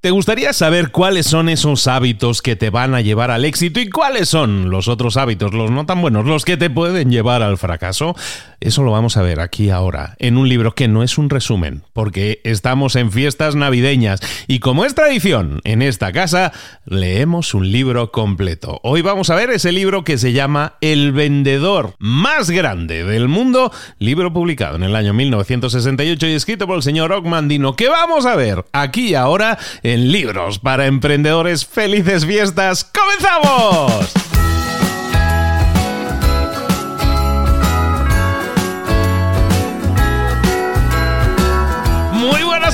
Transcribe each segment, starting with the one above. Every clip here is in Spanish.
¿Te gustaría saber cuáles son esos hábitos que te van a llevar al éxito y cuáles son los otros hábitos, los no tan buenos, los que te pueden llevar al fracaso? Eso lo vamos a ver aquí ahora, en un libro que no es un resumen, porque estamos en fiestas navideñas y como es tradición en esta casa, leemos un libro completo. Hoy vamos a ver ese libro que se llama El vendedor más grande del mundo, libro publicado en el año 1968 y escrito por el señor Ogmandino, que vamos a ver aquí ahora en libros para emprendedores. ¡Felices fiestas! ¡Comenzamos!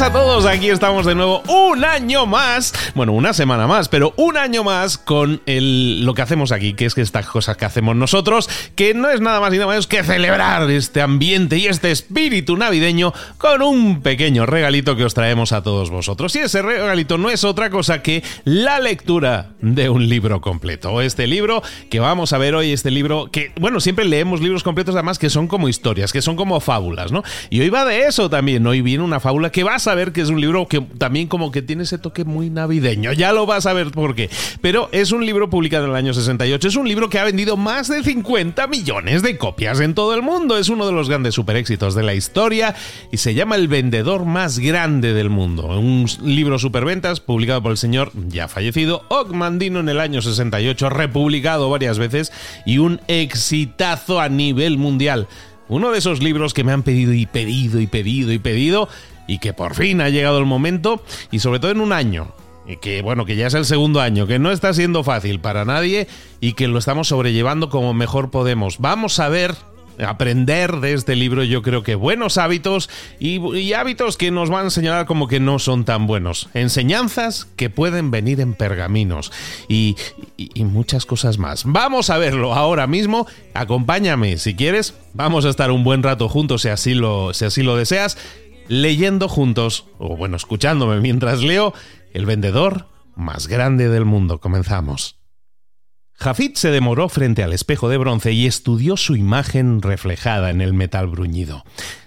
A todos, aquí estamos de nuevo un año más, bueno, una semana más, pero un año más con el, lo que hacemos aquí, que es que estas cosas que hacemos nosotros, que no es nada más ni nada menos que celebrar este ambiente y este espíritu navideño con un pequeño regalito que os traemos a todos vosotros. Y ese regalito no es otra cosa que la lectura de un libro completo. Este libro que vamos a ver hoy, este libro que, bueno, siempre leemos libros completos además que son como historias, que son como fábulas, ¿no? Y hoy va de eso también, hoy viene una fábula que va a ver que es un libro que también como que tiene ese toque muy navideño. Ya lo vas a ver por qué. Pero es un libro publicado en el año 68. Es un libro que ha vendido más de 50 millones de copias en todo el mundo. Es uno de los grandes super éxitos de la historia y se llama El vendedor más grande del mundo. Un libro superventas publicado por el señor ya fallecido Ogmandino en el año 68, republicado varias veces y un exitazo a nivel mundial. Uno de esos libros que me han pedido y pedido y pedido y pedido y que por fin ha llegado el momento y sobre todo en un año. Y que bueno, que ya es el segundo año, que no está siendo fácil para nadie y que lo estamos sobrellevando como mejor podemos. Vamos a ver aprender de este libro yo creo que buenos hábitos y, hábitos que nos van a señalar como que no son tan buenos. Enseñanzas que pueden venir en pergaminos y, y, muchas cosas más. Vamos a verlo ahora mismo. Acompáñame si quieres. Vamos a estar un buen rato juntos si así lo, si así lo deseas leyendo juntos, o bueno, escuchándome mientras leo, El vendedor más grande del mundo. Comenzamos. Jafit se demoró frente al espejo de bronce y estudió su imagen reflejada en el metal bruñido.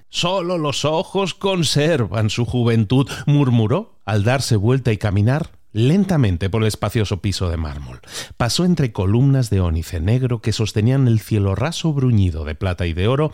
Solo los ojos conservan su juventud, murmuró al darse vuelta y caminar lentamente por el espacioso piso de mármol. Pasó entre columnas de ónice negro que sostenían el cielo raso bruñido de plata y de oro,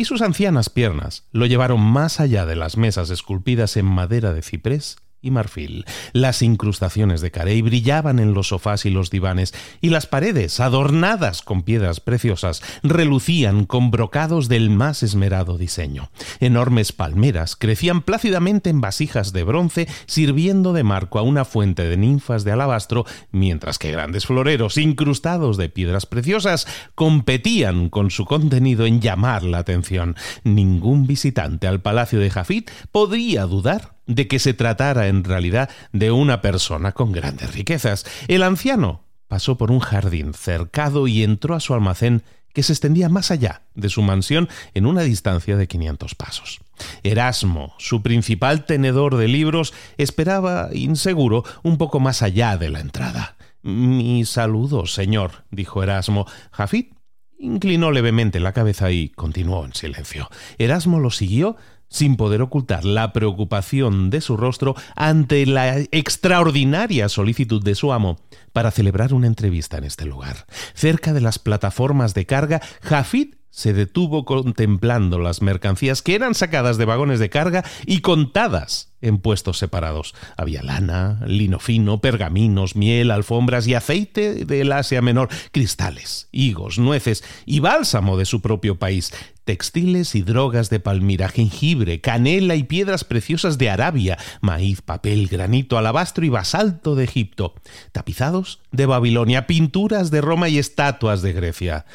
y sus ancianas piernas lo llevaron más allá de las mesas esculpidas en madera de ciprés y marfil. Las incrustaciones de carey brillaban en los sofás y los divanes, y las paredes, adornadas con piedras preciosas, relucían con brocados del más esmerado diseño. Enormes palmeras crecían plácidamente en vasijas de bronce, sirviendo de marco a una fuente de ninfas de alabastro, mientras que grandes floreros incrustados de piedras preciosas competían con su contenido en llamar la atención. Ningún visitante al palacio de Jafit podría dudar de que se tratara en realidad de una persona con grandes riquezas. El anciano pasó por un jardín cercado y entró a su almacén que se extendía más allá de su mansión en una distancia de 500 pasos. Erasmo, su principal tenedor de libros, esperaba, inseguro, un poco más allá de la entrada. Mi saludo, señor, dijo Erasmo. Jafit inclinó levemente la cabeza y continuó en silencio. Erasmo lo siguió sin poder ocultar la preocupación de su rostro ante la extraordinaria solicitud de su amo para celebrar una entrevista en este lugar. Cerca de las plataformas de carga, Jafid se detuvo contemplando las mercancías que eran sacadas de vagones de carga y contadas en puestos separados. Había lana, lino fino, pergaminos, miel, alfombras y aceite del Asia Menor, cristales, higos, nueces y bálsamo de su propio país, textiles y drogas de Palmira, jengibre, canela y piedras preciosas de Arabia, maíz, papel, granito, alabastro y basalto de Egipto, tapizados de Babilonia, pinturas de Roma y estatuas de Grecia.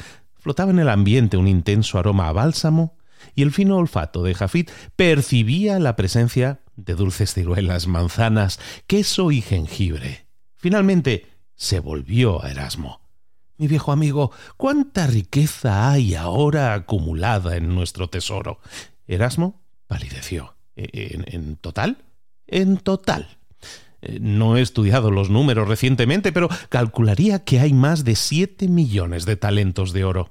Flotaba en el ambiente un intenso aroma a bálsamo y el fino olfato de Jafit percibía la presencia de dulces ciruelas, manzanas, queso y jengibre. Finalmente se volvió a Erasmo. Mi viejo amigo, cuánta riqueza hay ahora acumulada en nuestro tesoro. Erasmo palideció. ¿En, en total? En total. Eh, no he estudiado los números recientemente, pero calcularía que hay más de siete millones de talentos de oro.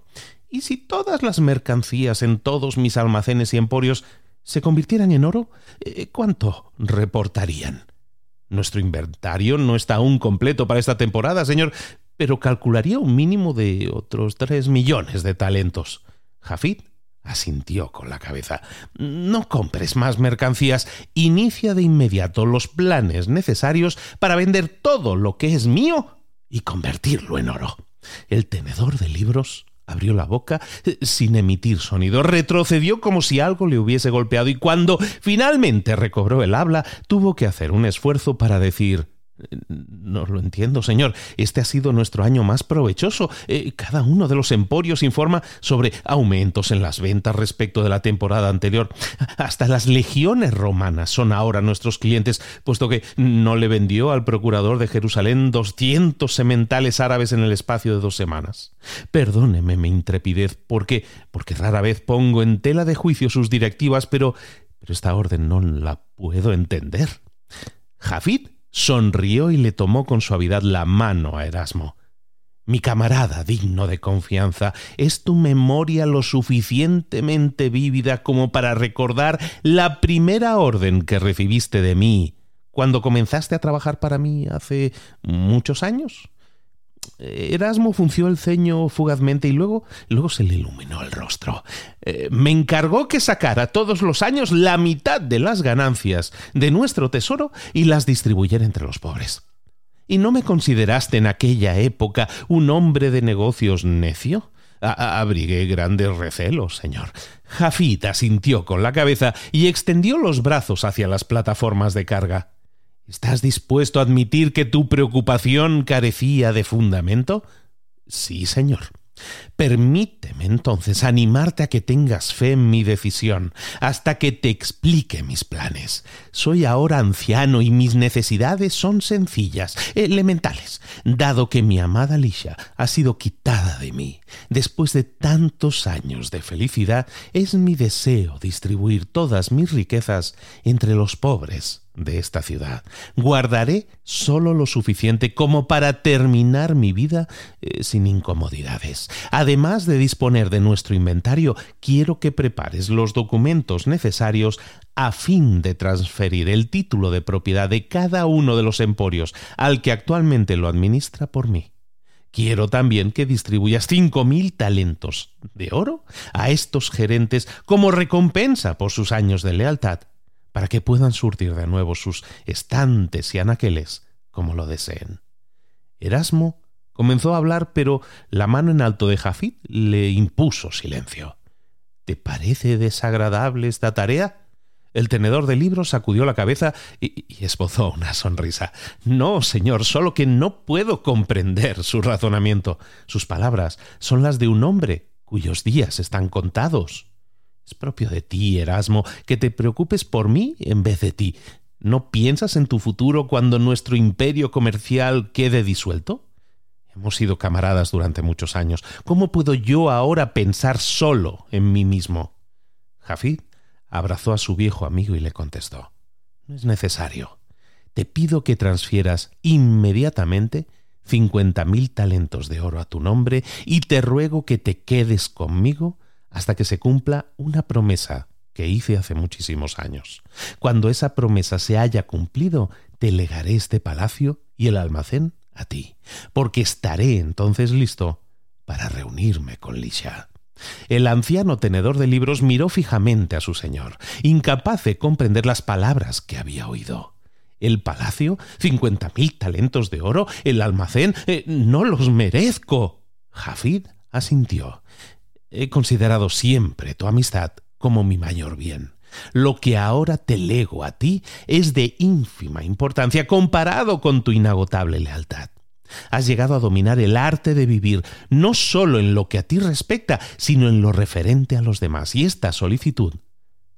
¿Y si todas las mercancías en todos mis almacenes y emporios se convirtieran en oro, eh, ¿cuánto reportarían? Nuestro inventario no está aún completo para esta temporada, señor, pero calcularía un mínimo de otros tres millones de talentos. Jafid Asintió con la cabeza. No compres más mercancías. Inicia de inmediato los planes necesarios para vender todo lo que es mío y convertirlo en oro. El tenedor de libros abrió la boca eh, sin emitir sonido, retrocedió como si algo le hubiese golpeado y cuando finalmente recobró el habla tuvo que hacer un esfuerzo para decir no lo entiendo, señor. Este ha sido nuestro año más provechoso. Eh, cada uno de los emporios informa sobre aumentos en las ventas respecto de la temporada anterior. Hasta las legiones romanas son ahora nuestros clientes, puesto que no le vendió al procurador de Jerusalén doscientos sementales árabes en el espacio de dos semanas. Perdóneme mi intrepidez, porque, porque rara vez pongo en tela de juicio sus directivas, pero, pero esta orden no la puedo entender. Jafid sonrió y le tomó con suavidad la mano a Erasmo. Mi camarada digno de confianza, ¿es tu memoria lo suficientemente vívida como para recordar la primera orden que recibiste de mí cuando comenzaste a trabajar para mí hace muchos años? Erasmo funció el ceño fugazmente y luego, luego se le iluminó el rostro. Eh, me encargó que sacara todos los años la mitad de las ganancias de nuestro tesoro y las distribuyera entre los pobres. ¿Y no me consideraste en aquella época un hombre de negocios necio? abrigué grandes recelos, señor. Jafita sintió con la cabeza y extendió los brazos hacia las plataformas de carga. ¿Estás dispuesto a admitir que tu preocupación carecía de fundamento? Sí, señor. Permíteme entonces animarte a que tengas fe en mi decisión, hasta que te explique mis planes. Soy ahora anciano y mis necesidades son sencillas, elementales, dado que mi amada Lisha ha sido quitada de mí. Después de tantos años de felicidad, es mi deseo distribuir todas mis riquezas entre los pobres de esta ciudad. Guardaré solo lo suficiente como para terminar mi vida eh, sin incomodidades. Además de disponer de nuestro inventario, quiero que prepares los documentos necesarios a fin de transferir el título de propiedad de cada uno de los emporios al que actualmente lo administra por mí. Quiero también que distribuyas cinco mil talentos de oro a estos gerentes como recompensa por sus años de lealtad para que puedan surtir de nuevo sus estantes y anaqueles como lo deseen. Erasmo comenzó a hablar, pero la mano en alto de Jafit le impuso silencio. ¿Te parece desagradable esta tarea? El tenedor de libros sacudió la cabeza y, y, esbozó una sonrisa. No, señor, solo que no puedo comprender su razonamiento. Sus palabras son las de un hombre cuyos días están contados. Es propio de ti, Erasmo, que te preocupes por mí en vez de ti. ¿No piensas en tu futuro cuando nuestro imperio comercial quede disuelto? Hemos sido camaradas durante muchos años. ¿Cómo puedo yo ahora pensar solo en mí mismo? Jafid abrazó a su viejo amigo y le contestó No es necesario. Te pido que transfieras inmediatamente cincuenta mil talentos de oro a tu nombre y te ruego que te quedes conmigo hasta que se cumpla una promesa que hice hace muchísimos años. Cuando esa promesa se haya cumplido, te legaré este palacio y el almacén a ti, porque estaré entonces listo para reunirme con Lisha. El anciano tenedor de libros miró fijamente a su señor, incapaz de comprender las palabras que había oído. ¿El palacio? ¿Cincuenta mil talentos de oro? ¿El almacén? Eh, no los merezco. Jafid asintió. He considerado siempre tu amistad como mi mayor bien. Lo que ahora te lego a ti es de ínfima importancia comparado con tu inagotable lealtad. Has llegado a dominar el arte de vivir, no solo en lo que a ti respecta, sino en lo referente a los demás. Y esta solicitud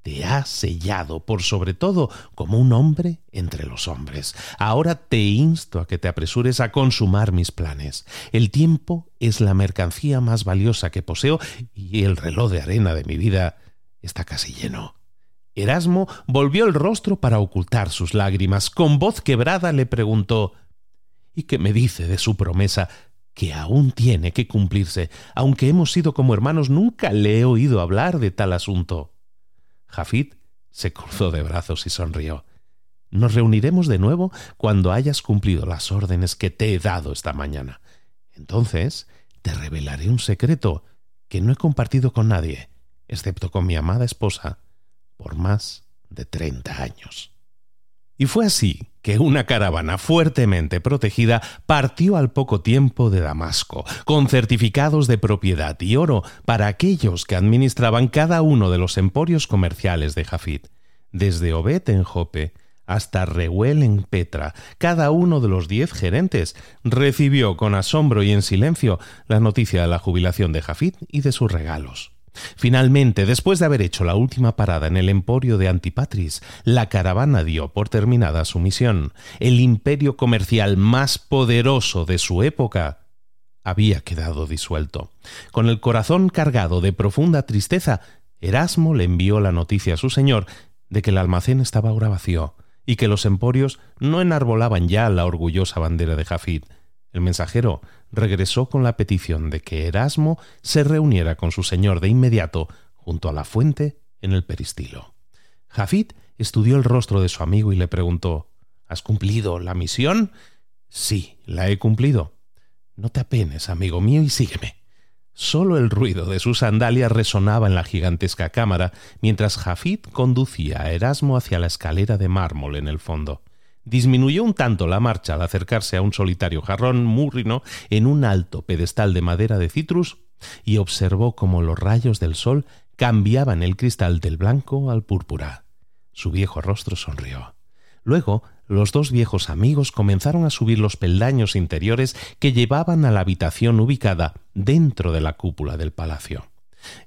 te ha sellado por sobre todo como un hombre entre los hombres. Ahora te insto a que te apresures a consumar mis planes. El tiempo es la mercancía más valiosa que poseo y el reloj de arena de mi vida está casi lleno. Erasmo volvió el rostro para ocultar sus lágrimas. Con voz quebrada le preguntó ¿Y qué me dice de su promesa que aún tiene que cumplirse? Aunque hemos sido como hermanos, nunca le he oído hablar de tal asunto. Jafid se cruzó de brazos y sonrió. Nos reuniremos de nuevo cuando hayas cumplido las órdenes que te he dado esta mañana. Entonces te revelaré un secreto que no he compartido con nadie, excepto con mi amada esposa, por más de treinta años. Y fue así que una caravana fuertemente protegida partió al poco tiempo de Damasco, con certificados de propiedad y oro para aquellos que administraban cada uno de los emporios comerciales de Jafid, desde Obed en Jope hasta Reuel en Petra, cada uno de los diez gerentes recibió con asombro y en silencio la noticia de la jubilación de Jafid y de sus regalos. Finalmente, después de haber hecho la última parada en el emporio de Antipatris, la caravana dio por terminada su misión. El imperio comercial más poderoso de su época había quedado disuelto. Con el corazón cargado de profunda tristeza, Erasmo le envió la noticia a su señor de que el almacén estaba ahora vacío y que los emporios no enarbolaban ya la orgullosa bandera de Jafid. El mensajero regresó con la petición de que Erasmo se reuniera con su señor de inmediato junto a la fuente en el peristilo. Jafid estudió el rostro de su amigo y le preguntó ¿Has cumplido la misión? Sí, la he cumplido. No te apenes, amigo mío, y sígueme. Solo el ruido de sus sandalias resonaba en la gigantesca cámara mientras Jafid conducía a Erasmo hacia la escalera de mármol en el fondo. Disminuyó un tanto la marcha al acercarse a un solitario jarrón múrrino en un alto pedestal de madera de citrus y observó cómo los rayos del sol cambiaban el cristal del blanco al púrpura. Su viejo rostro sonrió. Luego, los dos viejos amigos comenzaron a subir los peldaños interiores que llevaban a la habitación ubicada dentro de la cúpula del palacio.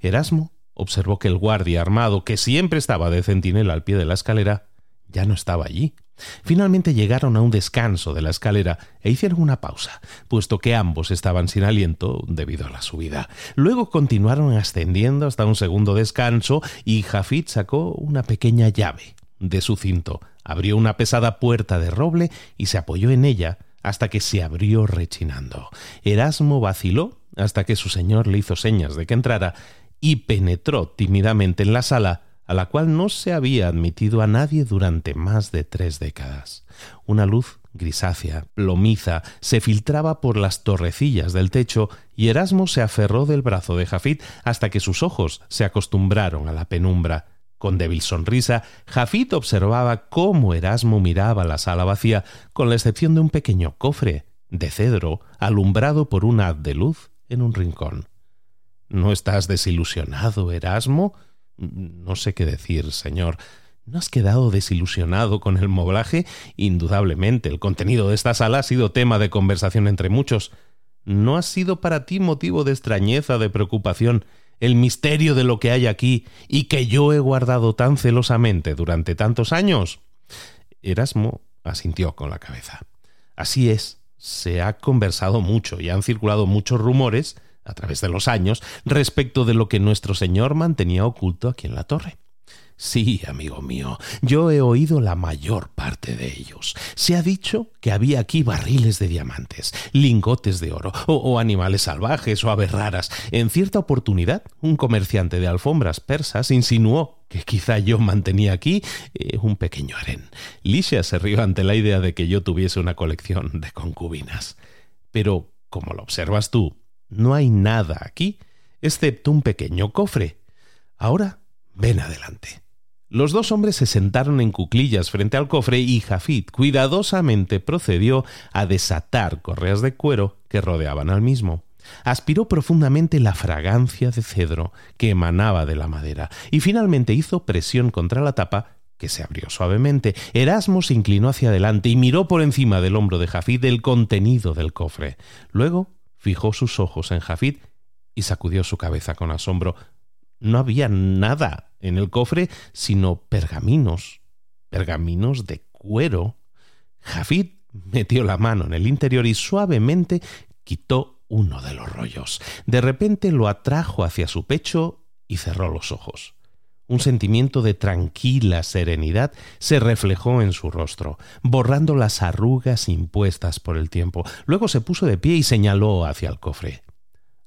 Erasmo observó que el guardia armado, que siempre estaba de centinela al pie de la escalera, ya no estaba allí. Finalmente llegaron a un descanso de la escalera e hicieron una pausa, puesto que ambos estaban sin aliento debido a la subida. Luego continuaron ascendiendo hasta un segundo descanso y Jafit sacó una pequeña llave de su cinto, abrió una pesada puerta de roble y se apoyó en ella hasta que se abrió rechinando. Erasmo vaciló hasta que su señor le hizo señas de que entrara y penetró tímidamente en la sala a la cual no se había admitido a nadie durante más de tres décadas. Una luz grisácea, plomiza, se filtraba por las torrecillas del techo y Erasmo se aferró del brazo de Jafit hasta que sus ojos se acostumbraron a la penumbra. Con débil sonrisa, Jafit observaba cómo Erasmo miraba la sala vacía, con la excepción de un pequeño cofre de cedro alumbrado por un haz de luz en un rincón. ¿No estás desilusionado, Erasmo? No sé qué decir, señor. ¿No has quedado desilusionado con el moblaje? Indudablemente, el contenido de esta sala ha sido tema de conversación entre muchos. ¿No ha sido para ti motivo de extrañeza, de preocupación, el misterio de lo que hay aquí y que yo he guardado tan celosamente durante tantos años? Erasmo asintió con la cabeza. Así es, se ha conversado mucho y han circulado muchos rumores a través de los años respecto de lo que nuestro Señor mantenía oculto aquí en la torre. Sí, amigo mío, yo he oído la mayor parte de ellos. Se ha dicho que había aquí barriles de diamantes, lingotes de oro, o, animales salvajes o aves raras. En cierta oportunidad, un comerciante de alfombras persas insinuó que quizá yo mantenía aquí eh, un pequeño harén. Licia se rió ante la idea de que yo tuviese una colección de concubinas. Pero, como lo observas tú, no hay nada aquí, excepto un pequeño cofre. Ahora, ven adelante. Los dos hombres se sentaron en cuclillas frente al cofre y Jafit cuidadosamente procedió a desatar correas de cuero que rodeaban al mismo. Aspiró profundamente la fragancia de cedro que emanaba de la madera y finalmente hizo presión contra la tapa que se abrió suavemente. Erasmo se inclinó hacia adelante y miró por encima del hombro de Jafit el contenido del cofre. Luego fijó sus ojos en Jafit y sacudió su cabeza con asombro. No había nada en el cofre, sino pergaminos, pergaminos de cuero. Jafid metió la mano en el interior y suavemente quitó uno de los rollos. De repente lo atrajo hacia su pecho y cerró los ojos. Un sentimiento de tranquila serenidad se reflejó en su rostro, borrando las arrugas impuestas por el tiempo. Luego se puso de pie y señaló hacia el cofre.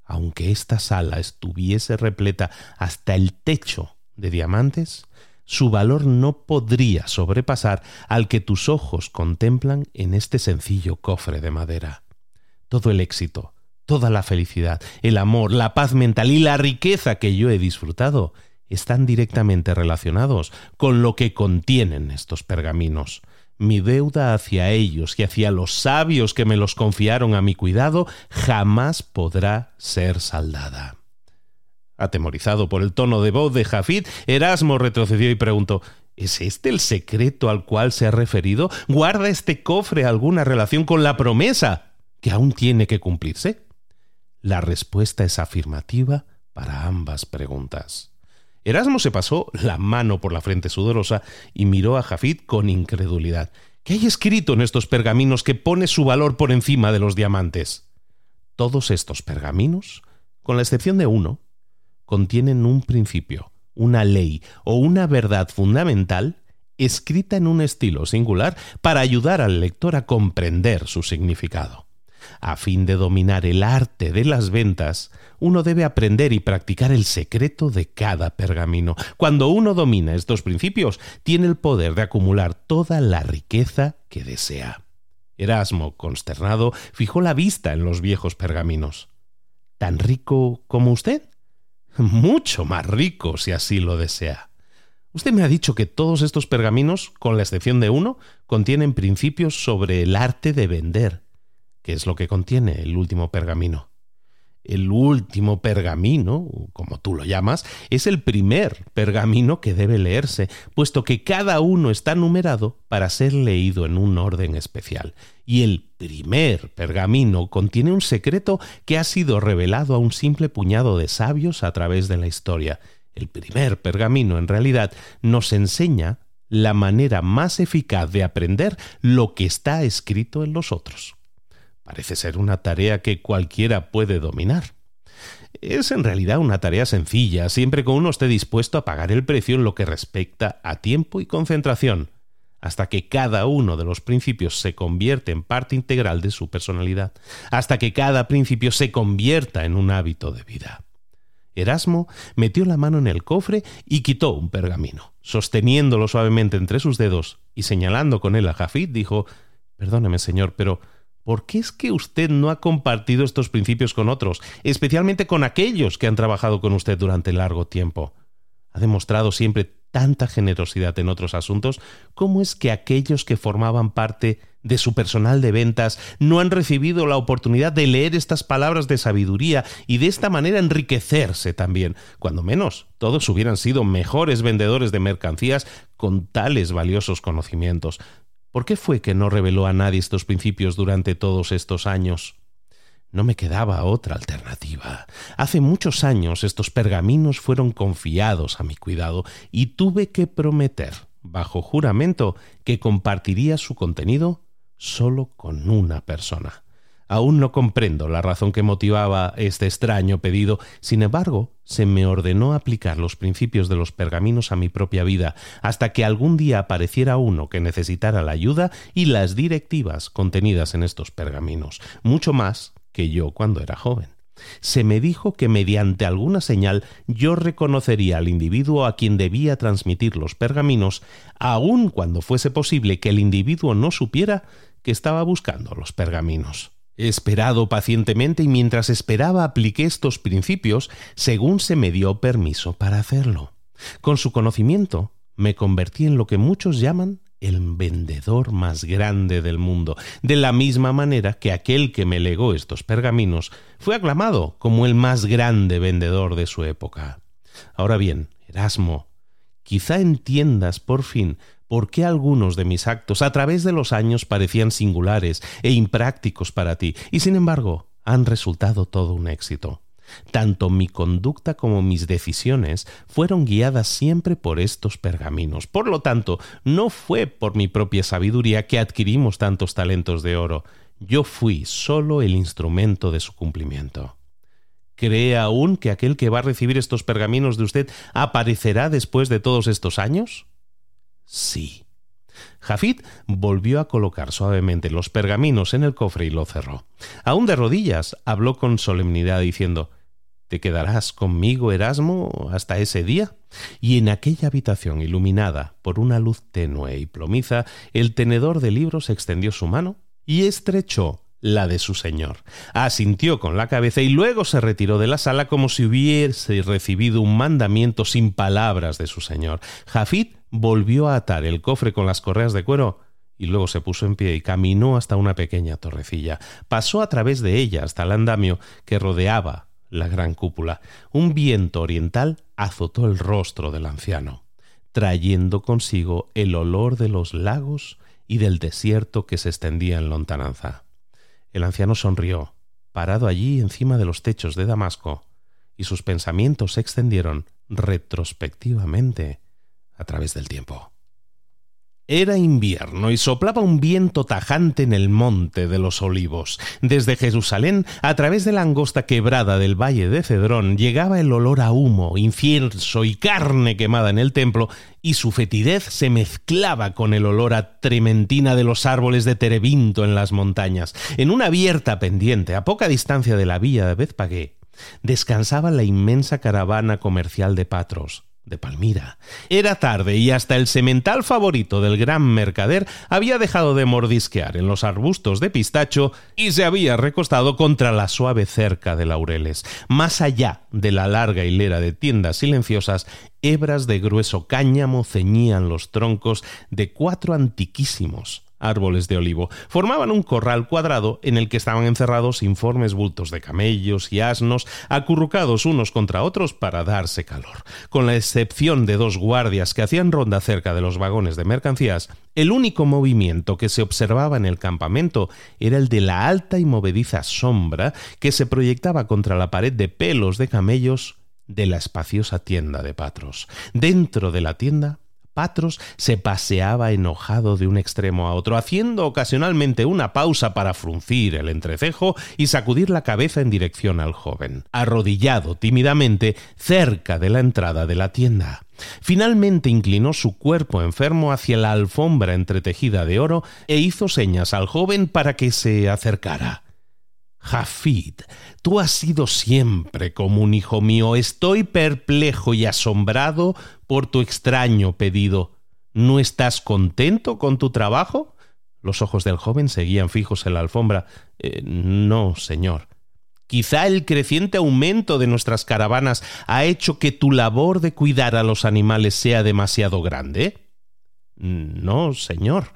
Aunque esta sala estuviese repleta hasta el techo de diamantes, su valor no podría sobrepasar al que tus ojos contemplan en este sencillo cofre de madera. Todo el éxito, toda la felicidad, el amor, la paz mental y la riqueza que yo he disfrutado están directamente relacionados con lo que contienen estos pergaminos. Mi deuda hacia ellos y hacia los sabios que me los confiaron a mi cuidado jamás podrá ser saldada. Atemorizado por el tono de voz de Jafid, Erasmo retrocedió y preguntó ¿Es este el secreto al cual se ha referido? ¿Guarda este cofre alguna relación con la promesa que aún tiene que cumplirse? La respuesta es afirmativa para ambas preguntas. Erasmo se pasó la mano por la frente sudorosa y miró a Jafid con incredulidad. ¿Qué hay escrito en estos pergaminos que pone su valor por encima de los diamantes? Todos estos pergaminos, con la excepción de uno, contienen un principio, una ley o una verdad fundamental escrita en un estilo singular para ayudar al lector a comprender su significado. A fin de dominar el arte de las ventas, uno debe aprender y practicar el secreto de cada pergamino. Cuando uno domina estos principios, tiene el poder de acumular toda la riqueza que desea. Erasmo, consternado, fijó la vista en los viejos pergaminos. ¿Tan rico como usted? mucho más rico si así lo desea. Usted me ha dicho que todos estos pergaminos, con la excepción de uno, contienen principios sobre el arte de vender. ¿Qué es lo que contiene el último pergamino? El último pergamino, como tú lo llamas, es el primer pergamino que debe leerse, puesto que cada uno está numerado para ser leído en un orden especial. Y el primer pergamino contiene un secreto que ha sido revelado a un simple puñado de sabios a través de la historia. El primer pergamino, en realidad, nos enseña la manera más eficaz de aprender lo que está escrito en los otros. Parece ser una tarea que cualquiera puede dominar. Es en realidad una tarea sencilla, siempre que uno esté dispuesto a pagar el precio en lo que respecta a tiempo y concentración, hasta que cada uno de los principios se convierte en parte integral de su personalidad, hasta que cada principio se convierta en un hábito de vida. Erasmo metió la mano en el cofre y quitó un pergamino. Sosteniéndolo suavemente entre sus dedos y señalando con él a Jafid, dijo Perdóneme, señor, pero ¿Por qué es que usted no ha compartido estos principios con otros, especialmente con aquellos que han trabajado con usted durante largo tiempo? Ha demostrado siempre tanta generosidad en otros asuntos, ¿cómo es que aquellos que formaban parte de su personal de ventas no han recibido la oportunidad de leer estas palabras de sabiduría y de esta manera enriquecerse también? Cuando menos, todos hubieran sido mejores vendedores de mercancías con tales valiosos conocimientos. ¿Por qué fue que no reveló a nadie estos principios durante todos estos años? No me quedaba otra alternativa. Hace muchos años estos pergaminos fueron confiados a mi cuidado y tuve que prometer, bajo juramento, que compartiría su contenido solo con una persona. Aún no comprendo la razón que motivaba este extraño pedido, sin embargo, se me ordenó aplicar los principios de los pergaminos a mi propia vida, hasta que algún día apareciera uno que necesitara la ayuda y las directivas contenidas en estos pergaminos, mucho más que yo cuando era joven. Se me dijo que mediante alguna señal yo reconocería al individuo a quien debía transmitir los pergaminos, aun cuando fuese posible que el individuo no supiera que estaba buscando los pergaminos. Esperado pacientemente y mientras esperaba apliqué estos principios según se me dio permiso para hacerlo. Con su conocimiento me convertí en lo que muchos llaman el vendedor más grande del mundo, de la misma manera que aquel que me legó estos pergaminos fue aclamado como el más grande vendedor de su época. Ahora bien, Erasmo, quizá entiendas por fin por qué algunos de mis actos a través de los años parecían singulares e imprácticos para ti, y sin embargo han resultado todo un éxito. Tanto mi conducta como mis decisiones fueron guiadas siempre por estos pergaminos. Por lo tanto, no fue por mi propia sabiduría que adquirimos tantos talentos de oro. Yo fui solo el instrumento de su cumplimiento. ¿Cree aún que aquel que va a recibir estos pergaminos de usted aparecerá después de todos estos años? Sí. Jafid volvió a colocar suavemente los pergaminos en el cofre y lo cerró. Aún de rodillas, habló con solemnidad diciendo ¿Te quedarás conmigo, Erasmo, hasta ese día? Y en aquella habitación iluminada por una luz tenue y plomiza, el tenedor de libros extendió su mano y estrechó la de su señor. Asintió con la cabeza y luego se retiró de la sala como si hubiese recibido un mandamiento sin palabras de su señor. Jafid volvió a atar el cofre con las correas de cuero y luego se puso en pie y caminó hasta una pequeña torrecilla. Pasó a través de ella hasta el andamio que rodeaba la gran cúpula. Un viento oriental azotó el rostro del anciano, trayendo consigo el olor de los lagos y del desierto que se extendía en lontananza. El anciano sonrió, parado allí encima de los techos de Damasco, y sus pensamientos se extendieron retrospectivamente a través del tiempo. Era invierno y soplaba un viento tajante en el monte de los olivos. Desde Jerusalén, a través de la angosta quebrada del valle de Cedrón, llegaba el olor a humo, incienso y carne quemada en el templo, y su fetidez se mezclaba con el olor a trementina de los árboles de Terebinto en las montañas. En una abierta pendiente, a poca distancia de la villa de Bezpagué, descansaba la inmensa caravana comercial de Patros de Palmira. Era tarde y hasta el semental favorito del gran mercader había dejado de mordisquear en los arbustos de pistacho y se había recostado contra la suave cerca de laureles. Más allá de la larga hilera de tiendas silenciosas, hebras de grueso cáñamo ceñían los troncos de cuatro antiquísimos árboles de olivo. Formaban un corral cuadrado en el que estaban encerrados informes bultos de camellos y asnos, acurrucados unos contra otros para darse calor. Con la excepción de dos guardias que hacían ronda cerca de los vagones de mercancías, el único movimiento que se observaba en el campamento era el de la alta y movediza sombra que se proyectaba contra la pared de pelos de camellos de la espaciosa tienda de Patros. Dentro de la tienda Patros se paseaba enojado de un extremo a otro, haciendo ocasionalmente una pausa para fruncir el entrecejo y sacudir la cabeza en dirección al joven, arrodillado tímidamente cerca de la entrada de la tienda. Finalmente inclinó su cuerpo enfermo hacia la alfombra entretejida de oro e hizo señas al joven para que se acercara. Jafid, tú has sido siempre como un hijo mío. Estoy perplejo y asombrado por tu extraño pedido. ¿No estás contento con tu trabajo? Los ojos del joven seguían fijos en la alfombra. Eh, no, señor. Quizá el creciente aumento de nuestras caravanas ha hecho que tu labor de cuidar a los animales sea demasiado grande. No, señor.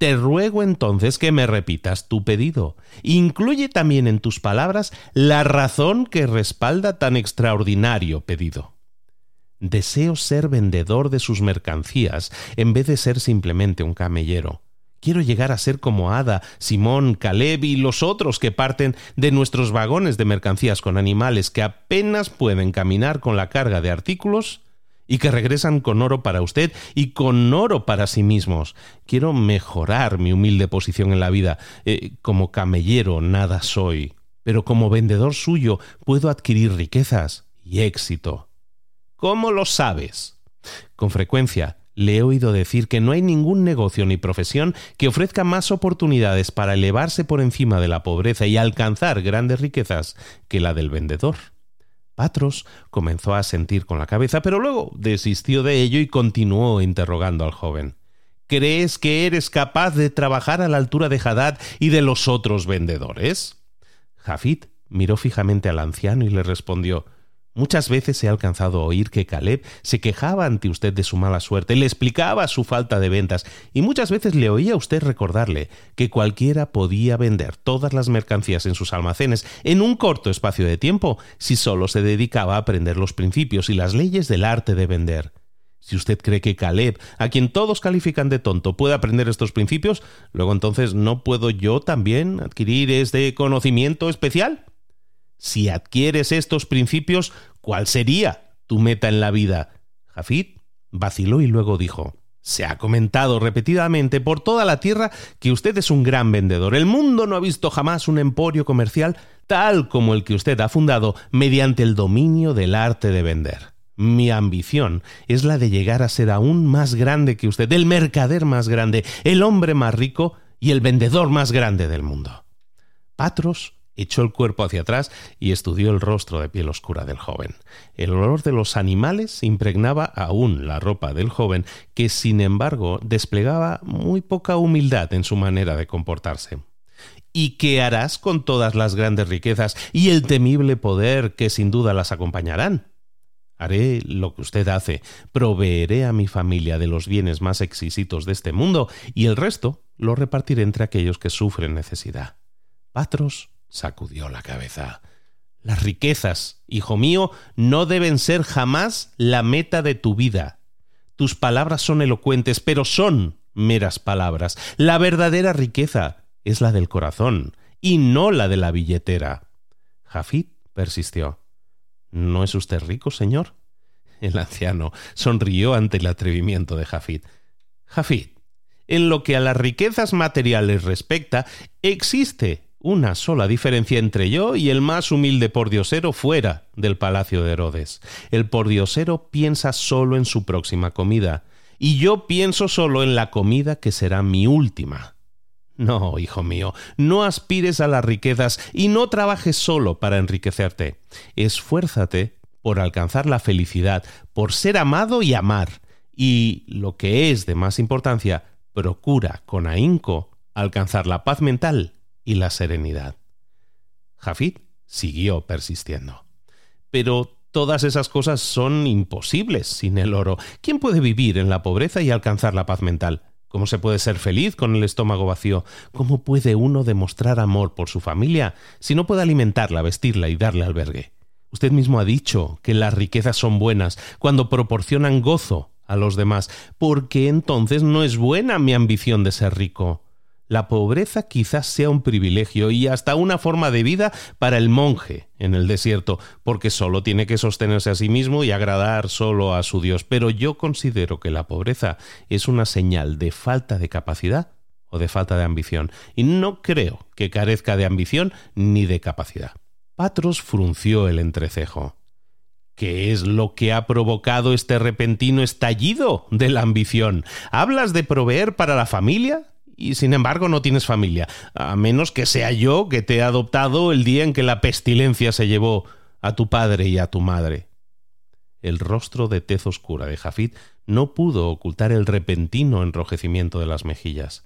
Te ruego entonces que me repitas tu pedido. Incluye también en tus palabras la razón que respalda tan extraordinario pedido. Deseo ser vendedor de sus mercancías en vez de ser simplemente un camellero. Quiero llegar a ser como Ada, Simón, Caleb y los otros que parten de nuestros vagones de mercancías con animales que apenas pueden caminar con la carga de artículos y que regresan con oro para usted y con oro para sí mismos. Quiero mejorar mi humilde posición en la vida. Eh, como camellero nada soy, pero como vendedor suyo puedo adquirir riquezas y éxito. ¿Cómo lo sabes? Con frecuencia le he oído decir que no hay ningún negocio ni profesión que ofrezca más oportunidades para elevarse por encima de la pobreza y alcanzar grandes riquezas que la del vendedor. Patros comenzó a sentir con la cabeza, pero luego desistió de ello y continuó interrogando al joven. ¿Crees que eres capaz de trabajar a la altura de Hadad y de los otros vendedores? Jafit miró fijamente al anciano y le respondió Muchas veces he alcanzado a oír que Caleb se quejaba ante usted de su mala suerte, le explicaba su falta de ventas, y muchas veces le oía a usted recordarle que cualquiera podía vender todas las mercancías en sus almacenes en un corto espacio de tiempo si solo se dedicaba a aprender los principios y las leyes del arte de vender. Si usted cree que Caleb, a quien todos califican de tonto, puede aprender estos principios, luego entonces ¿no puedo yo también adquirir este conocimiento especial? Si adquieres estos principios, ¿cuál sería tu meta en la vida? Jafid vaciló y luego dijo se ha comentado repetidamente por toda la tierra que usted es un gran vendedor. El mundo no ha visto jamás un emporio comercial tal como el que usted ha fundado mediante el dominio del arte de vender. Mi ambición es la de llegar a ser aún más grande que usted, el mercader más grande, el hombre más rico y el vendedor más grande del mundo. Patros echó el cuerpo hacia atrás y estudió el rostro de piel oscura del joven. El olor de los animales impregnaba aún la ropa del joven, que sin embargo desplegaba muy poca humildad en su manera de comportarse. ¿Y qué harás con todas las grandes riquezas y el temible poder que sin duda las acompañarán? Haré lo que usted hace, proveeré a mi familia de los bienes más exquisitos de este mundo y el resto lo repartiré entre aquellos que sufren necesidad. Patros sacudió la cabeza. Las riquezas, hijo mío, no deben ser jamás la meta de tu vida. Tus palabras son elocuentes, pero son meras palabras. La verdadera riqueza es la del corazón y no la de la billetera. Jafit persistió. ¿No es usted rico, señor? El anciano sonrió ante el atrevimiento de Jafit. Jafit, en lo que a las riquezas materiales respecta, existe una sola diferencia entre yo y el más humilde pordiosero fuera del palacio de Herodes. El pordiosero piensa solo en su próxima comida, y yo pienso solo en la comida que será mi última. No, hijo mío, no aspires a las riquezas y no trabajes solo para enriquecerte. Esfuérzate por alcanzar la felicidad, por ser amado y amar. Y, lo que es de más importancia, procura con ahínco alcanzar la paz mental y la serenidad. Jafid siguió persistiendo. Pero todas esas cosas son imposibles sin el oro. ¿Quién puede vivir en la pobreza y alcanzar la paz mental? ¿Cómo se puede ser feliz con el estómago vacío? ¿Cómo puede uno demostrar amor por su familia si no puede alimentarla, vestirla y darle albergue? Usted mismo ha dicho que las riquezas son buenas cuando proporcionan gozo a los demás, porque entonces no es buena mi ambición de ser rico. La pobreza quizás sea un privilegio y hasta una forma de vida para el monje en el desierto, porque solo tiene que sostenerse a sí mismo y agradar solo a su Dios. Pero yo considero que la pobreza es una señal de falta de capacidad o de falta de ambición, y no creo que carezca de ambición ni de capacidad. Patros frunció el entrecejo. ¿Qué es lo que ha provocado este repentino estallido de la ambición? ¿Hablas de proveer para la familia? Y sin embargo no tienes familia, a menos que sea yo que te he adoptado el día en que la pestilencia se llevó a tu padre y a tu madre. El rostro de tez oscura de Jafid no pudo ocultar el repentino enrojecimiento de las mejillas.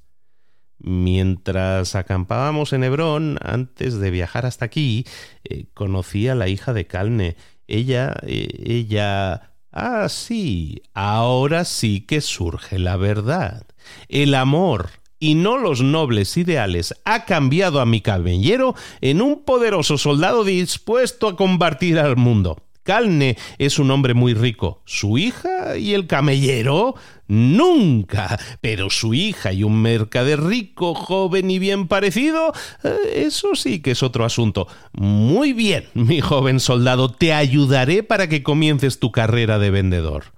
Mientras acampábamos en Hebrón, antes de viajar hasta aquí, eh, conocí a la hija de Calne. Ella, eh, ella... Ah, sí, ahora sí que surge la verdad. El amor y no los nobles ideales ha cambiado a mi caballero en un poderoso soldado dispuesto a combatir al mundo. Calne es un hombre muy rico. Su hija y el camellero nunca. Pero su hija y un mercader rico, joven y bien parecido, eh, eso sí que es otro asunto. Muy bien, mi joven soldado, te ayudaré para que comiences tu carrera de vendedor.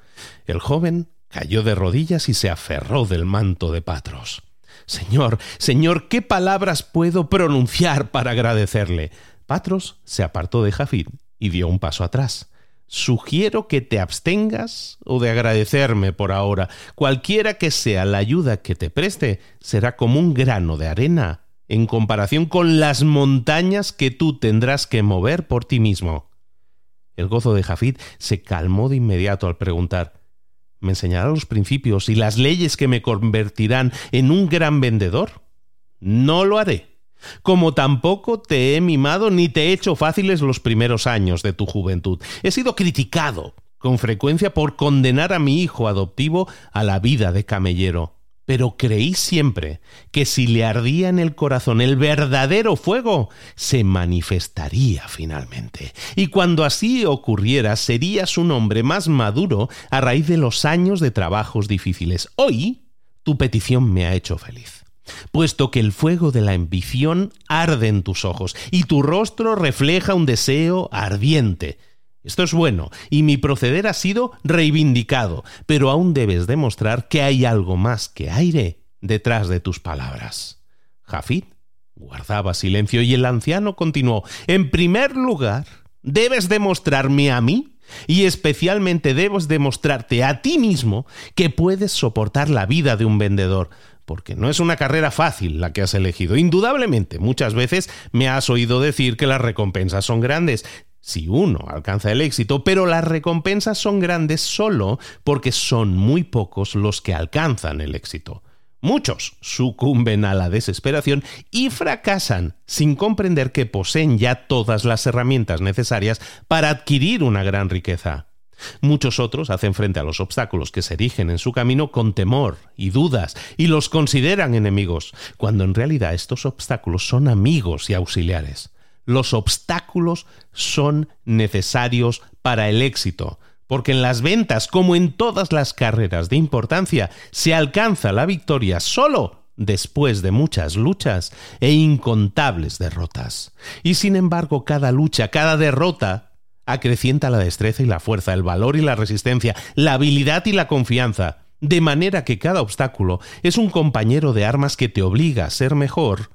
El joven cayó de rodillas y se aferró del manto de Patros. Señor, Señor, ¿qué palabras puedo pronunciar para agradecerle? Patros se apartó de Jafid y dio un paso atrás. Sugiero que te abstengas o de agradecerme por ahora. Cualquiera que sea la ayuda que te preste, será como un grano de arena en comparación con las montañas que tú tendrás que mover por ti mismo. El gozo de Jafid se calmó de inmediato al preguntar ¿Me enseñará los principios y las leyes que me convertirán en un gran vendedor? No lo haré. Como tampoco te he mimado ni te he hecho fáciles los primeros años de tu juventud. He sido criticado con frecuencia por condenar a mi hijo adoptivo a la vida de camellero pero creí siempre que si le ardía en el corazón el verdadero fuego, se manifestaría finalmente. Y cuando así ocurriera, serías un hombre más maduro a raíz de los años de trabajos difíciles. Hoy, tu petición me ha hecho feliz puesto que el fuego de la ambición arde en tus ojos y tu rostro refleja un deseo ardiente esto es bueno, y mi proceder ha sido reivindicado, pero aún debes demostrar que hay algo más que aire detrás de tus palabras. Jafid guardaba silencio y el anciano continuó. En primer lugar, debes demostrarme a mí y especialmente debes demostrarte a ti mismo que puedes soportar la vida de un vendedor, porque no es una carrera fácil la que has elegido. Indudablemente, muchas veces me has oído decir que las recompensas son grandes si uno alcanza el éxito, pero las recompensas son grandes solo porque son muy pocos los que alcanzan el éxito. Muchos sucumben a la desesperación y fracasan sin comprender que poseen ya todas las herramientas necesarias para adquirir una gran riqueza. Muchos otros hacen frente a los obstáculos que se erigen en su camino con temor y dudas y los consideran enemigos, cuando en realidad estos obstáculos son amigos y auxiliares los obstáculos son necesarios para el éxito, porque en las ventas, como en todas las carreras de importancia, se alcanza la victoria solo después de muchas luchas e incontables derrotas. Y sin embargo, cada lucha, cada derrota, acrecienta la destreza y la fuerza, el valor y la resistencia, la habilidad y la confianza, de manera que cada obstáculo es un compañero de armas que te obliga a ser mejor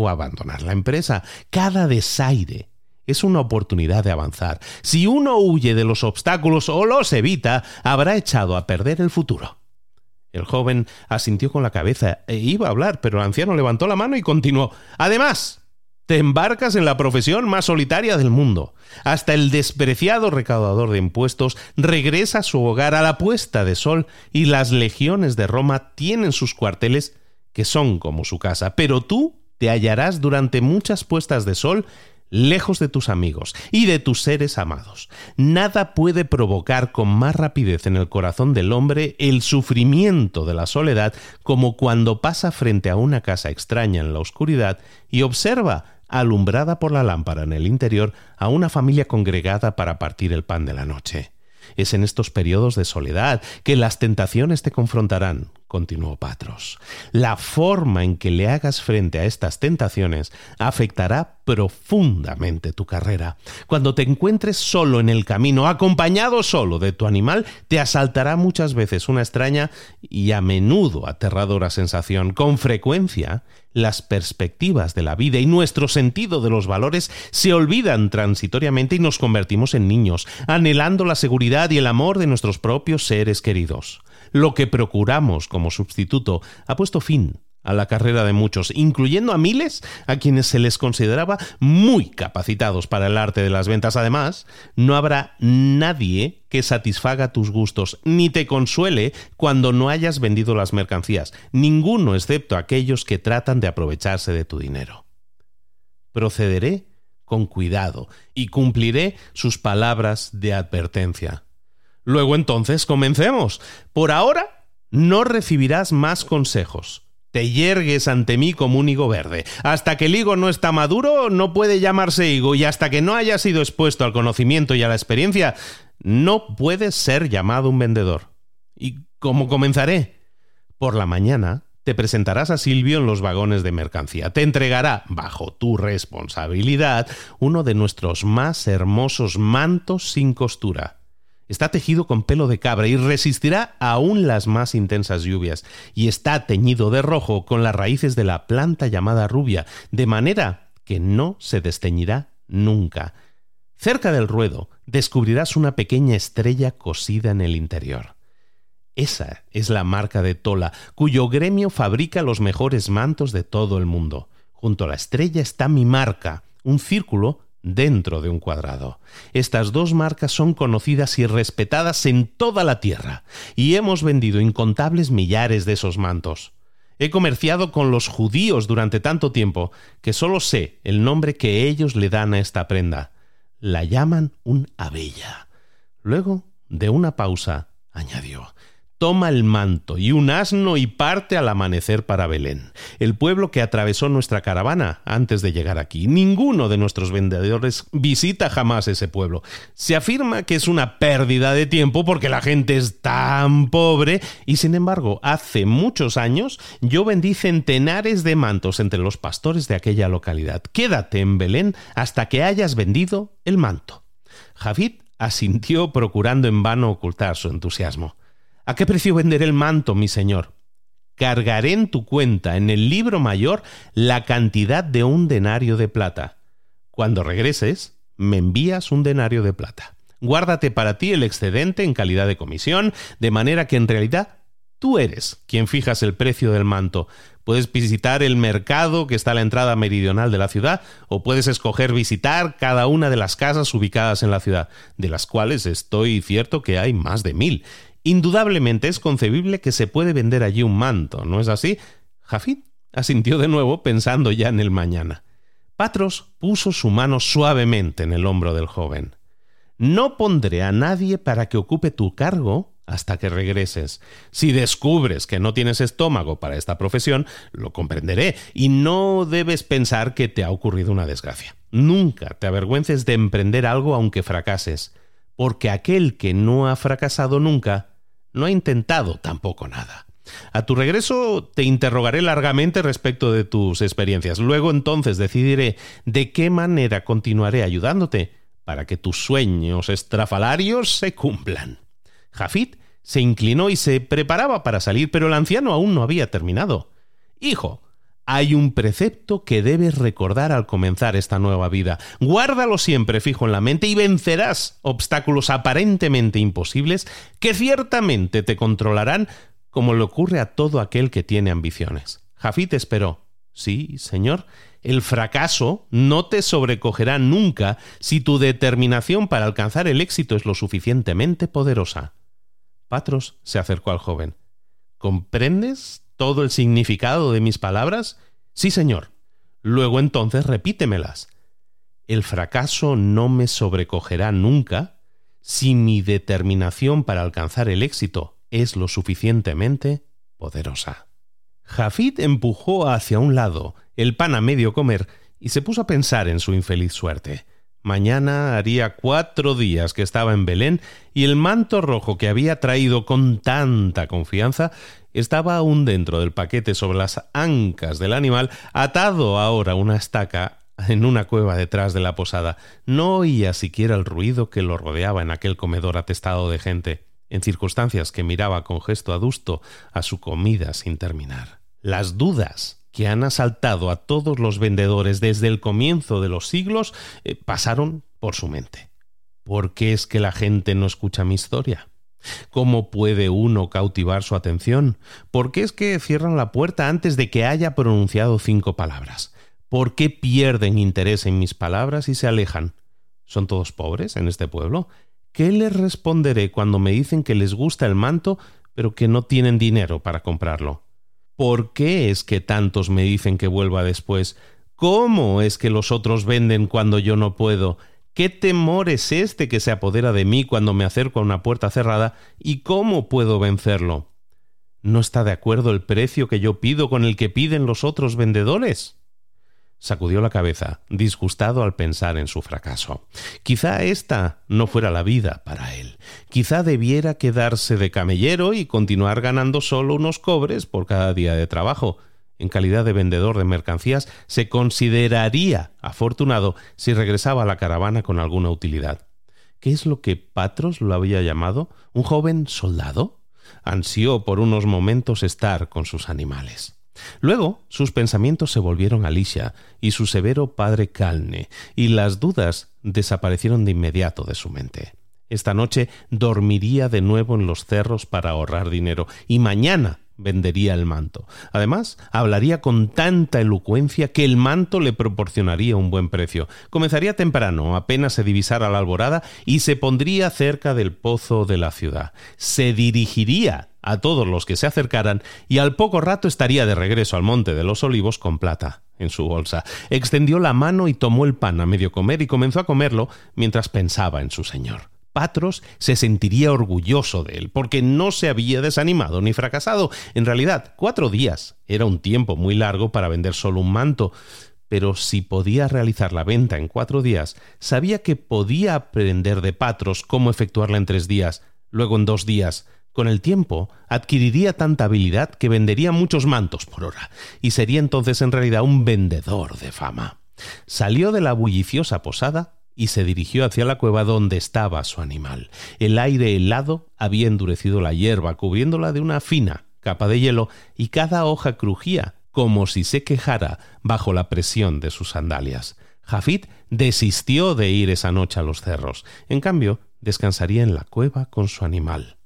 o abandonar la empresa. Cada desaire es una oportunidad de avanzar. Si uno huye de los obstáculos o los evita, habrá echado a perder el futuro. El joven asintió con la cabeza e iba a hablar, pero el anciano levantó la mano y continuó. Además, te embarcas en la profesión más solitaria del mundo. Hasta el despreciado recaudador de impuestos regresa a su hogar a la puesta de sol y las legiones de Roma tienen sus cuarteles que son como su casa. Pero tú te hallarás durante muchas puestas de sol lejos de tus amigos y de tus seres amados. Nada puede provocar con más rapidez en el corazón del hombre el sufrimiento de la soledad como cuando pasa frente a una casa extraña en la oscuridad y observa, alumbrada por la lámpara en el interior, a una familia congregada para partir el pan de la noche. Es en estos periodos de soledad que las tentaciones te confrontarán, continuó Patros. La forma en que le hagas frente a estas tentaciones afectará profundamente tu carrera. Cuando te encuentres solo en el camino, acompañado solo de tu animal, te asaltará muchas veces una extraña y a menudo aterradora sensación. Con frecuencia, las perspectivas de la vida y nuestro sentido de los valores se olvidan transitoriamente y nos convertimos en niños, anhelando la seguridad y el amor de nuestros propios seres queridos lo que procuramos como sustituto ha puesto fin a la carrera de muchos, incluyendo a miles a quienes se les consideraba muy capacitados para el arte de las ventas. Además, no habrá nadie que satisfaga tus gustos ni te consuele cuando no hayas vendido las mercancías, ninguno excepto aquellos que tratan de aprovecharse de tu dinero. Procederé con cuidado y cumpliré sus palabras de advertencia. Luego entonces comencemos. Por ahora no recibirás más consejos te yergues ante mí como un higo verde. Hasta que el higo no está maduro, no puede llamarse higo, y hasta que no haya sido expuesto al conocimiento y a la experiencia, no puedes ser llamado un vendedor. ¿Y cómo comenzaré? Por la mañana te presentarás a Silvio en los vagones de mercancía. Te entregará, bajo tu responsabilidad, uno de nuestros más hermosos mantos sin costura. Está tejido con pelo de cabra y resistirá aún las más intensas lluvias, y está teñido de rojo con las raíces de la planta llamada rubia, de manera que no se desteñirá nunca. Cerca del ruedo descubrirás una pequeña estrella cosida en el interior. Esa es la marca de Tola, cuyo gremio fabrica los mejores mantos de todo el mundo. Junto a la estrella está mi marca, un círculo dentro de un cuadrado. Estas dos marcas son conocidas y respetadas en toda la Tierra, y hemos vendido incontables millares de esos mantos. He comerciado con los judíos durante tanto tiempo que solo sé el nombre que ellos le dan a esta prenda. La llaman un abella. Luego, de una pausa, añadió toma el manto y un asno y parte al amanecer para Belén, el pueblo que atravesó nuestra caravana antes de llegar aquí. Ninguno de nuestros vendedores visita jamás ese pueblo. Se afirma que es una pérdida de tiempo porque la gente es tan pobre y sin embargo hace muchos años yo vendí centenares de mantos entre los pastores de aquella localidad. Quédate en Belén hasta que hayas vendido el manto. Javid asintió procurando en vano ocultar su entusiasmo. ¿A qué precio venderé el manto, mi señor? Cargaré en tu cuenta, en el libro mayor, la cantidad de un denario de plata. Cuando regreses, me envías un denario de plata. Guárdate para ti el excedente en calidad de comisión, de manera que en realidad tú eres quien fijas el precio del manto. Puedes visitar el mercado que está a la entrada meridional de la ciudad o puedes escoger visitar cada una de las casas ubicadas en la ciudad, de las cuales estoy cierto que hay más de mil. Indudablemente es concebible que se puede vender allí un manto, ¿no es así? Jafid asintió de nuevo pensando ya en el mañana. Patros puso su mano suavemente en el hombro del joven. No pondré a nadie para que ocupe tu cargo hasta que regreses. Si descubres que no tienes estómago para esta profesión, lo comprenderé, y no debes pensar que te ha ocurrido una desgracia. Nunca te avergüences de emprender algo aunque fracases, porque aquel que no ha fracasado nunca no ha intentado tampoco nada. A tu regreso te interrogaré largamente respecto de tus experiencias. Luego entonces decidiré de qué manera continuaré ayudándote para que tus sueños estrafalarios se cumplan. Jafit se inclinó y se preparaba para salir, pero el anciano aún no había terminado. Hijo, hay un precepto que debes recordar al comenzar esta nueva vida. Guárdalo siempre fijo en la mente y vencerás obstáculos aparentemente imposibles que ciertamente te controlarán como le ocurre a todo aquel que tiene ambiciones. Jafit esperó. Sí, señor, el fracaso no te sobrecogerá nunca si tu determinación para alcanzar el éxito es lo suficientemente poderosa. Patros se acercó al joven. ¿Comprendes todo el significado de mis palabras? Sí, señor. Luego entonces repítemelas. El fracaso no me sobrecogerá nunca si mi determinación para alcanzar el éxito es lo suficientemente poderosa. Jafid empujó hacia un lado el pan a medio comer y se puso a pensar en su infeliz suerte. Mañana haría cuatro días que estaba en Belén y el manto rojo que había traído con tanta confianza estaba aún dentro del paquete sobre las ancas del animal, atado ahora una estaca en una cueva detrás de la posada. No oía siquiera el ruido que lo rodeaba en aquel comedor atestado de gente, en circunstancias que miraba con gesto adusto a su comida sin terminar. Las dudas que han asaltado a todos los vendedores desde el comienzo de los siglos eh, pasaron por su mente. ¿Por qué es que la gente no escucha mi historia? ¿Cómo puede uno cautivar su atención? ¿Por qué es que cierran la puerta antes de que haya pronunciado cinco palabras? ¿Por qué pierden interés en mis palabras y se alejan? ¿Son todos pobres en este pueblo? ¿Qué les responderé cuando me dicen que les gusta el manto, pero que no tienen dinero para comprarlo? ¿Por qué es que tantos me dicen que vuelva después? ¿Cómo es que los otros venden cuando yo no puedo? ¿Qué temor es este que se apodera de mí cuando me acerco a una puerta cerrada y cómo puedo vencerlo? ¿No está de acuerdo el precio que yo pido con el que piden los otros vendedores? Sacudió la cabeza, disgustado al pensar en su fracaso. Quizá esta no fuera la vida para él. Quizá debiera quedarse de camellero y continuar ganando solo unos cobres por cada día de trabajo en calidad de vendedor de mercancías, se consideraría afortunado si regresaba a la caravana con alguna utilidad. ¿Qué es lo que Patros lo había llamado? ¿Un joven soldado? Ansió por unos momentos estar con sus animales. Luego sus pensamientos se volvieron a Lisha y su severo padre Calne, y las dudas desaparecieron de inmediato de su mente. Esta noche dormiría de nuevo en los cerros para ahorrar dinero, y mañana vendería el manto. Además, hablaría con tanta elocuencia que el manto le proporcionaría un buen precio. Comenzaría temprano, apenas se divisara la alborada, y se pondría cerca del pozo de la ciudad. Se dirigiría a todos los que se acercaran y al poco rato estaría de regreso al monte de los olivos con plata en su bolsa. Extendió la mano y tomó el pan a medio comer y comenzó a comerlo mientras pensaba en su señor. Patros se sentiría orgulloso de él, porque no se había desanimado ni fracasado. En realidad, cuatro días era un tiempo muy largo para vender solo un manto, pero si podía realizar la venta en cuatro días, sabía que podía aprender de Patros cómo efectuarla en tres días, luego en dos días. Con el tiempo, adquiriría tanta habilidad que vendería muchos mantos por hora, y sería entonces en realidad un vendedor de fama. Salió de la bulliciosa posada y se dirigió hacia la cueva donde estaba su animal. El aire helado había endurecido la hierba, cubriéndola de una fina capa de hielo, y cada hoja crujía como si se quejara bajo la presión de sus sandalias. Jafit desistió de ir esa noche a los cerros. En cambio, descansaría en la cueva con su animal.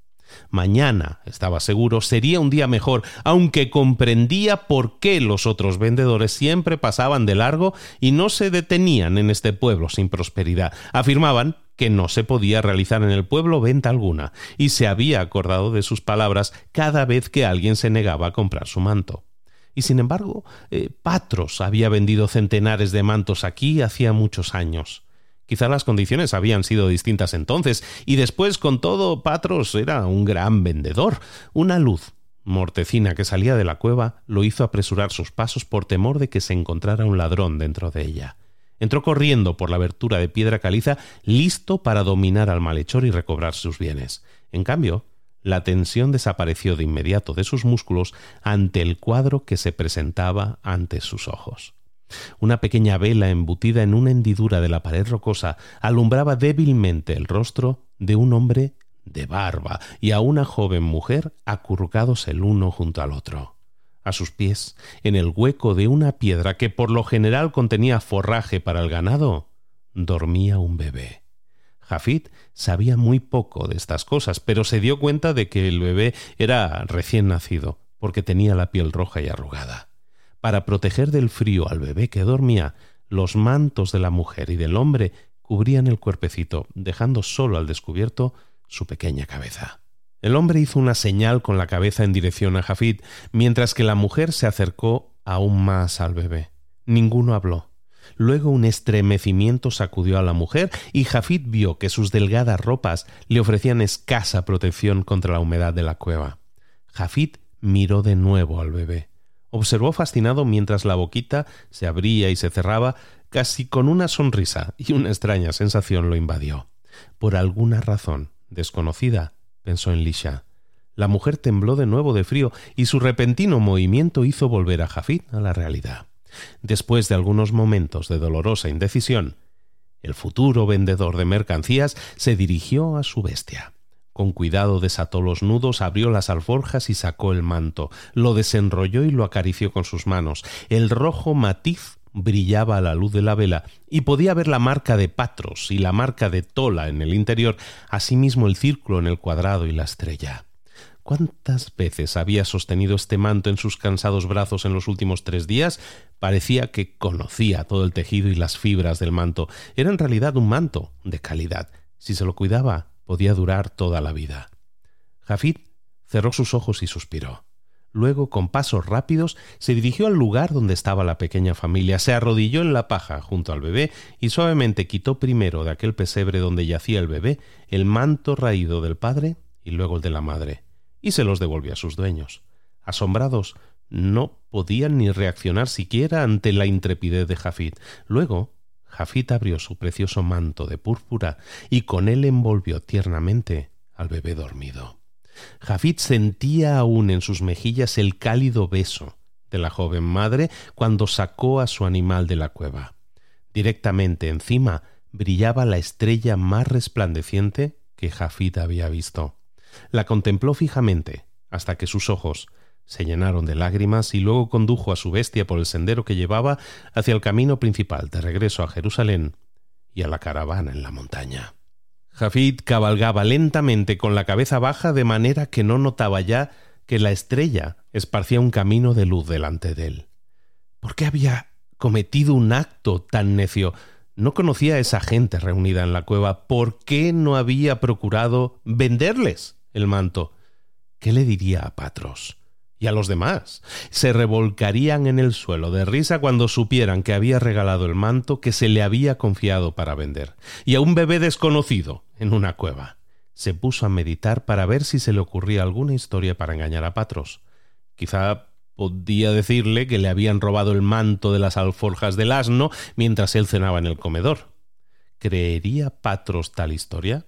Mañana, estaba seguro, sería un día mejor, aunque comprendía por qué los otros vendedores siempre pasaban de largo y no se detenían en este pueblo sin prosperidad. Afirmaban que no se podía realizar en el pueblo venta alguna, y se había acordado de sus palabras cada vez que alguien se negaba a comprar su manto. Y sin embargo, eh, Patros había vendido centenares de mantos aquí hacía muchos años. Quizá las condiciones habían sido distintas entonces, y después, con todo, Patros era un gran vendedor. Una luz mortecina que salía de la cueva lo hizo apresurar sus pasos por temor de que se encontrara un ladrón dentro de ella. Entró corriendo por la abertura de piedra caliza, listo para dominar al malhechor y recobrar sus bienes. En cambio, la tensión desapareció de inmediato de sus músculos ante el cuadro que se presentaba ante sus ojos. Una pequeña vela embutida en una hendidura de la pared rocosa alumbraba débilmente el rostro de un hombre de barba y a una joven mujer acurrucados el uno junto al otro. A sus pies, en el hueco de una piedra que por lo general contenía forraje para el ganado, dormía un bebé. Jafit sabía muy poco de estas cosas, pero se dio cuenta de que el bebé era recién nacido, porque tenía la piel roja y arrugada. Para proteger del frío al bebé que dormía, los mantos de la mujer y del hombre cubrían el cuerpecito, dejando solo al descubierto su pequeña cabeza. El hombre hizo una señal con la cabeza en dirección a Jafid, mientras que la mujer se acercó aún más al bebé. Ninguno habló. Luego un estremecimiento sacudió a la mujer y Jafid vio que sus delgadas ropas le ofrecían escasa protección contra la humedad de la cueva. Jafid miró de nuevo al bebé. Observó fascinado mientras la boquita se abría y se cerraba, casi con una sonrisa, y una extraña sensación lo invadió. Por alguna razón desconocida, pensó en Lisha. La mujer tembló de nuevo de frío y su repentino movimiento hizo volver a Jafid a la realidad. Después de algunos momentos de dolorosa indecisión, el futuro vendedor de mercancías se dirigió a su bestia. Con cuidado desató los nudos, abrió las alforjas y sacó el manto. Lo desenrolló y lo acarició con sus manos. El rojo matiz brillaba a la luz de la vela y podía ver la marca de Patros y la marca de Tola en el interior, asimismo el círculo en el cuadrado y la estrella. ¿Cuántas veces había sostenido este manto en sus cansados brazos en los últimos tres días? Parecía que conocía todo el tejido y las fibras del manto. Era en realidad un manto de calidad. Si se lo cuidaba, podía durar toda la vida. Jafid cerró sus ojos y suspiró. Luego, con pasos rápidos, se dirigió al lugar donde estaba la pequeña familia, se arrodilló en la paja junto al bebé y suavemente quitó primero de aquel pesebre donde yacía el bebé el manto raído del padre y luego el de la madre y se los devolvió a sus dueños. Asombrados, no podían ni reaccionar siquiera ante la intrepidez de Jafit. Luego, Jafit abrió su precioso manto de púrpura y con él envolvió tiernamente al bebé dormido. Jafit sentía aún en sus mejillas el cálido beso de la joven madre cuando sacó a su animal de la cueva. Directamente encima brillaba la estrella más resplandeciente que Jafit había visto. La contempló fijamente hasta que sus ojos se llenaron de lágrimas y luego condujo a su bestia por el sendero que llevaba hacia el camino principal de regreso a Jerusalén y a la caravana en la montaña. Jafid cabalgaba lentamente con la cabeza baja de manera que no notaba ya que la estrella esparcía un camino de luz delante de él. ¿Por qué había cometido un acto tan necio? No conocía a esa gente reunida en la cueva. ¿Por qué no había procurado venderles? el manto, ¿qué le diría a Patros? Y a los demás. Se revolcarían en el suelo de risa cuando supieran que había regalado el manto que se le había confiado para vender, y a un bebé desconocido en una cueva. Se puso a meditar para ver si se le ocurría alguna historia para engañar a Patros. Quizá podía decirle que le habían robado el manto de las alforjas del asno mientras él cenaba en el comedor. ¿Creería Patros tal historia?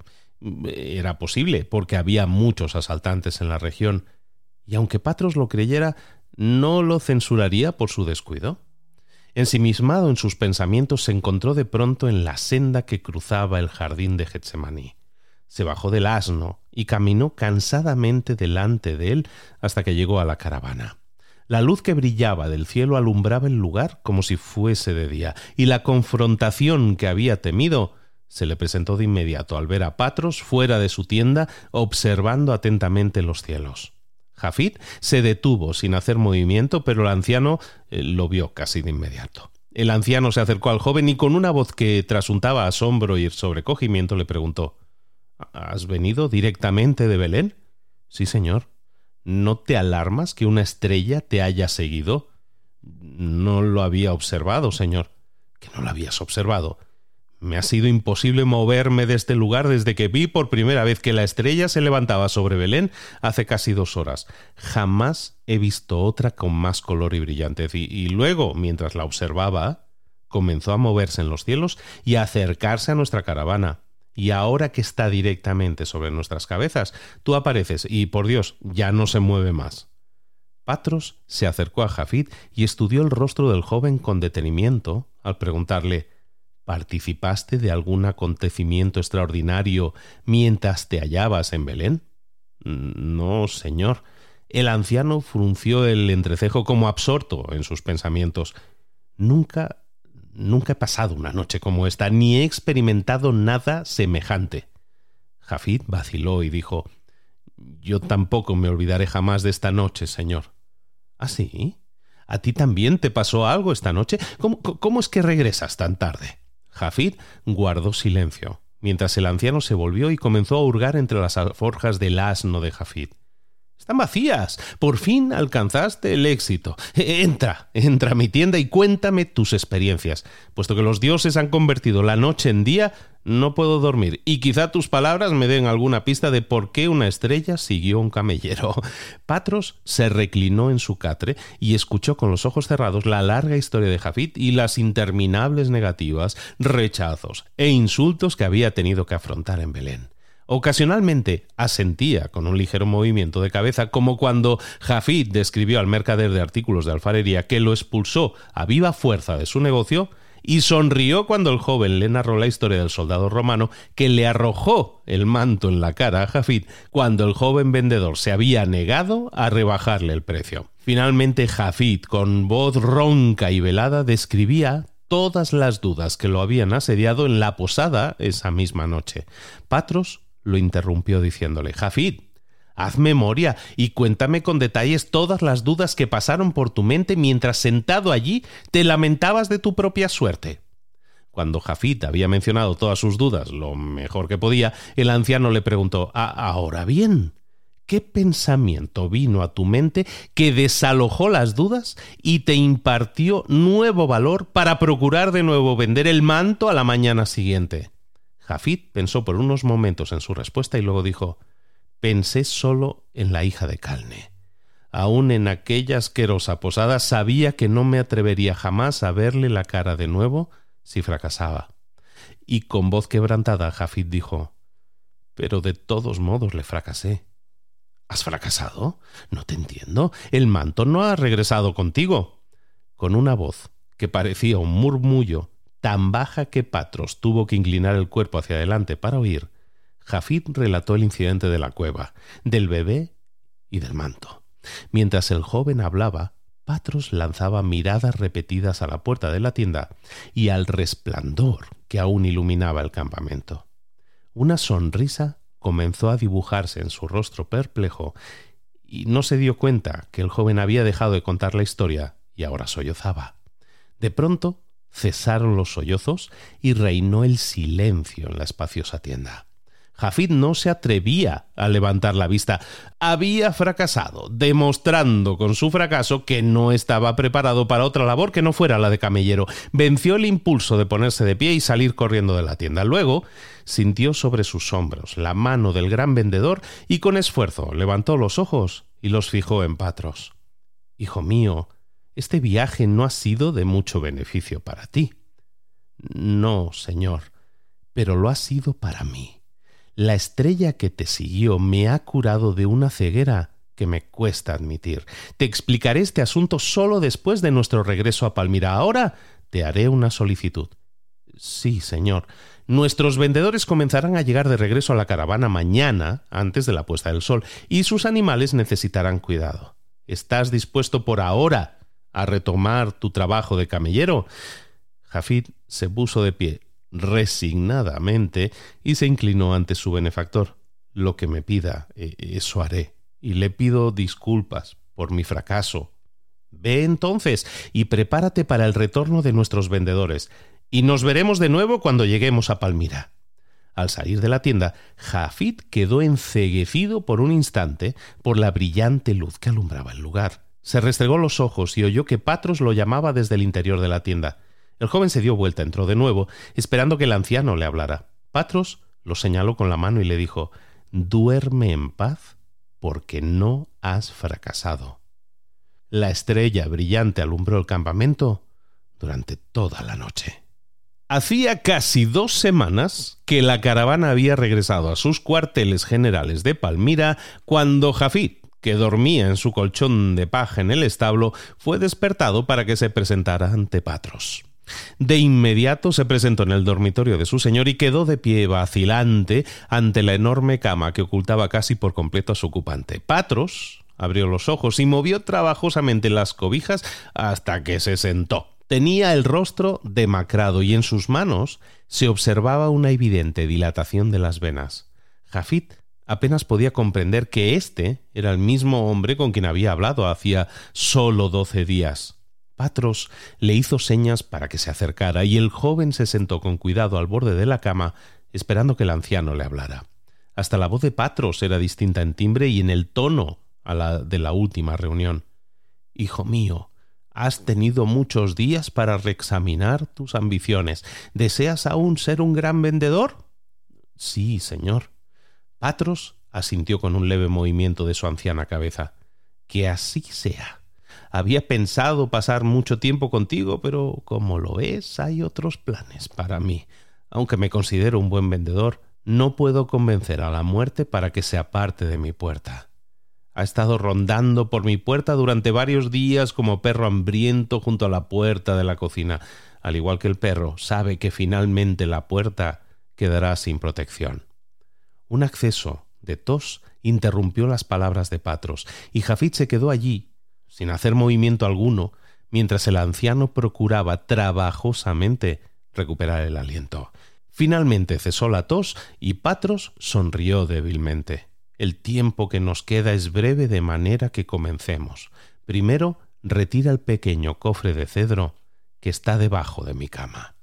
era posible, porque había muchos asaltantes en la región, y aunque Patros lo creyera, no lo censuraría por su descuido. Ensimismado en sus pensamientos, se encontró de pronto en la senda que cruzaba el jardín de Getsemaní. Se bajó del asno y caminó cansadamente delante de él hasta que llegó a la caravana. La luz que brillaba del cielo alumbraba el lugar como si fuese de día, y la confrontación que había temido se le presentó de inmediato al ver a Patros fuera de su tienda observando atentamente los cielos. Jafid se detuvo sin hacer movimiento, pero el anciano eh, lo vio casi de inmediato. El anciano se acercó al joven y con una voz que trasuntaba asombro y sobrecogimiento le preguntó ¿Has venido directamente de Belén? Sí, señor. ¿No te alarmas que una estrella te haya seguido? No lo había observado, señor. ¿Que no lo habías observado? Me ha sido imposible moverme de este lugar desde que vi por primera vez que la estrella se levantaba sobre Belén hace casi dos horas. Jamás he visto otra con más color y brillantez. Y, y, luego, mientras la observaba, comenzó a moverse en los cielos y a acercarse a nuestra caravana. Y ahora que está directamente sobre nuestras cabezas, tú apareces y, por Dios, ya no se mueve más. Patros se acercó a Jafid y estudió el rostro del joven con detenimiento al preguntarle ¿Participaste de algún acontecimiento extraordinario mientras te hallabas en Belén? No, señor. El anciano frunció el entrecejo como absorto en sus pensamientos. Nunca, nunca he pasado una noche como esta, ni he experimentado nada semejante. Jafid vaciló y dijo Yo tampoco me olvidaré jamás de esta noche, señor. ¿Ah, sí? ¿A ti también te pasó algo esta noche? ¿Cómo, cómo es que regresas tan tarde? Jafid guardó silencio, mientras el anciano se volvió y comenzó a hurgar entre las alforjas del asno de Jafid. Están vacías. Por fin alcanzaste el éxito. Entra, entra a mi tienda y cuéntame tus experiencias. Puesto que los dioses han convertido la noche en día, no puedo dormir. Y quizá tus palabras me den alguna pista de por qué una estrella siguió un camellero. Patros se reclinó en su catre y escuchó con los ojos cerrados la larga historia de Jafit y las interminables negativas, rechazos e insultos que había tenido que afrontar en Belén. Ocasionalmente asentía con un ligero movimiento de cabeza, como cuando Jafid describió al mercader de artículos de alfarería que lo expulsó a viva fuerza de su negocio, y sonrió cuando el joven le narró la historia del soldado romano que le arrojó el manto en la cara a Jafid cuando el joven vendedor se había negado a rebajarle el precio. Finalmente Jafid, con voz ronca y velada, describía todas las dudas que lo habían asediado en la posada esa misma noche. Patros lo interrumpió diciéndole Jafid, haz memoria y cuéntame con detalles todas las dudas que pasaron por tu mente mientras sentado allí te lamentabas de tu propia suerte. Cuando Jafid había mencionado todas sus dudas lo mejor que podía, el anciano le preguntó ah, Ahora bien, ¿Qué pensamiento vino a tu mente que desalojó las dudas y te impartió nuevo valor para procurar de nuevo vender el manto a la mañana siguiente? Jafid pensó por unos momentos en su respuesta y luego dijo Pensé solo en la hija de Calne. Aún en aquella asquerosa posada sabía que no me atrevería jamás a verle la cara de nuevo si fracasaba. Y con voz quebrantada Jafid dijo Pero de todos modos le fracasé. ¿Has fracasado? No te entiendo. El manto no ha regresado contigo. Con una voz que parecía un murmullo tan baja que Patros tuvo que inclinar el cuerpo hacia adelante para oír, Jafid relató el incidente de la cueva, del bebé y del manto. Mientras el joven hablaba, Patros lanzaba miradas repetidas a la puerta de la tienda y al resplandor que aún iluminaba el campamento. Una sonrisa comenzó a dibujarse en su rostro perplejo y no se dio cuenta que el joven había dejado de contar la historia y ahora sollozaba. De pronto cesaron los sollozos y reinó el silencio en la espaciosa tienda. Jafid no se atrevía a levantar la vista. Había fracasado, demostrando con su fracaso que no estaba preparado para otra labor que no fuera la de camellero. Venció el impulso de ponerse de pie y salir corriendo de la tienda. Luego sintió sobre sus hombros la mano del gran vendedor y con esfuerzo levantó los ojos y los fijó en Patros. Hijo mío, este viaje no ha sido de mucho beneficio para ti. No, señor, pero lo ha sido para mí. La estrella que te siguió me ha curado de una ceguera que me cuesta admitir. Te explicaré este asunto solo después de nuestro regreso a Palmira. Ahora te haré una solicitud. Sí, señor. Nuestros vendedores comenzarán a llegar de regreso a la caravana mañana, antes de la puesta del sol, y sus animales necesitarán cuidado. ¿Estás dispuesto por ahora a retomar tu trabajo de camellero? Jafid se puso de pie resignadamente y se inclinó ante su benefactor. Lo que me pida, e, eso haré, y le pido disculpas por mi fracaso. Ve entonces y prepárate para el retorno de nuestros vendedores, y nos veremos de nuevo cuando lleguemos a Palmira. Al salir de la tienda, Jafid quedó enceguecido por un instante por la brillante luz que alumbraba el lugar. Se restregó los ojos y oyó que Patros lo llamaba desde el interior de la tienda. El joven se dio vuelta, entró de nuevo, esperando que el anciano le hablara. Patros lo señaló con la mano y le dijo Duerme en paz, porque no has fracasado. La estrella brillante alumbró el campamento durante toda la noche. Hacía casi dos semanas que la caravana había regresado a sus cuarteles generales de Palmira cuando Jafid, que dormía en su colchón de paja en el establo, fue despertado para que se presentara ante Patros. De inmediato se presentó en el dormitorio de su señor y quedó de pie vacilante ante la enorme cama que ocultaba casi por completo a su ocupante. Patros abrió los ojos y movió trabajosamente las cobijas hasta que se sentó. Tenía el rostro demacrado y en sus manos se observaba una evidente dilatación de las venas. Jafit apenas podía comprender que éste era el mismo hombre con quien había hablado hacía solo doce días. Patros le hizo señas para que se acercara y el joven se sentó con cuidado al borde de la cama, esperando que el anciano le hablara. Hasta la voz de Patros era distinta en timbre y en el tono a la de la última reunión. Hijo mío, has tenido muchos días para reexaminar tus ambiciones. ¿Deseas aún ser un gran vendedor? Sí, señor. Patros asintió con un leve movimiento de su anciana cabeza. Que así sea. Había pensado pasar mucho tiempo contigo, pero como lo ves, hay otros planes para mí. Aunque me considero un buen vendedor, no puedo convencer a la muerte para que se aparte de mi puerta. Ha estado rondando por mi puerta durante varios días como perro hambriento junto a la puerta de la cocina. Al igual que el perro, sabe que finalmente la puerta quedará sin protección. Un acceso de tos interrumpió las palabras de Patros, y Jafit se quedó allí, sin hacer movimiento alguno, mientras el anciano procuraba trabajosamente recuperar el aliento. Finalmente cesó la tos y Patros sonrió débilmente. El tiempo que nos queda es breve de manera que comencemos. Primero, retira el pequeño cofre de cedro que está debajo de mi cama.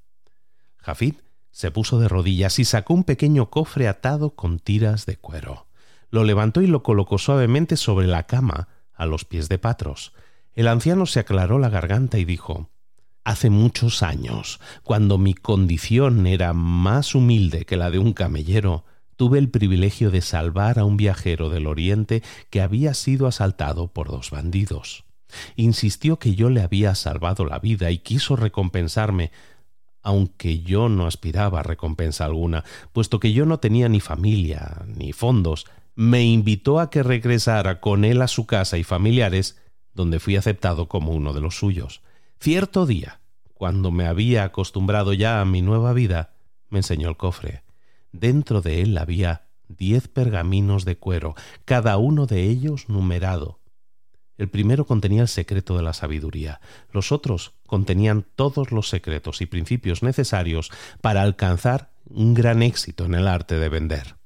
Jafid se puso de rodillas y sacó un pequeño cofre atado con tiras de cuero. Lo levantó y lo colocó suavemente sobre la cama, a los pies de Patros. El anciano se aclaró la garganta y dijo Hace muchos años, cuando mi condición era más humilde que la de un camellero, tuve el privilegio de salvar a un viajero del Oriente que había sido asaltado por dos bandidos. Insistió que yo le había salvado la vida y quiso recompensarme, aunque yo no aspiraba a recompensa alguna, puesto que yo no tenía ni familia ni fondos, me invitó a que regresara con él a su casa y familiares, donde fui aceptado como uno de los suyos. Cierto día, cuando me había acostumbrado ya a mi nueva vida, me enseñó el cofre. Dentro de él había diez pergaminos de cuero, cada uno de ellos numerado. El primero contenía el secreto de la sabiduría, los otros contenían todos los secretos y principios necesarios para alcanzar un gran éxito en el arte de vender.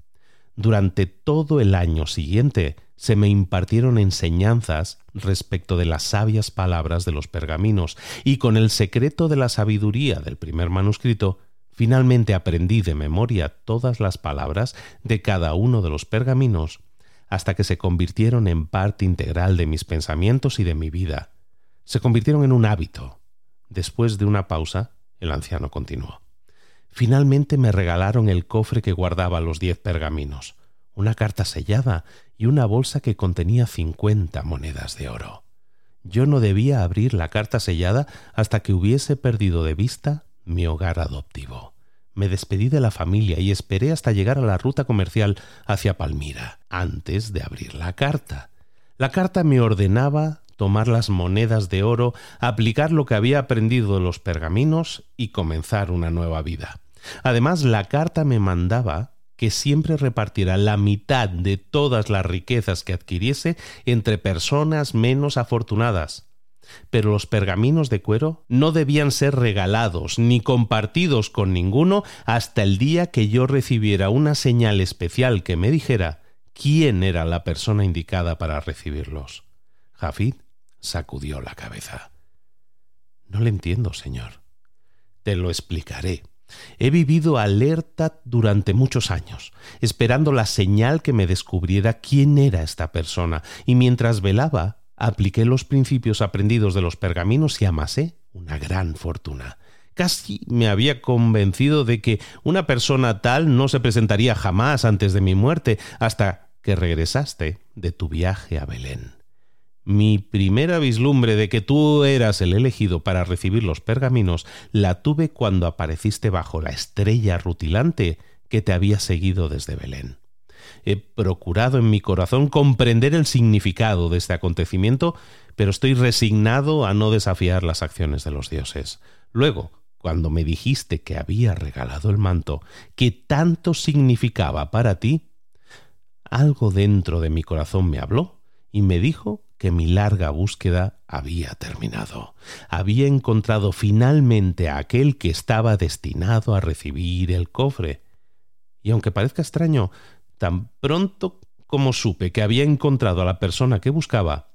Durante todo el año siguiente se me impartieron enseñanzas respecto de las sabias palabras de los pergaminos, y con el secreto de la sabiduría del primer manuscrito Finalmente aprendí de memoria todas las palabras de cada uno de los pergaminos hasta que se convirtieron en parte integral de mis pensamientos y de mi vida. Se convirtieron en un hábito. Después de una pausa, el anciano continuó. Finalmente me regalaron el cofre que guardaba los diez pergaminos, una carta sellada y una bolsa que contenía cincuenta monedas de oro. Yo no debía abrir la carta sellada hasta que hubiese perdido de vista mi hogar adoptivo. Me despedí de la familia y esperé hasta llegar a la ruta comercial hacia Palmira, antes de abrir la carta. La carta me ordenaba tomar las monedas de oro, aplicar lo que había aprendido de los pergaminos y comenzar una nueva vida. Además, la carta me mandaba que siempre repartiera la mitad de todas las riquezas que adquiriese entre personas menos afortunadas, pero los pergaminos de cuero no debían ser regalados ni compartidos con ninguno hasta el día que yo recibiera una señal especial que me dijera quién era la persona indicada para recibirlos. Jafid sacudió la cabeza. No le entiendo, señor. Te lo explicaré. He vivido alerta durante muchos años, esperando la señal que me descubriera quién era esta persona, y mientras velaba, apliqué los principios aprendidos de los pergaminos y amasé una gran fortuna. Casi me había convencido de que una persona tal no se presentaría jamás antes de mi muerte hasta que regresaste de tu viaje a Belén. Mi primera vislumbre de que tú eras el elegido para recibir los pergaminos la tuve cuando apareciste bajo la estrella rutilante que te había seguido desde Belén. He procurado en mi corazón comprender el significado de este acontecimiento, pero estoy resignado a no desafiar las acciones de los dioses. Luego, cuando me dijiste que había regalado el manto, que tanto significaba para ti, algo dentro de mi corazón me habló y me dijo que mi larga búsqueda había terminado. Había encontrado finalmente a aquel que estaba destinado a recibir el cofre. Y aunque parezca extraño, Tan pronto como supe que había encontrado a la persona que buscaba,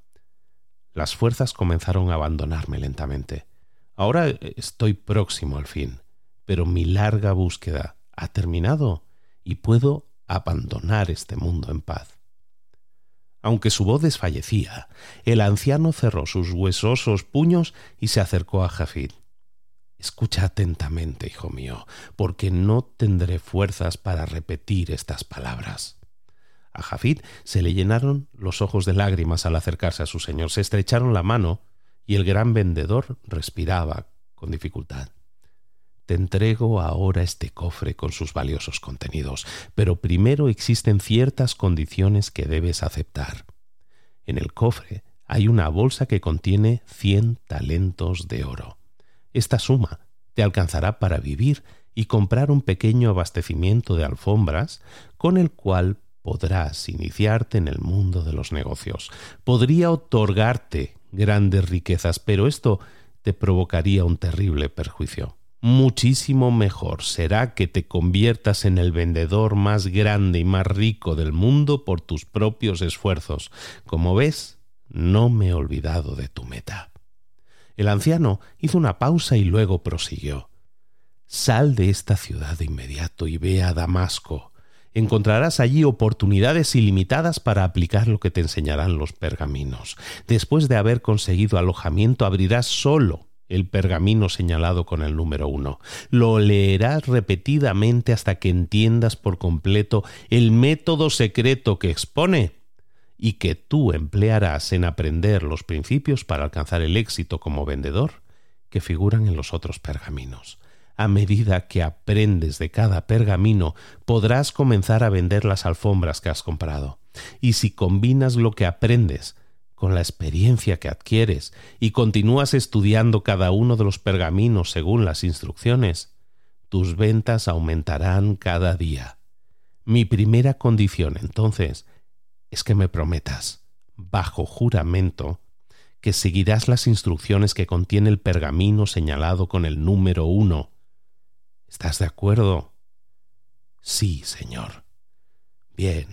las fuerzas comenzaron a abandonarme lentamente. Ahora estoy próximo al fin, pero mi larga búsqueda ha terminado y puedo abandonar este mundo en paz. Aunque su voz desfallecía, el anciano cerró sus huesosos puños y se acercó a Jafid. Escucha atentamente, hijo mío, porque no tendré fuerzas para repetir estas palabras. A Jafid se le llenaron los ojos de lágrimas al acercarse a su señor, se estrecharon la mano y el gran vendedor respiraba con dificultad. Entrego ahora este cofre con sus valiosos contenidos, pero primero existen ciertas condiciones que debes aceptar. En el cofre hay una bolsa que contiene cien talentos de oro. Esta suma te alcanzará para vivir y comprar un pequeño abastecimiento de alfombras con el cual podrás iniciarte en el mundo de los negocios. Podría otorgarte grandes riquezas, pero esto te provocaría un terrible perjuicio. Muchísimo mejor será que te conviertas en el vendedor más grande y más rico del mundo por tus propios esfuerzos. Como ves, no me he olvidado de tu meta. El anciano hizo una pausa y luego prosiguió. Sal de esta ciudad de inmediato y ve a Damasco. Encontrarás allí oportunidades ilimitadas para aplicar lo que te enseñarán los pergaminos. Después de haber conseguido alojamiento, abrirás solo el pergamino señalado con el número uno. Lo leerás repetidamente hasta que entiendas por completo el método secreto que expone y que tú emplearás en aprender los principios para alcanzar el éxito como vendedor que figuran en los otros pergaminos. A medida que aprendes de cada pergamino, podrás comenzar a vender las alfombras que has comprado. Y si combinas lo que aprendes con la experiencia que adquieres y continúas estudiando cada uno de los pergaminos según las instrucciones, tus ventas aumentarán cada día. Mi primera condición, entonces, es que me prometas, bajo juramento, que seguirás las instrucciones que contiene el pergamino señalado con el número uno. ¿Estás de acuerdo? Sí, señor. Bien,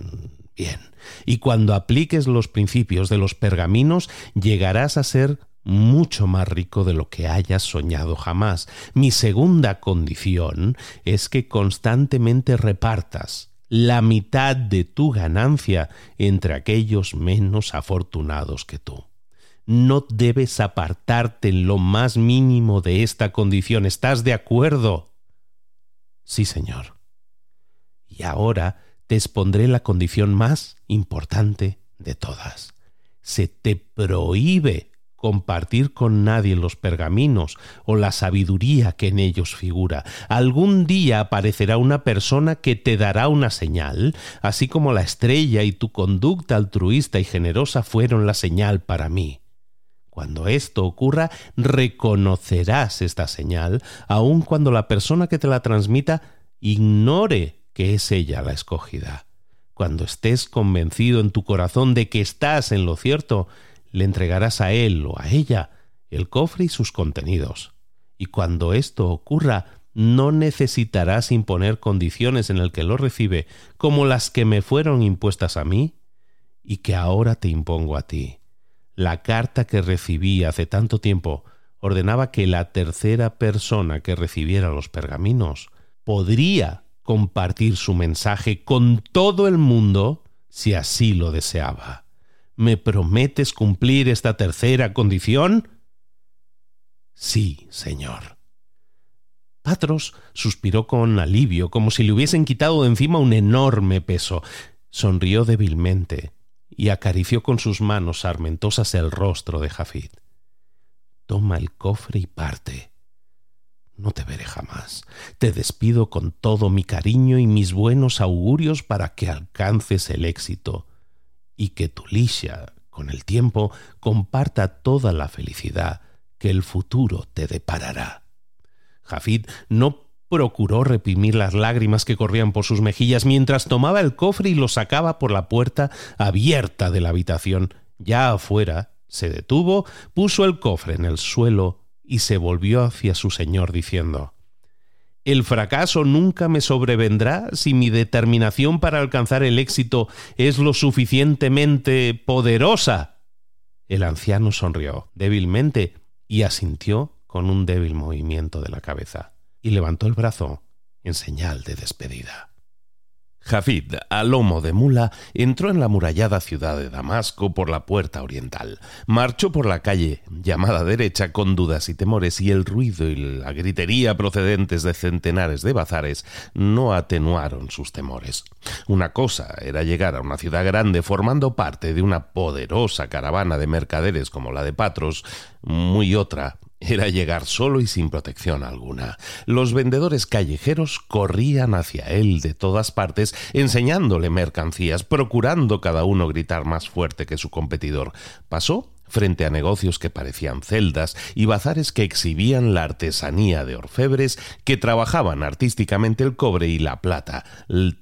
bien. Y cuando apliques los principios de los pergaminos, llegarás a ser mucho más rico de lo que hayas soñado jamás. Mi segunda condición es que constantemente repartas la mitad de tu ganancia entre aquellos menos afortunados que tú. No debes apartarte en lo más mínimo de esta condición. ¿Estás de acuerdo? Sí, señor. Y ahora te expondré la condición más importante de todas. Se te prohíbe compartir con nadie los pergaminos o la sabiduría que en ellos figura. Algún día aparecerá una persona que te dará una señal, así como la estrella y tu conducta altruista y generosa fueron la señal para mí. Cuando esto ocurra, reconocerás esta señal, aun cuando la persona que te la transmita ignore que es ella la escogida. Cuando estés convencido en tu corazón de que estás en lo cierto, le entregarás a él o a ella el cofre y sus contenidos. Y cuando esto ocurra, no necesitarás imponer condiciones en el que lo recibe como las que me fueron impuestas a mí y que ahora te impongo a ti. La carta que recibí hace tanto tiempo ordenaba que la tercera persona que recibiera los pergaminos podría compartir su mensaje con todo el mundo si así lo deseaba. ¿Me prometes cumplir esta tercera condición? Sí, señor. Patros suspiró con alivio, como si le hubiesen quitado de encima un enorme peso. Sonrió débilmente y acarició con sus manos sarmentosas el rostro de Jafid. Toma el cofre y parte. No te veré jamás. Te despido con todo mi cariño y mis buenos augurios para que alcances el éxito y que tu Lisha, con el tiempo, comparta toda la felicidad que el futuro te deparará. Jafid no procuró reprimir las lágrimas que corrían por sus mejillas mientras tomaba el cofre y lo sacaba por la puerta abierta de la habitación. Ya afuera, se detuvo, puso el cofre en el suelo y se volvió hacia su señor diciendo el fracaso nunca me sobrevendrá si mi determinación para alcanzar el éxito es lo suficientemente poderosa. El anciano sonrió débilmente y asintió con un débil movimiento de la cabeza, y levantó el brazo en señal de despedida. Jafid, a lomo de mula, entró en la murallada ciudad de Damasco por la puerta oriental. Marchó por la calle llamada derecha con dudas y temores y el ruido y la gritería procedentes de centenares de bazares no atenuaron sus temores. Una cosa era llegar a una ciudad grande formando parte de una poderosa caravana de mercaderes como la de Patros, muy otra era llegar solo y sin protección alguna. Los vendedores callejeros corrían hacia él de todas partes, enseñándole mercancías, procurando cada uno gritar más fuerte que su competidor. Pasó frente a negocios que parecían celdas y bazares que exhibían la artesanía de orfebres que trabajaban artísticamente el cobre y la plata,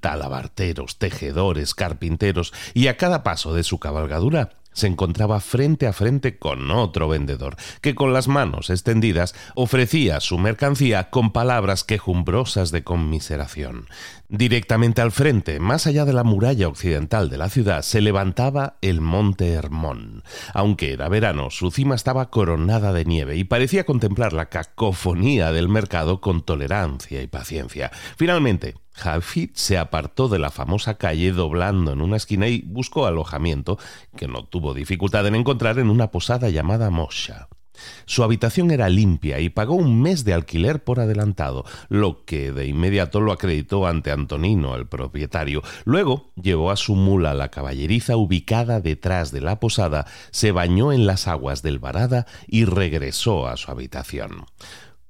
talabarteros, tejedores, carpinteros, y a cada paso de su cabalgadura se encontraba frente a frente con otro vendedor, que con las manos extendidas ofrecía su mercancía con palabras quejumbrosas de conmiseración. Directamente al frente, más allá de la muralla occidental de la ciudad, se levantaba el monte Hermón. Aunque era verano, su cima estaba coronada de nieve y parecía contemplar la cacofonía del mercado con tolerancia y paciencia. Finalmente, Jafid se apartó de la famosa calle doblando en una esquina y buscó alojamiento, que no tuvo dificultad en encontrar en una posada llamada Mosha. Su habitación era limpia y pagó un mes de alquiler por adelantado, lo que de inmediato lo acreditó ante Antonino, el propietario. Luego llevó a su mula la caballeriza ubicada detrás de la posada, se bañó en las aguas del Varada y regresó a su habitación.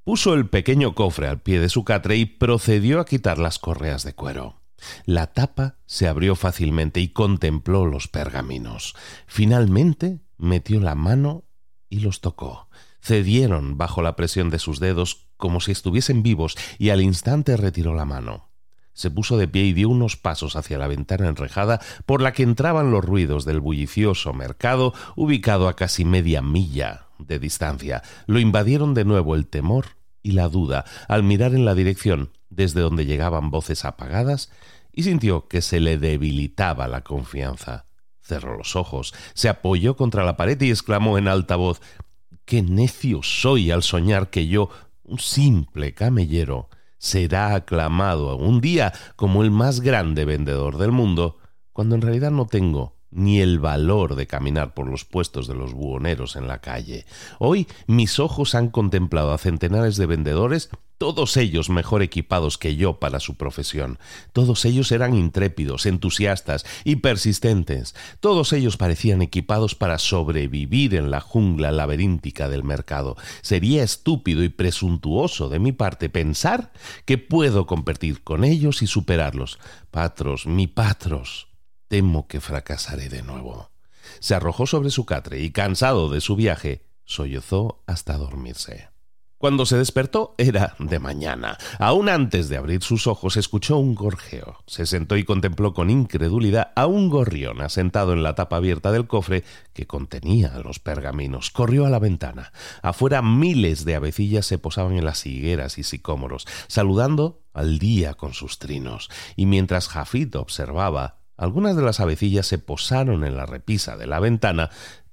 Puso el pequeño cofre al pie de su catre y procedió a quitar las correas de cuero. La tapa se abrió fácilmente y contempló los pergaminos. Finalmente metió la mano y los tocó. Cedieron bajo la presión de sus dedos como si estuviesen vivos y al instante retiró la mano. Se puso de pie y dio unos pasos hacia la ventana enrejada por la que entraban los ruidos del bullicioso mercado ubicado a casi media milla de distancia. Lo invadieron de nuevo el temor y la duda al mirar en la dirección desde donde llegaban voces apagadas y sintió que se le debilitaba la confianza. Cerró los ojos, se apoyó contra la pared y exclamó en alta voz Qué necio soy al soñar que yo, un simple camellero, será aclamado un día como el más grande vendedor del mundo, cuando en realidad no tengo ni el valor de caminar por los puestos de los buhoneros en la calle. Hoy mis ojos han contemplado a centenares de vendedores, todos ellos mejor equipados que yo para su profesión. Todos ellos eran intrépidos, entusiastas y persistentes. Todos ellos parecían equipados para sobrevivir en la jungla laberíntica del mercado. Sería estúpido y presuntuoso de mi parte pensar que puedo competir con ellos y superarlos. Patros, mi patros, Temo que fracasaré de nuevo. Se arrojó sobre su catre y, cansado de su viaje, sollozó hasta dormirse. Cuando se despertó era de mañana. Aún antes de abrir sus ojos escuchó un gorjeo. Se sentó y contempló con incredulidad a un gorrión asentado en la tapa abierta del cofre que contenía los pergaminos. Corrió a la ventana. Afuera miles de avecillas se posaban en las higueras y sicómoros, saludando al día con sus trinos. Y mientras Jafit observaba, algunas de las avecillas se posaron en la repisa de la ventana,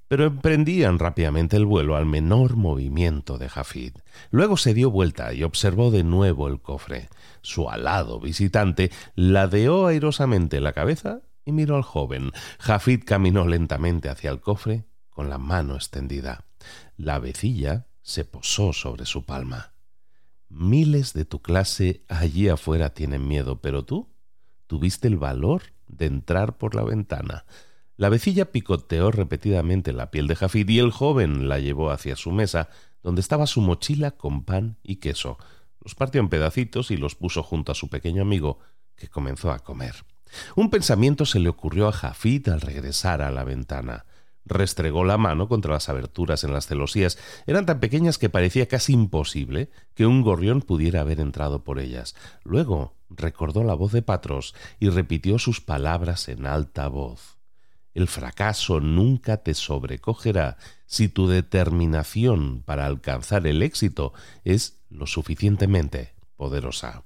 pero emprendían rápidamente el vuelo al menor movimiento de Jafid. Luego se dio vuelta y observó de nuevo el cofre. Su alado visitante ladeó airosamente la cabeza y miró al joven. Jafid caminó lentamente hacia el cofre con la mano extendida. La avecilla se posó sobre su palma. Miles de tu clase allí afuera tienen miedo, pero tú tuviste el valor de entrar por la ventana. La vecilla picoteó repetidamente la piel de Jafid y el joven la llevó hacia su mesa, donde estaba su mochila con pan y queso. Los partió en pedacitos y los puso junto a su pequeño amigo, que comenzó a comer. Un pensamiento se le ocurrió a Jafid al regresar a la ventana. Restregó la mano contra las aberturas en las celosías. Eran tan pequeñas que parecía casi imposible que un gorrión pudiera haber entrado por ellas. Luego recordó la voz de Patros y repitió sus palabras en alta voz. El fracaso nunca te sobrecogerá si tu determinación para alcanzar el éxito es lo suficientemente poderosa.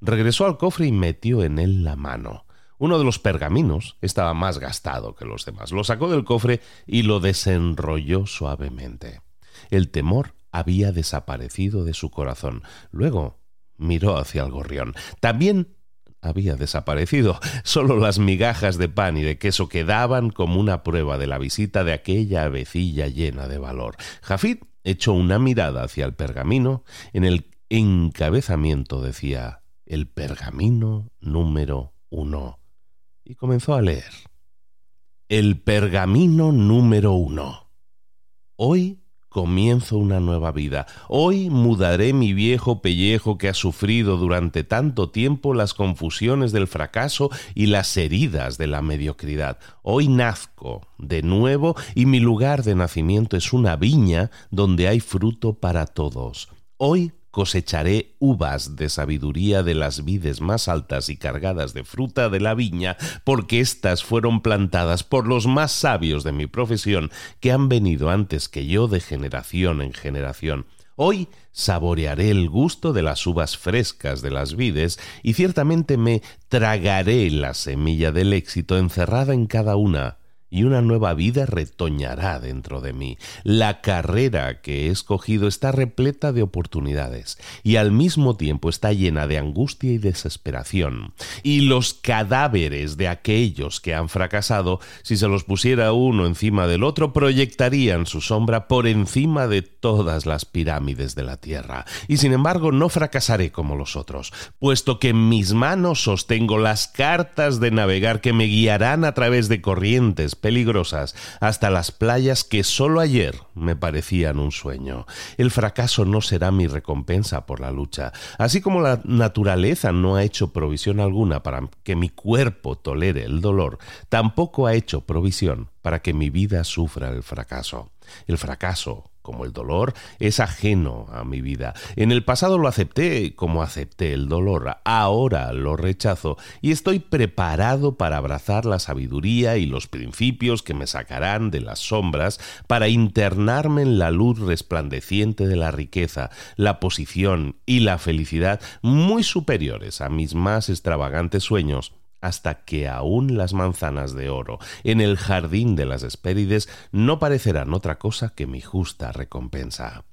Regresó al cofre y metió en él la mano. Uno de los pergaminos estaba más gastado que los demás. Lo sacó del cofre y lo desenrolló suavemente. El temor había desaparecido de su corazón. Luego miró hacia el gorrión. También había desaparecido. Solo las migajas de pan y de queso quedaban como una prueba de la visita de aquella avecilla llena de valor. Jafid echó una mirada hacia el pergamino. En el encabezamiento decía el pergamino número uno y comenzó a leer. El pergamino número uno. Hoy comienzo una nueva vida. Hoy mudaré mi viejo pellejo que ha sufrido durante tanto tiempo las confusiones del fracaso y las heridas de la mediocridad. Hoy nazco de nuevo y mi lugar de nacimiento es una viña donde hay fruto para todos. Hoy cosecharé uvas de sabiduría de las vides más altas y cargadas de fruta de la viña, porque éstas fueron plantadas por los más sabios de mi profesión, que han venido antes que yo de generación en generación. Hoy saborearé el gusto de las uvas frescas de las vides y ciertamente me tragaré la semilla del éxito encerrada en cada una y una nueva vida retoñará dentro de mí. La carrera que he escogido está repleta de oportunidades y al mismo tiempo está llena de angustia y desesperación. Y los cadáveres de aquellos que han fracasado, si se los pusiera uno encima del otro, proyectarían su sombra por encima de todas las pirámides de la tierra. Y sin embargo no fracasaré como los otros, puesto que en mis manos sostengo las cartas de navegar que me guiarán a través de corrientes peligrosas hasta las playas que solo ayer me parecían un sueño. El fracaso no será mi recompensa por la lucha, así como la naturaleza no ha hecho provisión alguna para que mi cuerpo tolere el dolor, tampoco ha hecho provisión para que mi vida sufra el fracaso. El fracaso como el dolor, es ajeno a mi vida. En el pasado lo acepté como acepté el dolor, ahora lo rechazo y estoy preparado para abrazar la sabiduría y los principios que me sacarán de las sombras para internarme en la luz resplandeciente de la riqueza, la posición y la felicidad muy superiores a mis más extravagantes sueños hasta que aún las manzanas de oro en el jardín de las Hespérides no parecerán otra cosa que mi justa recompensa.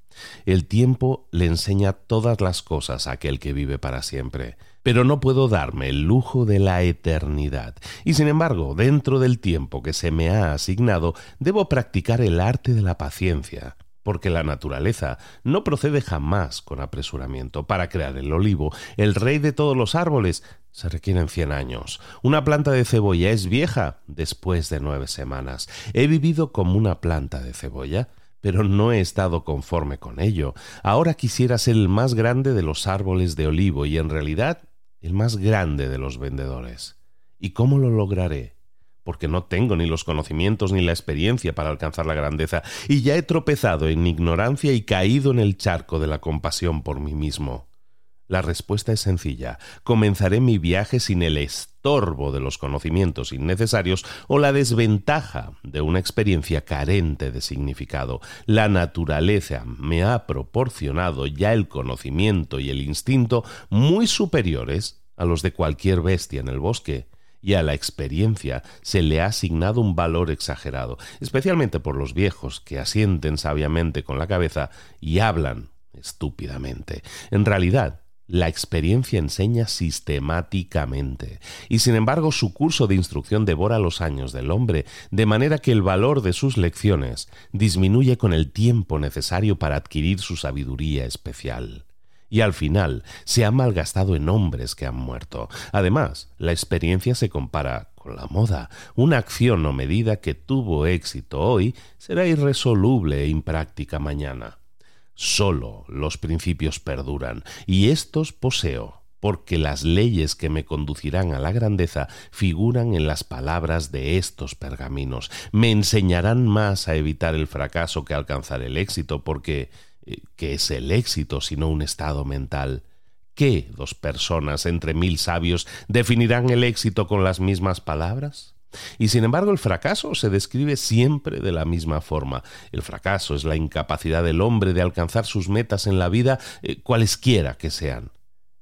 El tiempo le enseña todas las cosas a aquel que vive para siempre, pero no puedo darme el lujo de la eternidad, y sin embargo, dentro del tiempo que se me ha asignado, debo practicar el arte de la paciencia, porque la naturaleza no procede jamás con apresuramiento. Para crear el olivo, el rey de todos los árboles, se requieren cien años. Una planta de cebolla es vieja después de nueve semanas. He vivido como una planta de cebolla, pero no he estado conforme con ello. Ahora quisiera ser el más grande de los árboles de olivo y en realidad el más grande de los vendedores. ¿Y cómo lo lograré? porque no tengo ni los conocimientos ni la experiencia para alcanzar la grandeza, y ya he tropezado en ignorancia y caído en el charco de la compasión por mí mismo. La respuesta es sencilla. Comenzaré mi viaje sin el estorbo de los conocimientos innecesarios o la desventaja de una experiencia carente de significado. La naturaleza me ha proporcionado ya el conocimiento y el instinto muy superiores a los de cualquier bestia en el bosque y a la experiencia se le ha asignado un valor exagerado, especialmente por los viejos que asienten sabiamente con la cabeza y hablan estúpidamente. En realidad, la experiencia enseña sistemáticamente, y sin embargo su curso de instrucción devora los años del hombre, de manera que el valor de sus lecciones disminuye con el tiempo necesario para adquirir su sabiduría especial. Y al final se ha malgastado en hombres que han muerto. Además, la experiencia se compara con la moda. Una acción o medida que tuvo éxito hoy será irresoluble e impráctica mañana. Solo los principios perduran, y estos poseo, porque las leyes que me conducirán a la grandeza figuran en las palabras de estos pergaminos. Me enseñarán más a evitar el fracaso que a alcanzar el éxito, porque eh, ¿qué es el éxito sino un estado mental? ¿Qué dos personas entre mil sabios definirán el éxito con las mismas palabras? Y sin embargo el fracaso se describe siempre de la misma forma. El fracaso es la incapacidad del hombre de alcanzar sus metas en la vida, eh, cualesquiera que sean.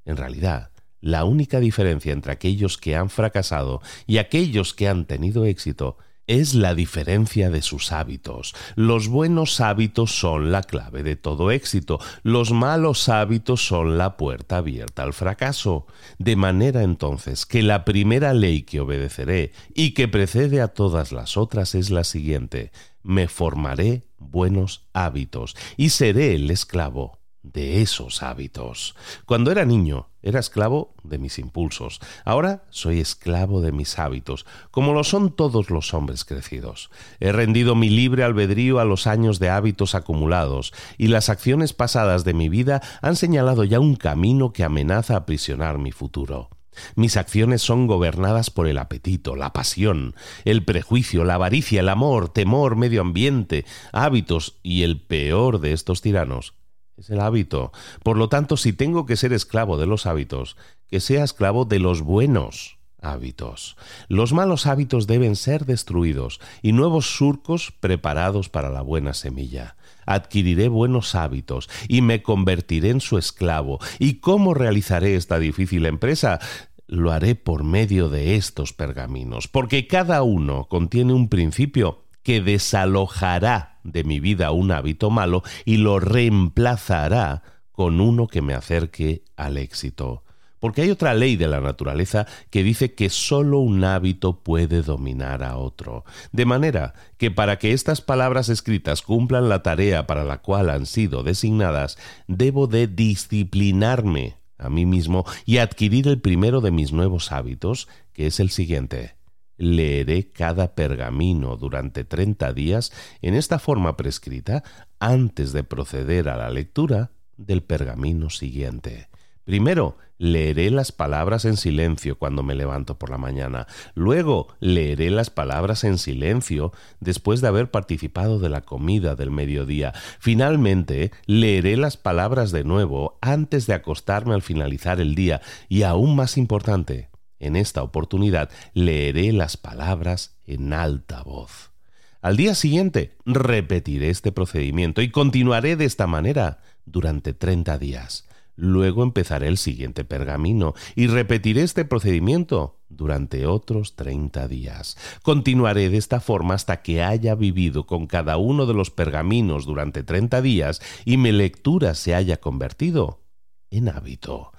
En realidad, la única diferencia entre aquellos que han fracasado y aquellos que han tenido éxito es la diferencia de sus hábitos. Los buenos hábitos son la clave de todo éxito, los malos hábitos son la puerta abierta al fracaso. De manera entonces que la primera ley que obedeceré y que precede a todas las otras es la siguiente, me formaré buenos hábitos y seré el esclavo de esos hábitos. Cuando era niño, era esclavo de mis impulsos. Ahora soy esclavo de mis hábitos, como lo son todos los hombres crecidos. He rendido mi libre albedrío a los años de hábitos acumulados, y las acciones pasadas de mi vida han señalado ya un camino que amenaza aprisionar mi futuro. Mis acciones son gobernadas por el apetito, la pasión, el prejuicio, la avaricia, el amor, temor, medio ambiente, hábitos y el peor de estos tiranos, es el hábito. Por lo tanto, si tengo que ser esclavo de los hábitos, que sea esclavo de los buenos hábitos. Los malos hábitos deben ser destruidos y nuevos surcos preparados para la buena semilla. Adquiriré buenos hábitos y me convertiré en su esclavo. ¿Y cómo realizaré esta difícil empresa? Lo haré por medio de estos pergaminos, porque cada uno contiene un principio que desalojará de mi vida un hábito malo y lo reemplazará con uno que me acerque al éxito. Porque hay otra ley de la naturaleza que dice que sólo un hábito puede dominar a otro. De manera que para que estas palabras escritas cumplan la tarea para la cual han sido designadas, debo de disciplinarme a mí mismo y adquirir el primero de mis nuevos hábitos, que es el siguiente leeré cada pergamino durante treinta días en esta forma prescrita antes de proceder a la lectura del pergamino siguiente. Primero, leeré las palabras en silencio cuando me levanto por la mañana. Luego, leeré las palabras en silencio después de haber participado de la comida del mediodía. Finalmente, leeré las palabras de nuevo antes de acostarme al finalizar el día. Y aún más importante, en esta oportunidad leeré las palabras en alta voz. Al día siguiente repetiré este procedimiento y continuaré de esta manera durante treinta días. Luego empezaré el siguiente pergamino y repetiré este procedimiento durante otros treinta días. Continuaré de esta forma hasta que haya vivido con cada uno de los pergaminos durante treinta días y mi lectura se haya convertido en hábito.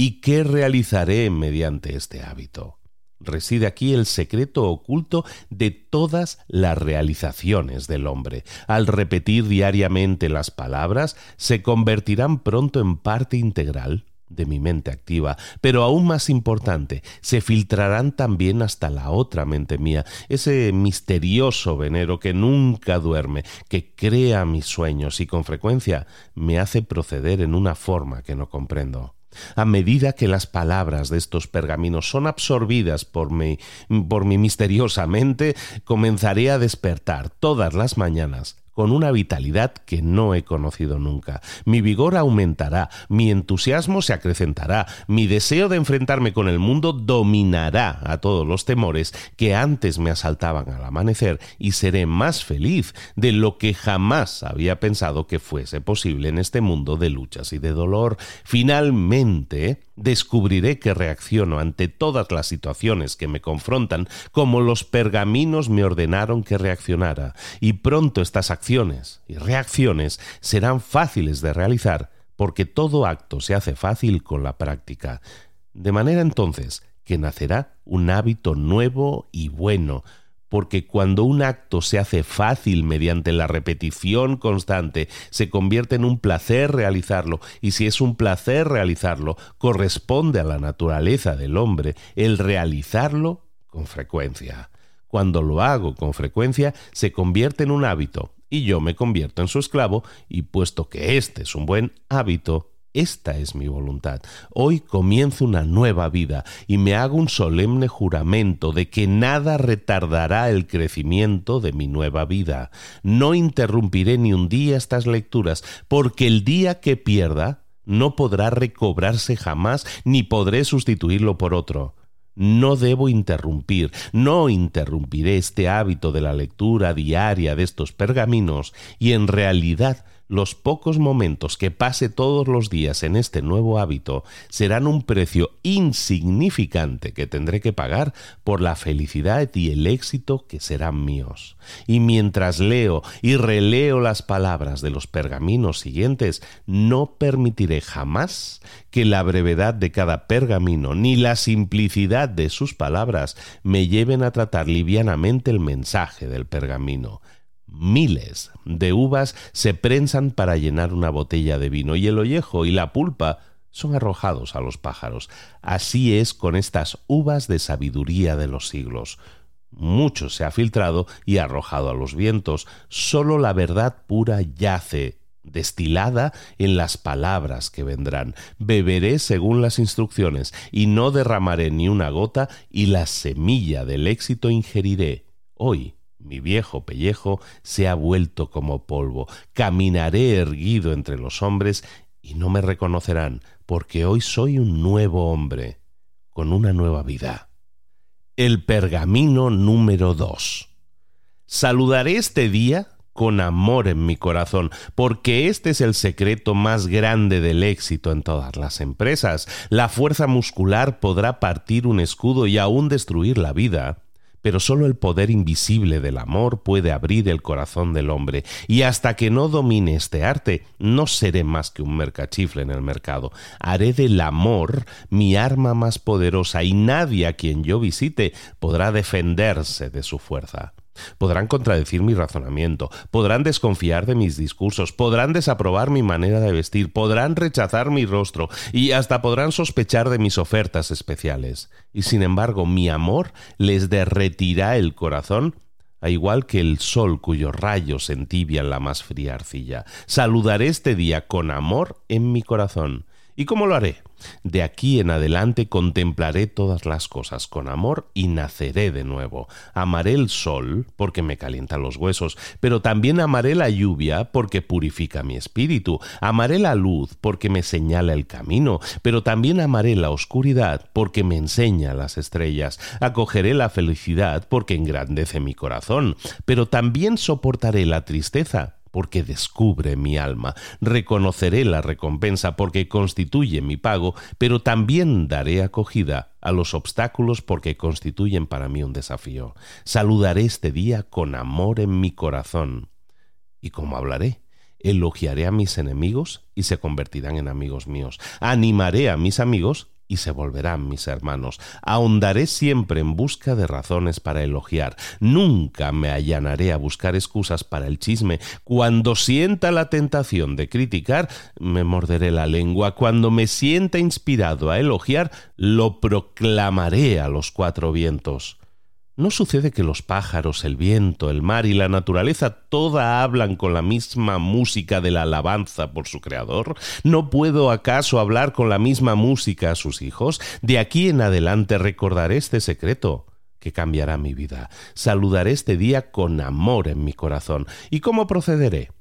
¿Y qué realizaré mediante este hábito? Reside aquí el secreto oculto de todas las realizaciones del hombre. Al repetir diariamente las palabras, se convertirán pronto en parte integral de mi mente activa, pero aún más importante, se filtrarán también hasta la otra mente mía, ese misterioso venero que nunca duerme, que crea mis sueños y con frecuencia me hace proceder en una forma que no comprendo. A medida que las palabras de estos pergaminos son absorbidas por mi, por mi misteriosa mente, comenzaré a despertar todas las mañanas con una vitalidad que no he conocido nunca. Mi vigor aumentará, mi entusiasmo se acrecentará, mi deseo de enfrentarme con el mundo dominará a todos los temores que antes me asaltaban al amanecer y seré más feliz de lo que jamás había pensado que fuese posible en este mundo de luchas y de dolor. Finalmente, descubriré que reacciono ante todas las situaciones que me confrontan como los pergaminos me ordenaron que reaccionara, y pronto estas acciones y reacciones serán fáciles de realizar, porque todo acto se hace fácil con la práctica. De manera entonces que nacerá un hábito nuevo y bueno, porque cuando un acto se hace fácil mediante la repetición constante, se convierte en un placer realizarlo, y si es un placer realizarlo, corresponde a la naturaleza del hombre el realizarlo con frecuencia. Cuando lo hago con frecuencia, se convierte en un hábito, y yo me convierto en su esclavo, y puesto que este es un buen hábito, esta es mi voluntad. Hoy comienzo una nueva vida y me hago un solemne juramento de que nada retardará el crecimiento de mi nueva vida. No interrumpiré ni un día estas lecturas, porque el día que pierda no podrá recobrarse jamás ni podré sustituirlo por otro. No debo interrumpir, no interrumpiré este hábito de la lectura diaria de estos pergaminos y en realidad los pocos momentos que pase todos los días en este nuevo hábito serán un precio insignificante que tendré que pagar por la felicidad y el éxito que serán míos. Y mientras leo y releo las palabras de los pergaminos siguientes, no permitiré jamás que la brevedad de cada pergamino ni la simplicidad de sus palabras me lleven a tratar livianamente el mensaje del pergamino. Miles de uvas se prensan para llenar una botella de vino y el ollejo y la pulpa son arrojados a los pájaros. Así es con estas uvas de sabiduría de los siglos. Mucho se ha filtrado y arrojado a los vientos. Sólo la verdad pura yace, destilada en las palabras que vendrán. Beberé según las instrucciones y no derramaré ni una gota y la semilla del éxito ingeriré. Hoy Mi viejo pellejo se ha vuelto como polvo. Caminaré erguido entre los hombres y no me reconocerán, porque hoy soy un nuevo hombre, con una nueva vida. El pergamino número 2. Saludaré este día con amor en mi corazón, porque este es el secreto más grande del éxito en todas las empresas. La fuerza muscular podrá partir un escudo y aún destruir la vida, pero solo el poder invisible del amor puede abrir el corazón del hombre, y hasta que no domine este arte, no seré más que un mercachifle en el mercado. Haré del amor mi arma más poderosa, y nadie a quien yo visite podrá defenderse de su fuerza. Podrán contradecir mi razonamiento, podrán desconfiar de mis discursos, podrán desaprobar mi manera de vestir, podrán rechazar mi rostro y hasta podrán sospechar de mis ofertas especiales. Y sin embargo, mi amor les derretirá el corazón a igual que el sol cuyos rayos entibian la más fría arcilla. Saludaré este día con amor en mi corazón. ¿Y cómo lo haré? De aquí en adelante contemplaré todas las cosas con amor y naceré de nuevo. Amaré el sol porque me calienta los huesos, pero también amaré la lluvia porque purifica mi espíritu. Amaré la luz porque me señala el camino, pero también amaré la oscuridad porque me enseña las estrellas. Acogeré la felicidad porque engrandece mi corazón, pero también soportaré la tristeza porque descubre mi alma. Reconoceré la recompensa porque constituye mi pago, pero también daré acogida a los obstáculos porque constituyen para mí un desafío. Saludaré este día con amor en mi corazón. ¿Y cómo hablaré? Elogiaré a mis enemigos y se convertirán en amigos míos. Animaré a mis amigos y se volverán mis hermanos. Ahondaré siempre en busca de razones para elogiar. Nunca me allanaré a buscar excusas para el chisme. Cuando sienta la tentación de criticar, me morderé la lengua. Cuando me sienta inspirado a elogiar, lo proclamaré a los cuatro vientos. ¿No sucede que los pájaros, el viento, el mar y la naturaleza toda hablan con la misma música de la alabanza por su creador? ¿No puedo acaso hablar con la misma música a sus hijos? De aquí en adelante recordaré este secreto que cambiará mi vida. Saludaré este día con amor en mi corazón. ¿Y cómo procederé?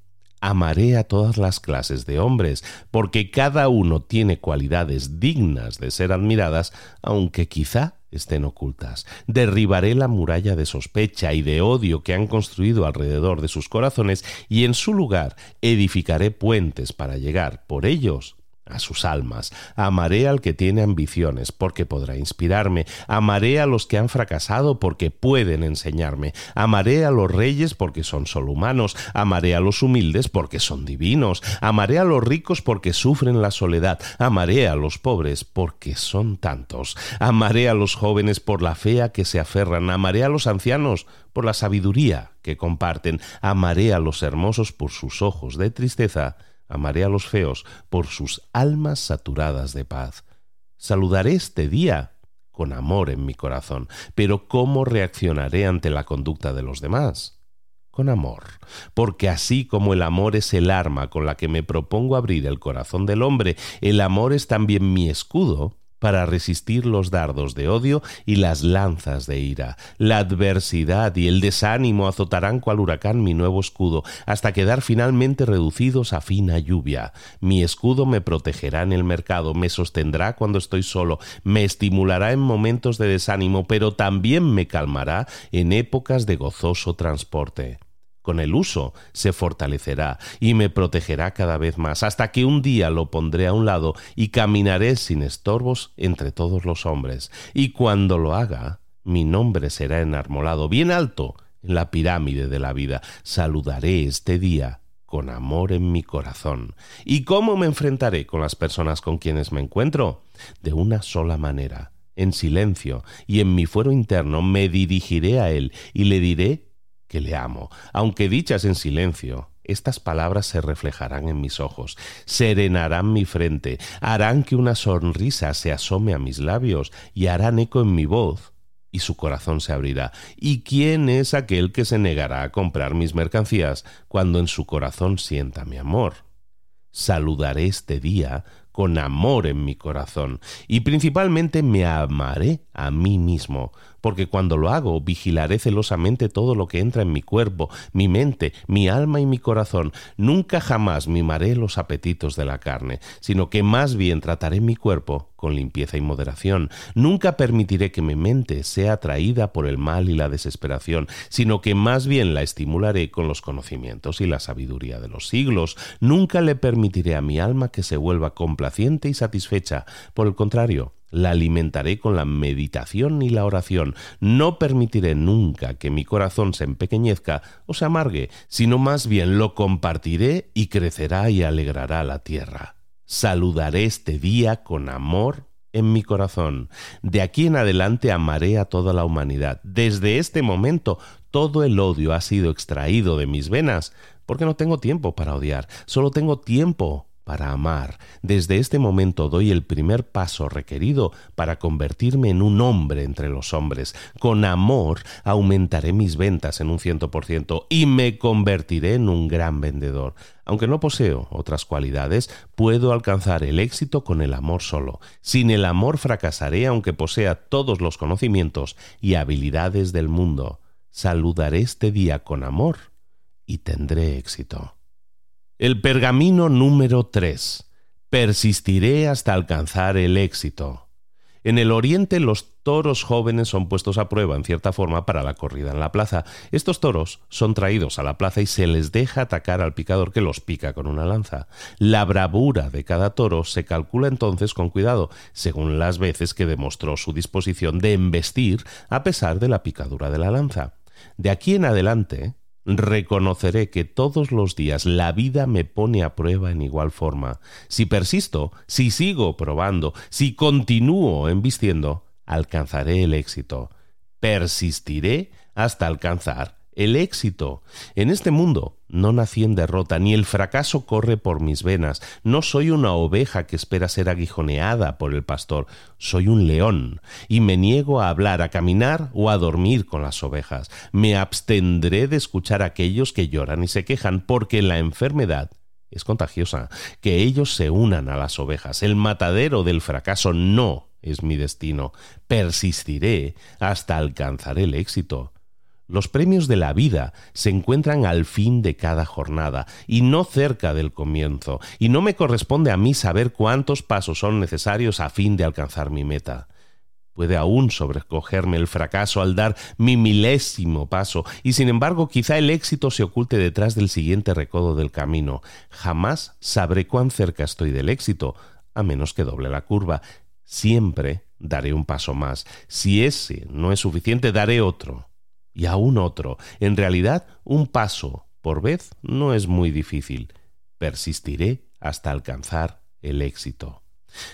Amaré a todas las clases de hombres, porque cada uno tiene cualidades dignas de ser admiradas, aunque quizá estén ocultas. Derribaré la muralla de sospecha y de odio que han construido alrededor de sus corazones y en su lugar edificaré puentes para llegar por ellos a sus almas. Amaré al que tiene ambiciones, porque podrá inspirarme. Amaré a los que han fracasado, porque pueden enseñarme. Amaré a los reyes, porque son solo humanos. Amaré a los humildes, porque son divinos. Amaré a los ricos, porque sufren la soledad. Amaré a los pobres, porque son tantos. Amaré a los jóvenes por la fe que se aferran. Amaré a los ancianos por la sabiduría que comparten. Amaré a los hermosos por sus ojos de tristeza Amaré a los feos por sus almas saturadas de paz. Saludaré este día con amor en mi corazón, pero ¿cómo reaccionaré ante la conducta de los demás? Con amor, porque así como el amor es el arma con la que me propongo abrir el corazón del hombre, el amor es también mi escudo para resistir los dardos de odio y las lanzas de ira. La adversidad y el desánimo azotarán cual huracán mi nuevo escudo, hasta quedar finalmente reducidos a fina lluvia. Mi escudo me protegerá en el mercado, me sostendrá cuando estoy solo, me estimulará en momentos de desánimo, pero también me calmará en épocas de gozoso transporte con el uso se fortalecerá y me protegerá cada vez más, hasta que un día lo pondré a un lado y caminaré sin estorbos entre todos los hombres. Y cuando lo haga, mi nombre será enarmolado bien alto en la pirámide de la vida. Saludaré este día con amor en mi corazón. ¿Y cómo me enfrentaré con las personas con quienes me encuentro? De una sola manera, en silencio, y en mi fuero interno me dirigiré a él y le diré que le amo, aunque dichas en silencio, estas palabras se reflejarán en mis ojos, serenarán mi frente, harán que una sonrisa se asome a mis labios y harán eco en mi voz, y su corazón se abrirá. ¿Y quién es aquel que se negará a comprar mis mercancías cuando en su corazón sienta mi amor? Saludaré este día con amor en mi corazón y principalmente me amaré a mí mismo, porque cuando lo hago vigilaré celosamente todo lo que entra en mi cuerpo, mi mente, mi alma y mi corazón. Nunca jamás mimaré los apetitos de la carne, sino que más bien trataré mi cuerpo con limpieza y moderación. Nunca permitiré que mi mente sea atraída por el mal y la desesperación, sino que más bien la estimularé con los conocimientos y la sabiduría de los siglos. Nunca le permitiré a mi alma que se vuelva complaciente y satisfecha. Por el contrario, la alimentaré con la meditación y la oración. No permitiré nunca que mi corazón se empequeñezca o se amargue, sino más bien lo compartiré y crecerá y alegrará la tierra. Saludaré este día con amor en mi corazón. De aquí en adelante amaré a toda la humanidad. Desde este momento todo el odio ha sido extraído de mis venas, porque no tengo tiempo para odiar, solo tengo tiempo para amar. Desde este momento doy el primer paso requerido para convertirme en un hombre entre los hombres. Con amor aumentaré mis ventas en un ciento por ciento y me convertiré en un gran vendedor. Aunque no poseo otras cualidades, puedo alcanzar el éxito con el amor solo. Sin el amor fracasaré aunque posea todos los conocimientos y habilidades del mundo. Saludaré este día con amor y tendré éxito. El pergamino número 3. Persistiré hasta alcanzar el éxito. En el oriente los toros jóvenes son puestos a prueba en cierta forma para la corrida en la plaza. Estos toros son traídos a la plaza y se les deja atacar al picador que los pica con una lanza. La bravura de cada toro se calcula entonces con cuidado, según las veces que demostró su disposición de embestir a pesar de la picadura de la lanza. De aquí en adelante, reconoceré que todos los días la vida me pone a prueba en igual forma. Si persisto, si sigo probando, si continúo embistiendo, alcanzaré el éxito. Persistiré hasta alcanzar el éxito. En este mundo no nací en derrota, ni el fracaso corre por mis venas. No soy una oveja que espera ser aguijoneada por el pastor, soy un león, y me niego a hablar, a caminar o a dormir con las ovejas. Me abstendré de escuchar a aquellos que lloran y se quejan, porque la enfermedad es contagiosa. Que ellos se unan a las ovejas. El matadero del fracaso no es mi destino. Persistiré hasta alcanzar el éxito. Los premios de la vida se encuentran al fin de cada jornada y no cerca del comienzo, y no me corresponde a mí saber cuántos pasos son necesarios a fin de alcanzar mi meta. Puede aún sobrecogerme el fracaso al dar mi milésimo paso, y sin embargo quizá el éxito se oculte detrás del siguiente recodo del camino. Jamás sabré cuán cerca estoy del éxito, a menos que doble la curva. Siempre daré un paso más. Si ese no es suficiente, daré otro y aún otro. En realidad, un paso por vez no es muy difícil. Persistiré hasta alcanzar el éxito.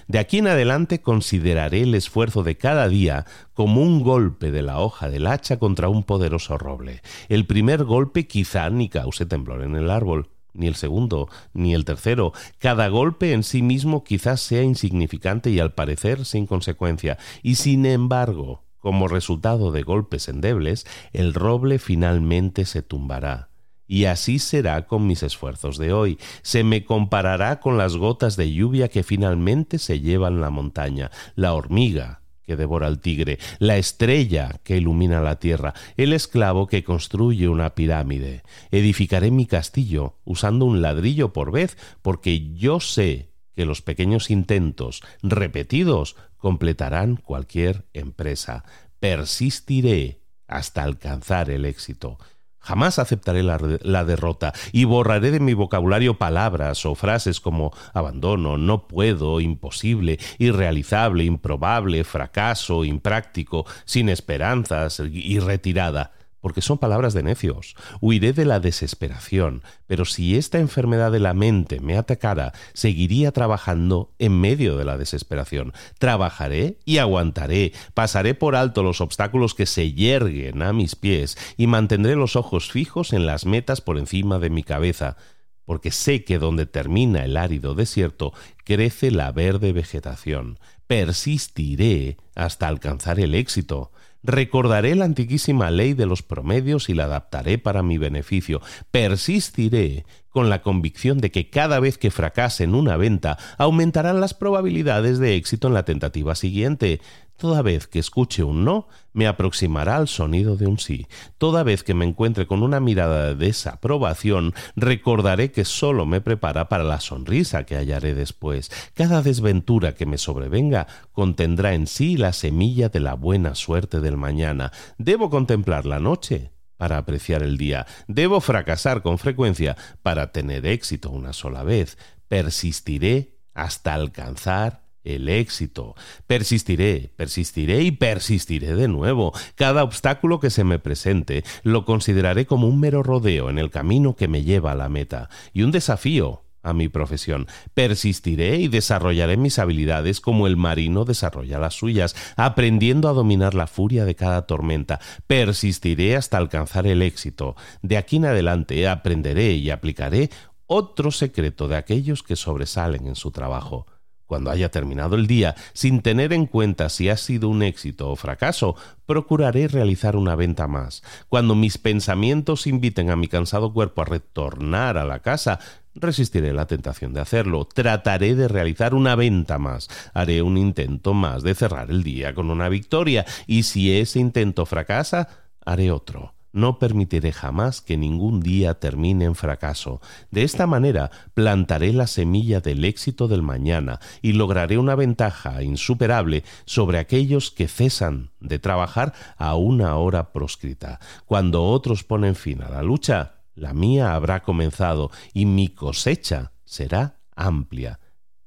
De aquí en adelante consideraré el esfuerzo de cada día como un golpe de la hoja del hacha contra un poderoso roble. El primer golpe quizá ni cause temblor en el árbol, ni el segundo, ni el tercero. Cada golpe en sí mismo quizás sea insignificante y al parecer sin consecuencia. Y sin embargo, como resultado de golpes endebles, el roble finalmente se tumbará. Y así será con mis esfuerzos de hoy. Se me comparará con las gotas de lluvia que finalmente se llevan la montaña, la hormiga que devora al tigre, la estrella que ilumina la tierra, el esclavo que construye una pirámide. Edificaré mi castillo usando un ladrillo por vez, porque yo sé que los pequeños intentos repetidos completarán cualquier empresa. Persistiré hasta alcanzar el éxito. Jamás aceptaré la, derrota y borraré de mi vocabulario palabras o frases como abandono, no puedo, imposible, irrealizable, improbable, fracaso, impráctico, sin esperanzas y retirada porque son palabras de necios. Huiré de la desesperación, pero si esta enfermedad de la mente me atacara, seguiría trabajando en medio de la desesperación. Trabajaré y aguantaré, pasaré por alto los obstáculos que se yerguen a mis pies y mantendré los ojos fijos en las metas por encima de mi cabeza porque sé que donde termina el árido desierto crece la verde vegetación. Persistiré hasta alcanzar el éxito. Recordaré la antiquísima ley de los promedios y la adaptaré para mi beneficio. Persistiré con la convicción de que cada vez que fracase en una venta aumentarán las probabilidades de éxito en la tentativa siguiente. Toda vez que escuche un no, me aproximará al sonido de un sí. Toda vez que me encuentre con una mirada de desaprobación, recordaré que solo me prepara para la sonrisa que hallaré después. Cada desventura que me sobrevenga contendrá en sí la semilla de la buena suerte del mañana. Debo contemplar la noche para apreciar el día. Debo fracasar con frecuencia para tener éxito una sola vez. Persistiré hasta alcanzar el éxito. Persistiré, persistiré y persistiré de nuevo. Cada obstáculo que se me presente lo consideraré como un mero rodeo en el camino que me lleva a la meta y un desafío a mi profesión. Persistiré y desarrollaré mis habilidades como el marino desarrolla las suyas, aprendiendo a dominar la furia de cada tormenta. Persistiré hasta alcanzar el éxito. De aquí en adelante aprenderé y aplicaré otro secreto de aquellos que sobresalen en su trabajo. Cuando haya terminado el día, sin tener en cuenta si ha sido un éxito o fracaso, procuraré realizar una venta más. Cuando mis pensamientos inviten a mi cansado cuerpo a retornar a la casa, resistiré la tentación de hacerlo. Trataré de realizar una venta más. Haré un intento más de cerrar el día con una victoria. Y si ese intento fracasa, haré otro. No permitiré jamás que ningún día termine en fracaso. De esta manera plantaré la semilla del éxito del mañana y lograré una ventaja insuperable sobre aquellos que cesan de trabajar a una hora proscrita. Cuando otros ponen fin a la lucha, la mía habrá comenzado y mi cosecha será amplia.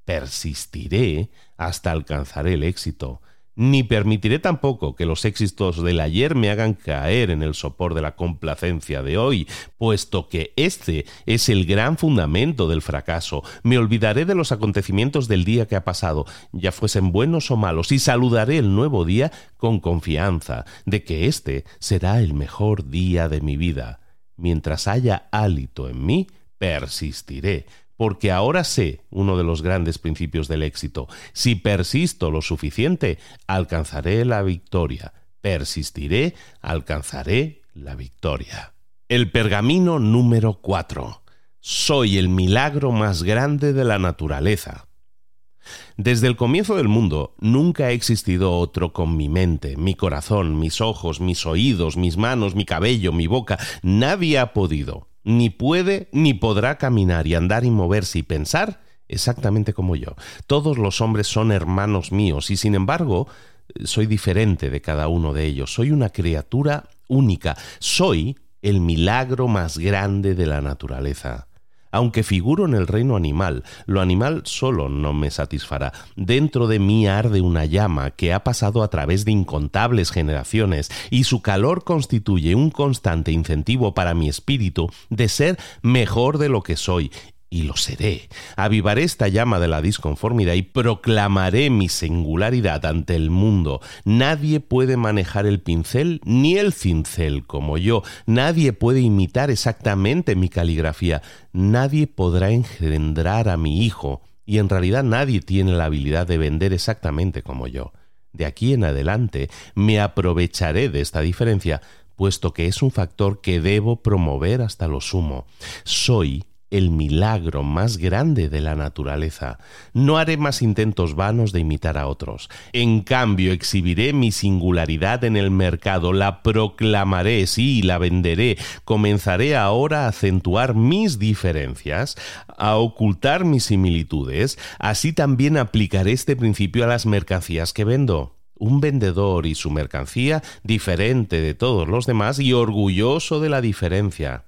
Persistiré hasta alcanzar el éxito ni permitiré tampoco que los éxitos del ayer me hagan caer en el sopor de la complacencia de hoy, puesto que este es el gran fundamento del fracaso. Me olvidaré de los acontecimientos del día que ha pasado, ya fuesen buenos o malos, y saludaré el nuevo día con confianza de que este será el mejor día de mi vida. Mientras haya hálito en mí, persistiré porque ahora sé uno de los grandes principios del éxito. Si persisto lo suficiente, alcanzaré la victoria. Persistiré, alcanzaré la victoria. El pergamino número 4. Soy el milagro más grande de la naturaleza. Desde el comienzo del mundo nunca ha existido otro con mi mente, mi corazón, mis ojos, mis oídos, mis manos, mi cabello, mi boca. Nadie ha podido ni puede ni podrá caminar y andar y moverse y pensar exactamente como yo. Todos los hombres son hermanos míos y sin embargo soy diferente de cada uno de ellos. Soy una criatura única. Soy el milagro más grande de la naturaleza. Aunque figuro en el reino animal, lo animal solo no me satisfará. Dentro de mí arde una llama que ha pasado a través de incontables generaciones y su calor constituye un constante incentivo para mi espíritu de ser mejor de lo que soy y lo seré. Avivaré esta llama de la disconformidad y proclamaré mi singularidad ante el mundo. Nadie puede manejar el pincel ni el cincel como yo. Nadie puede imitar exactamente mi caligrafía. Nadie podrá engendrar a mi hijo. Y en realidad nadie tiene la habilidad de vender exactamente como yo. De aquí en adelante me aprovecharé de esta diferencia, puesto que es un factor que debo promover hasta lo sumo. Soy el milagro más grande de la naturaleza. No haré más intentos vanos de imitar a otros. En cambio, exhibiré mi singularidad en el mercado, la proclamaré, sí, la venderé. Comenzaré ahora a acentuar mis diferencias, a ocultar mis similitudes. Así también aplicaré este principio a las mercancías que vendo un vendedor y su mercancía diferente de todos los demás y orgulloso de la diferencia.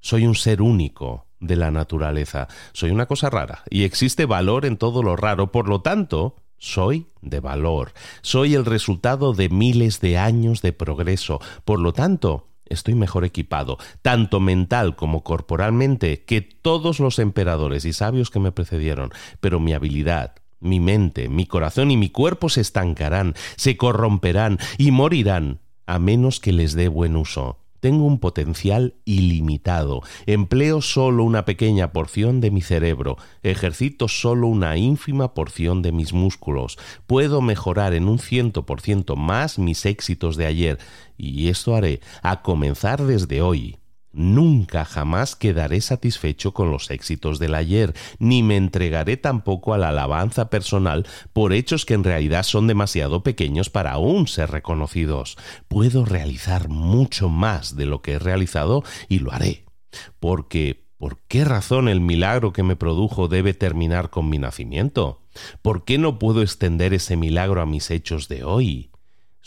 Soy un ser único, de la naturaleza. Soy una cosa rara y existe valor en todo lo raro, por lo tanto, soy de valor. Soy el resultado de miles de años de progreso, por lo tanto, estoy mejor equipado, tanto mental como corporalmente, que todos los emperadores y sabios que me precedieron, pero mi habilidad, mi mente, mi corazón y mi cuerpo se estancarán, se corromperán y morirán, a menos que les dé buen uso. Tengo un potencial ilimitado, empleo solo una pequeña porción de mi cerebro, ejercito solo una ínfima porción de mis músculos, puedo mejorar en un ciento por ciento más mis éxitos de ayer, y esto haré a comenzar desde hoy. Nunca jamás quedaré satisfecho con los éxitos del ayer, ni me entregaré tampoco a la alabanza personal por hechos que en realidad son demasiado pequeños para aún ser reconocidos. Puedo realizar mucho más de lo que he realizado y lo haré. Porque, ¿por qué razón el milagro que me produjo debe terminar con mi nacimiento? ¿Por qué no puedo extender ese milagro a mis hechos de hoy?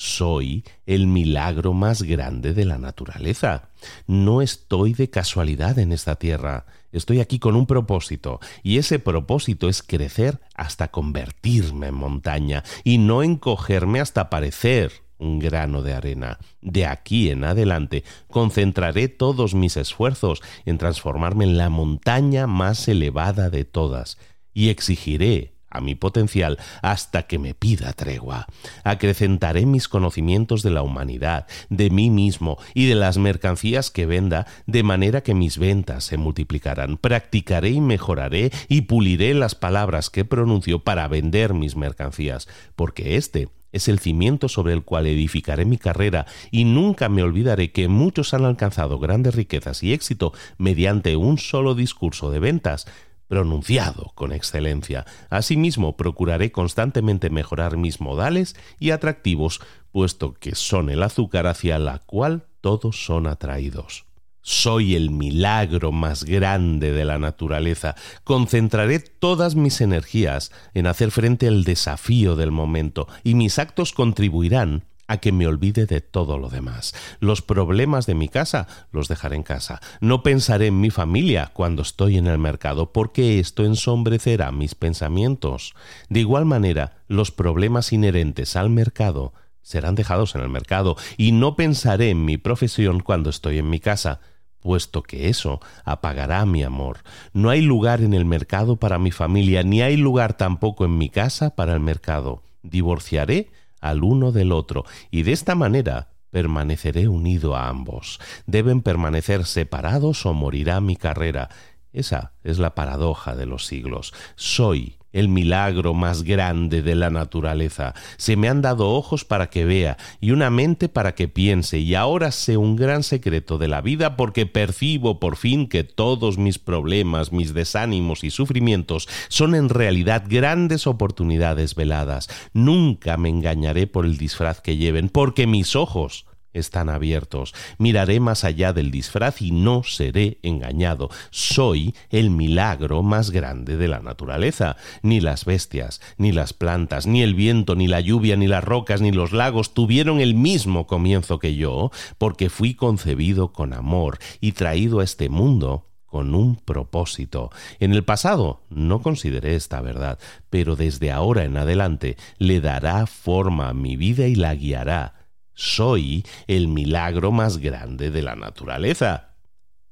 Soy el milagro más grande de la naturaleza. No estoy de casualidad en esta tierra. Estoy aquí con un propósito, y ese propósito es crecer hasta convertirme en montaña, y no encogerme hasta parecer un grano de arena. De aquí en adelante concentraré todos mis esfuerzos en transformarme en la montaña más elevada de todas, y exigiré a mi potencial hasta que me pida tregua. Acrecentaré mis conocimientos de la humanidad, de mí mismo y de las mercancías que venda, de manera que mis ventas se multiplicarán. Practicaré y mejoraré y puliré las palabras que pronuncio para vender mis mercancías, porque este es el cimiento sobre el cual edificaré mi carrera y nunca me olvidaré que muchos han alcanzado grandes riquezas y éxito mediante un solo discurso de ventas pronunciado con excelencia. Asimismo, procuraré constantemente mejorar mis modales y atractivos, puesto que son el azúcar hacia la cual todos son atraídos. Soy el milagro más grande de la naturaleza. Concentraré todas mis energías en hacer frente al desafío del momento, y mis actos contribuirán a que me olvide de todo lo demás. Los problemas de mi casa los dejaré en casa. No pensaré en mi familia cuando estoy en el mercado, porque esto ensombrecerá mis pensamientos. De igual manera, los problemas inherentes al mercado serán dejados en el mercado, y no pensaré en mi profesión cuando estoy en mi casa, puesto que eso apagará mi amor. No hay lugar en el mercado para mi familia, ni hay lugar tampoco en mi casa para el mercado. Divorciaré al uno del otro, y de esta manera permaneceré unido a ambos. Deben permanecer separados o morirá mi carrera. Esa es la paradoja de los siglos. Soy el milagro más grande de la naturaleza. Se me han dado ojos para que vea y una mente para que piense, y ahora sé un gran secreto de la vida porque percibo por fin que todos mis problemas, mis desánimos y sufrimientos son en realidad grandes oportunidades veladas. Nunca me engañaré por el disfraz que lleven, porque mis ojos están abiertos. Miraré más allá del disfraz y no seré engañado. Soy el milagro más grande de la naturaleza. Ni las bestias, ni las plantas, ni el viento, ni la lluvia, ni las rocas, ni los lagos tuvieron el mismo comienzo que yo, porque fui concebido con amor y traído a este mundo con un propósito. En el pasado no consideré esta verdad, pero desde ahora en adelante le dará forma a mi vida y la guiará soy el milagro más grande de la naturaleza.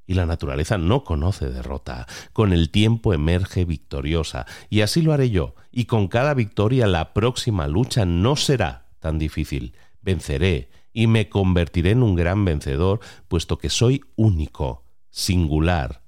Y la naturaleza no conoce derrota. Con el tiempo emerge victoriosa. Y así lo haré yo. Y con cada victoria la próxima lucha no será tan difícil. Venceré y me convertiré en un gran vencedor, puesto que soy único, singular.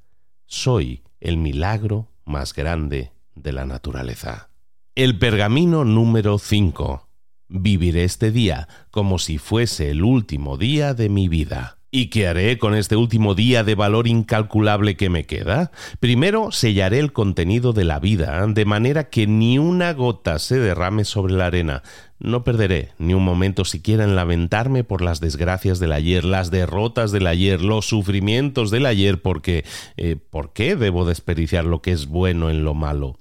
Soy el milagro más grande de la naturaleza. El pergamino número 5. Viviré este día como si fuese el último día de mi vida. ¿Y qué haré con este último día de valor incalculable que me queda? Primero sellaré el contenido de la vida, de manera que ni una gota se derrame sobre la arena. No perderé ni un momento siquiera en lamentarme por las desgracias del ayer, las derrotas del ayer, los sufrimientos del ayer, porque eh, ¿por qué debo desperdiciar lo que es bueno en lo malo?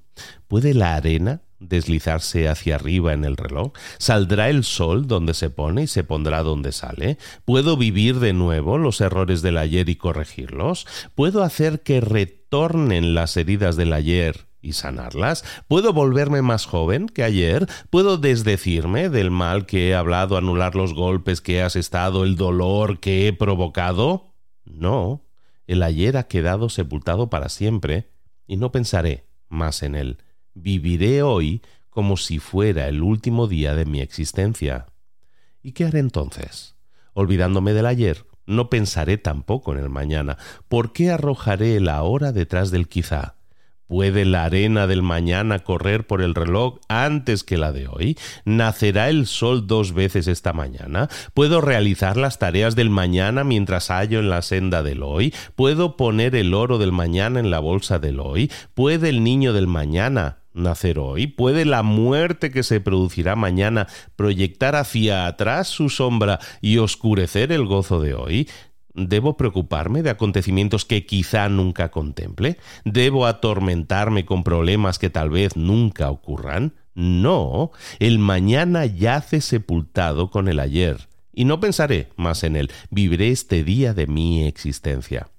¿Puede la arena deslizarse hacia arriba en el reloj? ¿Saldrá el sol donde se pone y se pondrá donde sale? ¿Puedo vivir de nuevo los errores del ayer y corregirlos? ¿Puedo hacer que retornen las heridas del ayer y sanarlas? ¿Puedo volverme más joven que ayer? ¿Puedo desdecirme del mal que he hablado, anular los golpes que he asestado, el dolor que he provocado? No, el ayer ha quedado sepultado para siempre y no pensaré más en él viviré hoy como si fuera el último día de mi existencia. ¿Y qué haré entonces? Olvidándome del ayer, no pensaré tampoco en el mañana. ¿Por qué arrojaré la hora detrás del quizá? ¿Puede la arena del mañana correr por el reloj antes que la de hoy? ¿Nacerá el sol dos veces esta mañana? ¿Puedo realizar las tareas del mañana mientras hallo en la senda del hoy? ¿Puedo poner el oro del mañana en la bolsa del hoy? ¿Puede el niño del mañana nacer hoy? ¿Puede la muerte que se producirá mañana proyectar hacia atrás su sombra y oscurecer el gozo de hoy? ¿Debo preocuparme de acontecimientos que quizá nunca contemple? ¿Debo atormentarme con problemas que tal vez nunca ocurran? No, el mañana yace sepultado con el ayer, y no pensaré más en él, viviré este día de mi existencia.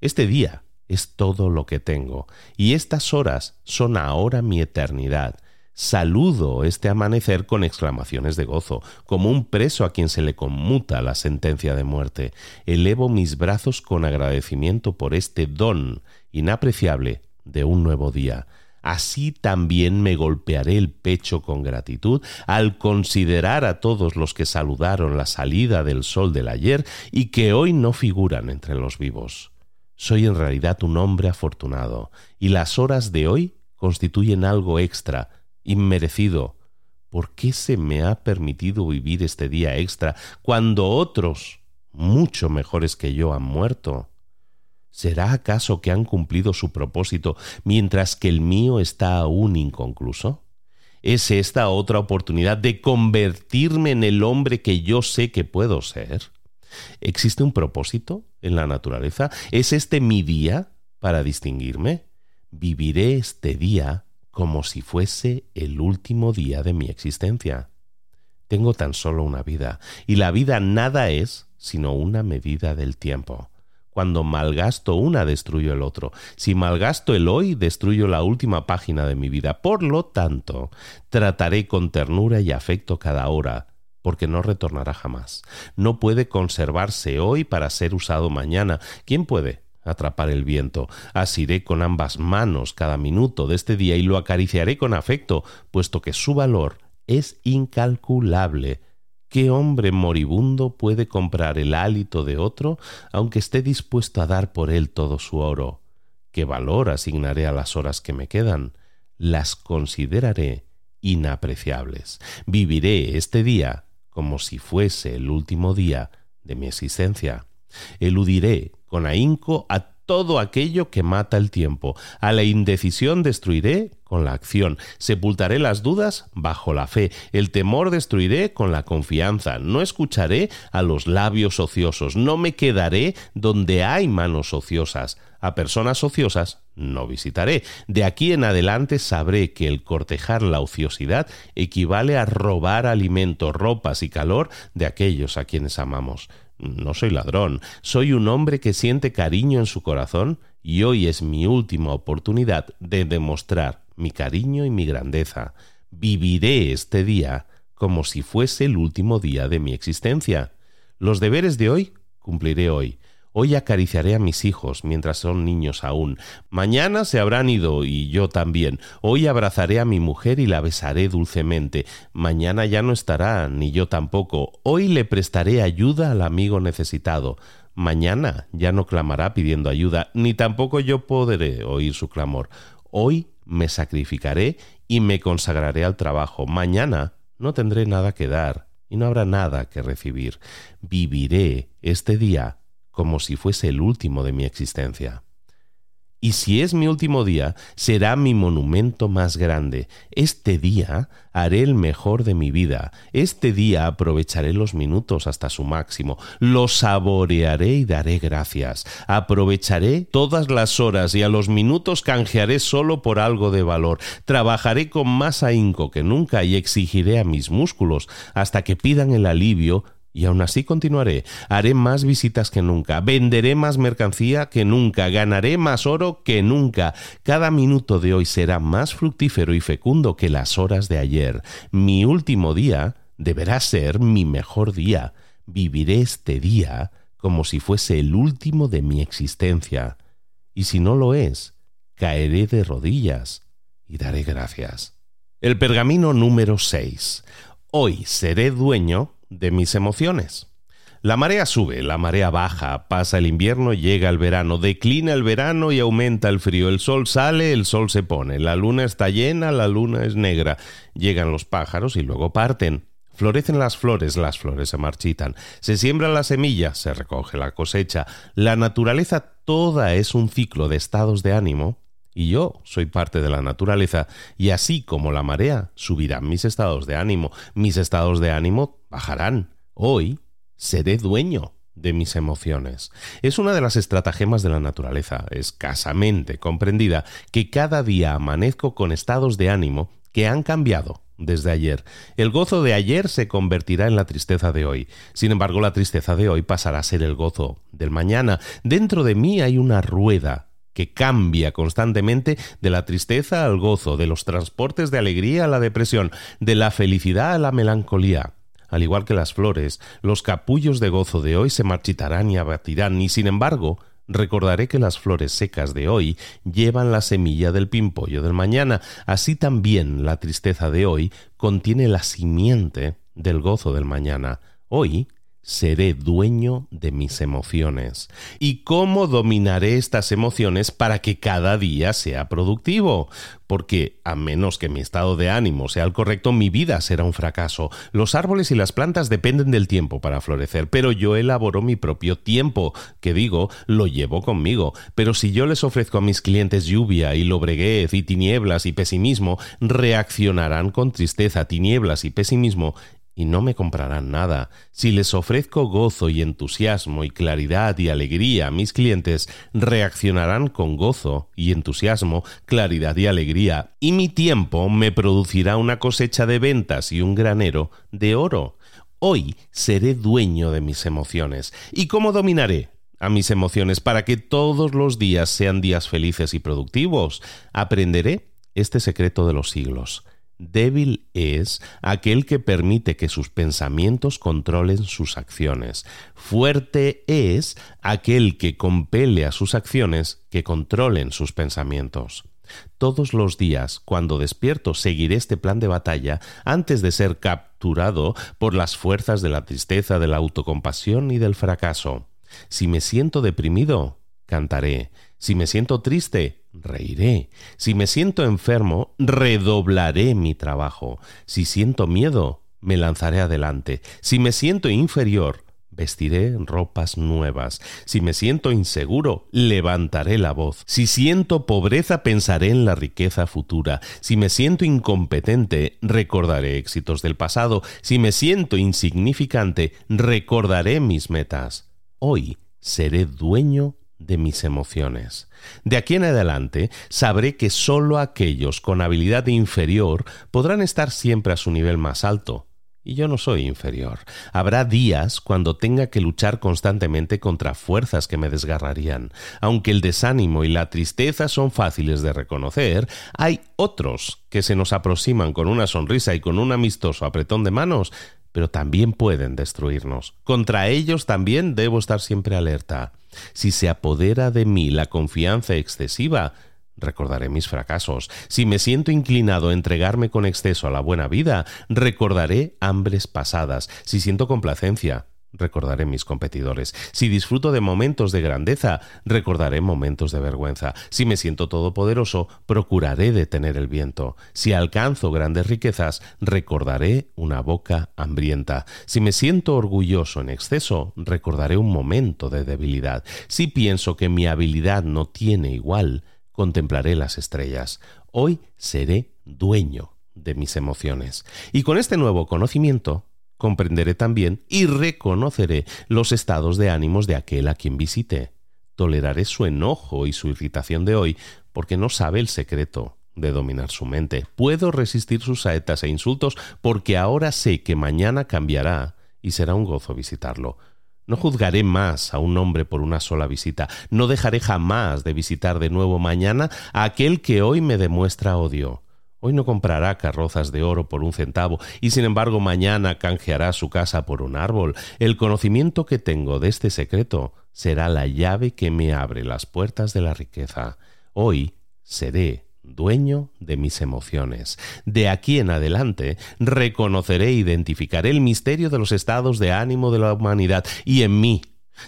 Este día es todo lo que tengo, y estas horas son ahora mi eternidad. Saludo este amanecer con exclamaciones de gozo, como un preso a quien se le conmuta la sentencia de muerte. Elevo mis brazos con agradecimiento por este don inapreciable de un nuevo día. Así también me golpearé el pecho con gratitud al considerar a todos los que saludaron la salida del sol del ayer y que hoy no figuran entre los vivos. Soy en realidad un hombre afortunado, y las horas de hoy constituyen algo extra inmerecido. ¿Por qué se me ha permitido vivir este día extra cuando otros, mucho mejores que yo, han muerto? ¿Será acaso que han cumplido su propósito mientras que el mío está aún inconcluso? ¿Es esta otra oportunidad de convertirme en el hombre que yo sé que puedo ser? ¿Existe un propósito en la naturaleza? ¿Es este mi día para distinguirme? Viviré este día como si fuese el último día de mi existencia. Tengo tan solo una vida, y la vida nada es sino una medida del tiempo. Cuando malgasto una, destruyo el otro. Si malgasto el hoy, destruyo la última página de mi vida. Por lo tanto, trataré con ternura y afecto cada hora, porque no retornará jamás. No puede conservarse hoy para ser usado mañana. ¿Quién puede? atrapar el viento. Asiré con ambas manos cada minuto de este día y lo acariciaré con afecto, puesto que su valor es incalculable. ¿Qué hombre moribundo puede comprar el hálito de otro, aunque esté dispuesto a dar por él todo su oro? ¿Qué valor asignaré a las horas que me quedan? Las consideraré inapreciables. Viviré este día como si fuese el último día de mi existencia. Eludiré con ahínco a todo aquello que mata el tiempo. A la indecisión destruiré con la acción. Sepultaré las dudas bajo la fe. El temor destruiré con la confianza. No escucharé a los labios ociosos. No me quedaré donde hay manos ociosas. A personas ociosas no visitaré. De aquí en adelante sabré que el cortejar la ociosidad equivale a robar alimento, ropas y calor de aquellos a quienes amamos. No soy ladrón, soy un hombre que siente cariño en su corazón y hoy es mi última oportunidad de demostrar mi cariño y mi grandeza. Viviré este día como si fuese el último día de mi existencia. Los deberes de hoy cumpliré hoy. Hoy acariciaré a mis hijos mientras son niños aún. Mañana se habrán ido y yo también. Hoy abrazaré a mi mujer y la besaré dulcemente. Mañana ya no estará, ni yo tampoco. Hoy le prestaré ayuda al amigo necesitado. Mañana ya no clamará pidiendo ayuda, ni tampoco yo podré oír su clamor. Hoy me sacrificaré y me consagraré al trabajo. Mañana no tendré nada que dar y no habrá nada que recibir. Viviré este día como si fuese el último de mi existencia. Y si es mi último día, será mi monumento más grande. Este día haré el mejor de mi vida. Este día aprovecharé los minutos hasta su máximo. Lo saborearé y daré gracias. Aprovecharé todas las horas y a los minutos canjearé solo por algo de valor. Trabajaré con más ahínco que nunca y exigiré a mis músculos hasta que pidan el alivio y aún así continuaré. Haré más visitas que nunca, venderé más mercancía que nunca, ganaré más oro que nunca. Cada minuto de hoy será más fructífero y fecundo que las horas de ayer. Mi último día deberá ser mi mejor día. Viviré este día como si fuese el último de mi existencia. Y si no lo es, caeré de rodillas y daré gracias. El pergamino número 6. Hoy seré dueño de mis emociones. La marea sube, la marea baja, pasa el invierno, llega el verano, declina el verano y aumenta el frío. El sol sale, el sol se pone, la luna está llena, la luna es negra. Llegan los pájaros y luego parten. Florecen las flores, las flores se marchitan. Se siembra la semilla, se recoge la cosecha. La naturaleza toda es un ciclo de estados de ánimo y yo soy parte de la naturaleza, y así como la marea, subirán mis estados de ánimo, mis estados de ánimo bajarán. Hoy seré dueño de mis emociones. Es una de las estratagemas de la naturaleza, escasamente comprendida, que cada día amanezco con estados de ánimo que han cambiado desde ayer. El gozo de ayer se convertirá en la tristeza de hoy. Sin embargo, la tristeza de hoy pasará a ser el gozo del mañana. Dentro de mí hay una rueda que cambia constantemente de la tristeza al gozo, de los transportes de alegría a la depresión, de la felicidad a la melancolía. Al igual que las flores, los capullos de gozo de hoy se marchitarán y abatirán, y sin embargo, recordaré que las flores secas de hoy llevan la semilla del pimpollo del mañana, así también la tristeza de hoy contiene la simiente del gozo del mañana. Hoy seré dueño de mis emociones. ¿Y cómo dominaré estas emociones para que cada día sea productivo? Porque a menos que mi estado de ánimo sea el correcto, mi vida será un fracaso. Los árboles y las plantas dependen del tiempo para florecer, pero yo elaboro mi propio tiempo, que digo, lo llevo conmigo. Pero si yo les ofrezco a mis clientes lluvia y lobreguez y tinieblas y pesimismo, reaccionarán con tristeza, tinieblas y pesimismo y no me comprarán nada. Si les ofrezco gozo y entusiasmo y claridad y alegría a mis clientes, reaccionarán con gozo y entusiasmo, claridad y alegría, y mi tiempo me producirá una cosecha de ventas y un granero de oro. Hoy seré dueño de mis emociones. ¿Y cómo dominaré? a mis emociones para que todos los días sean días felices y productivos. Aprenderé este secreto de los siglos. Débil es aquel que permite que sus pensamientos controlen sus acciones. Fuerte es aquel que compele a sus acciones que controlen sus pensamientos. Todos los días, cuando despierto, seguiré este plan de batalla antes de ser capturado por las fuerzas de la tristeza, de la autocompasión y del fracaso. Si me siento deprimido, cantaré. Si me siento triste, reiré. Si me siento enfermo, redoblaré mi trabajo. Si siento miedo, me lanzaré adelante. Si me siento inferior, vestiré ropas nuevas. Si me siento inseguro, levantaré la voz. Si siento pobreza, pensaré en la riqueza futura. Si me siento incompetente, recordaré éxitos del pasado. Si me siento insignificante, recordaré mis metas. Hoy seré dueño de mis emociones. De aquí en adelante sabré que sólo aquellos con habilidad inferior podrán estar siempre a su nivel más alto. Y yo no soy inferior. Habrá días cuando tenga que luchar constantemente contra fuerzas que me desgarrarían. Aunque el desánimo y la tristeza son fáciles de reconocer, hay otros que se nos aproximan con una sonrisa y con un amistoso apretón de manos, pero también pueden destruirnos. Contra ellos también debo estar siempre alerta. Si se apodera de mí la confianza excesiva, recordaré mis fracasos. Si me siento inclinado a entregarme con exceso a la buena vida, recordaré hambres pasadas. Si siento complacencia, recordaré mis competidores. Si disfruto de momentos de grandeza, recordaré momentos de vergüenza. Si me siento todopoderoso, procuraré detener el viento. Si alcanzo grandes riquezas, recordaré una boca hambrienta. Si me siento orgulloso en exceso, recordaré un momento de debilidad. Si pienso que mi habilidad no tiene igual, contemplaré las estrellas. Hoy seré dueño de mis emociones. Y con este nuevo conocimiento, comprenderé también y reconoceré los estados de ánimos de aquel a quien visite. Toleraré su enojo y su irritación de hoy, porque no sabe el secreto de dominar su mente. Puedo resistir sus saetas e insultos, porque ahora sé que mañana cambiará y será un gozo visitarlo. No juzgaré más a un hombre por una sola visita. No dejaré jamás de visitar de nuevo mañana a aquel que hoy me demuestra odio. Hoy no comprará carrozas de oro por un centavo y sin embargo mañana canjeará su casa por un árbol. El conocimiento que tengo de este secreto será la llave que me abre las puertas de la riqueza. Hoy seré dueño de mis emociones. De aquí en adelante reconoceré e identificaré el misterio de los estados de ánimo de la humanidad y en mí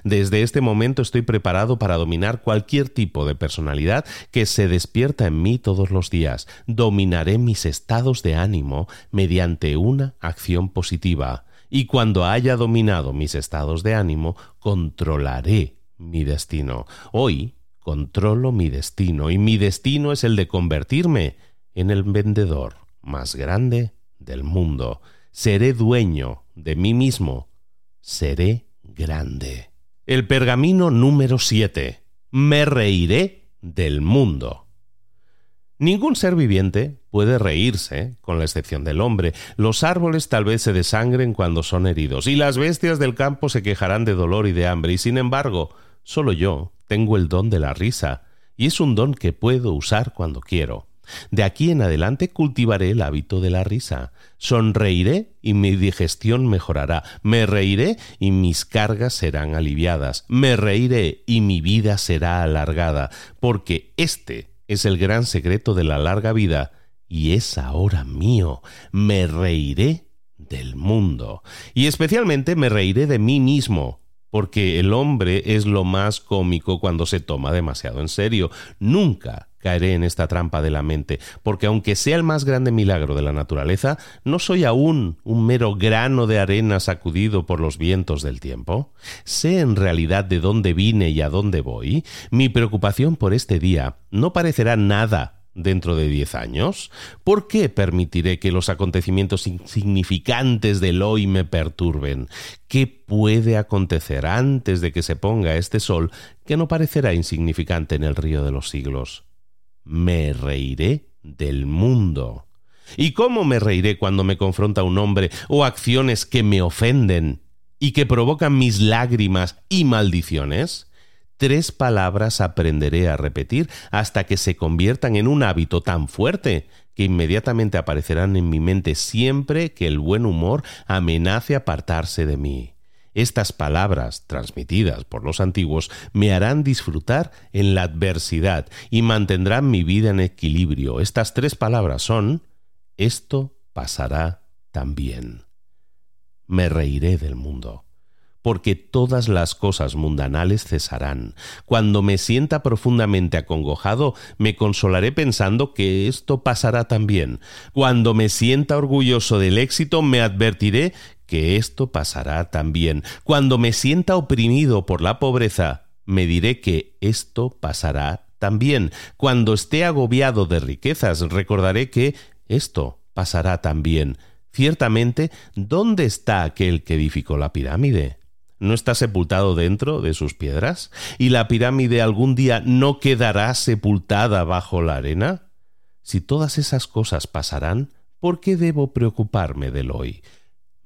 desde este momento estoy preparado para dominar cualquier tipo de personalidad que se despierta en mí todos los días. Dominaré mis estados de ánimo mediante una acción positiva. Y cuando haya dominado mis estados de ánimo, controlaré mi destino. Hoy controlo mi destino y mi destino es el de convertirme en el vendedor más grande del mundo. Seré dueño de mí mismo. Seré grande. El pergamino número 7. Me reiré del mundo. Ningún ser viviente puede reírse, con la excepción del hombre. Los árboles tal vez se desangren cuando son heridos, y las bestias del campo se quejarán de dolor y de hambre, y sin embargo, solo yo tengo el don de la risa, y es un don que puedo usar cuando quiero. De aquí en adelante cultivaré el hábito de la risa. Sonreiré y mi digestión mejorará. Me reiré y mis cargas serán aliviadas. Me reiré y mi vida será alargada, porque este es el gran secreto de la larga vida y es ahora mío. Me reiré del mundo. Y especialmente me reiré de mí mismo, porque el hombre es lo más cómico cuando se toma demasiado en serio. Nunca caeré en esta trampa de la mente, porque aunque sea el más grande milagro de la naturaleza, no soy aún un mero grano de arena sacudido por los vientos del tiempo. Sé en realidad de dónde vine y a dónde voy. Mi preocupación por este día no parecerá nada dentro de diez años? ¿Por qué permitiré que los acontecimientos insignificantes del hoy me perturben? ¿Qué puede acontecer antes de que se ponga este sol que no parecerá insignificante en el río de los siglos? Me reiré del mundo. ¿Y cómo me reiré cuando me confronta un hombre o acciones que me ofenden y que provocan mis lágrimas y maldiciones? tres palabras aprenderé a repetir hasta que se conviertan en un hábito tan fuerte que inmediatamente aparecerán en mi mente siempre que el buen humor amenace apartarse de mí. Estas palabras, transmitidas por los antiguos, me harán disfrutar en la adversidad y mantendrán mi vida en equilibrio. Estas tres palabras son esto pasará también. Me reiré del mundo porque todas las cosas mundanales cesarán. Cuando me sienta profundamente acongojado, me consolaré pensando que esto pasará también. Cuando me sienta orgulloso del éxito, me advertiré que esto pasará también. Cuando me sienta oprimido por la pobreza, me diré que esto pasará también. Cuando esté agobiado de riquezas, recordaré que esto pasará también. Ciertamente, ¿dónde está aquel que edificó la pirámide? no está sepultado dentro de sus piedras? ¿Y la pirámide algún día no quedará sepultada bajo la arena? Si todas esas cosas pasarán, ¿por qué debo preocuparme del hoy?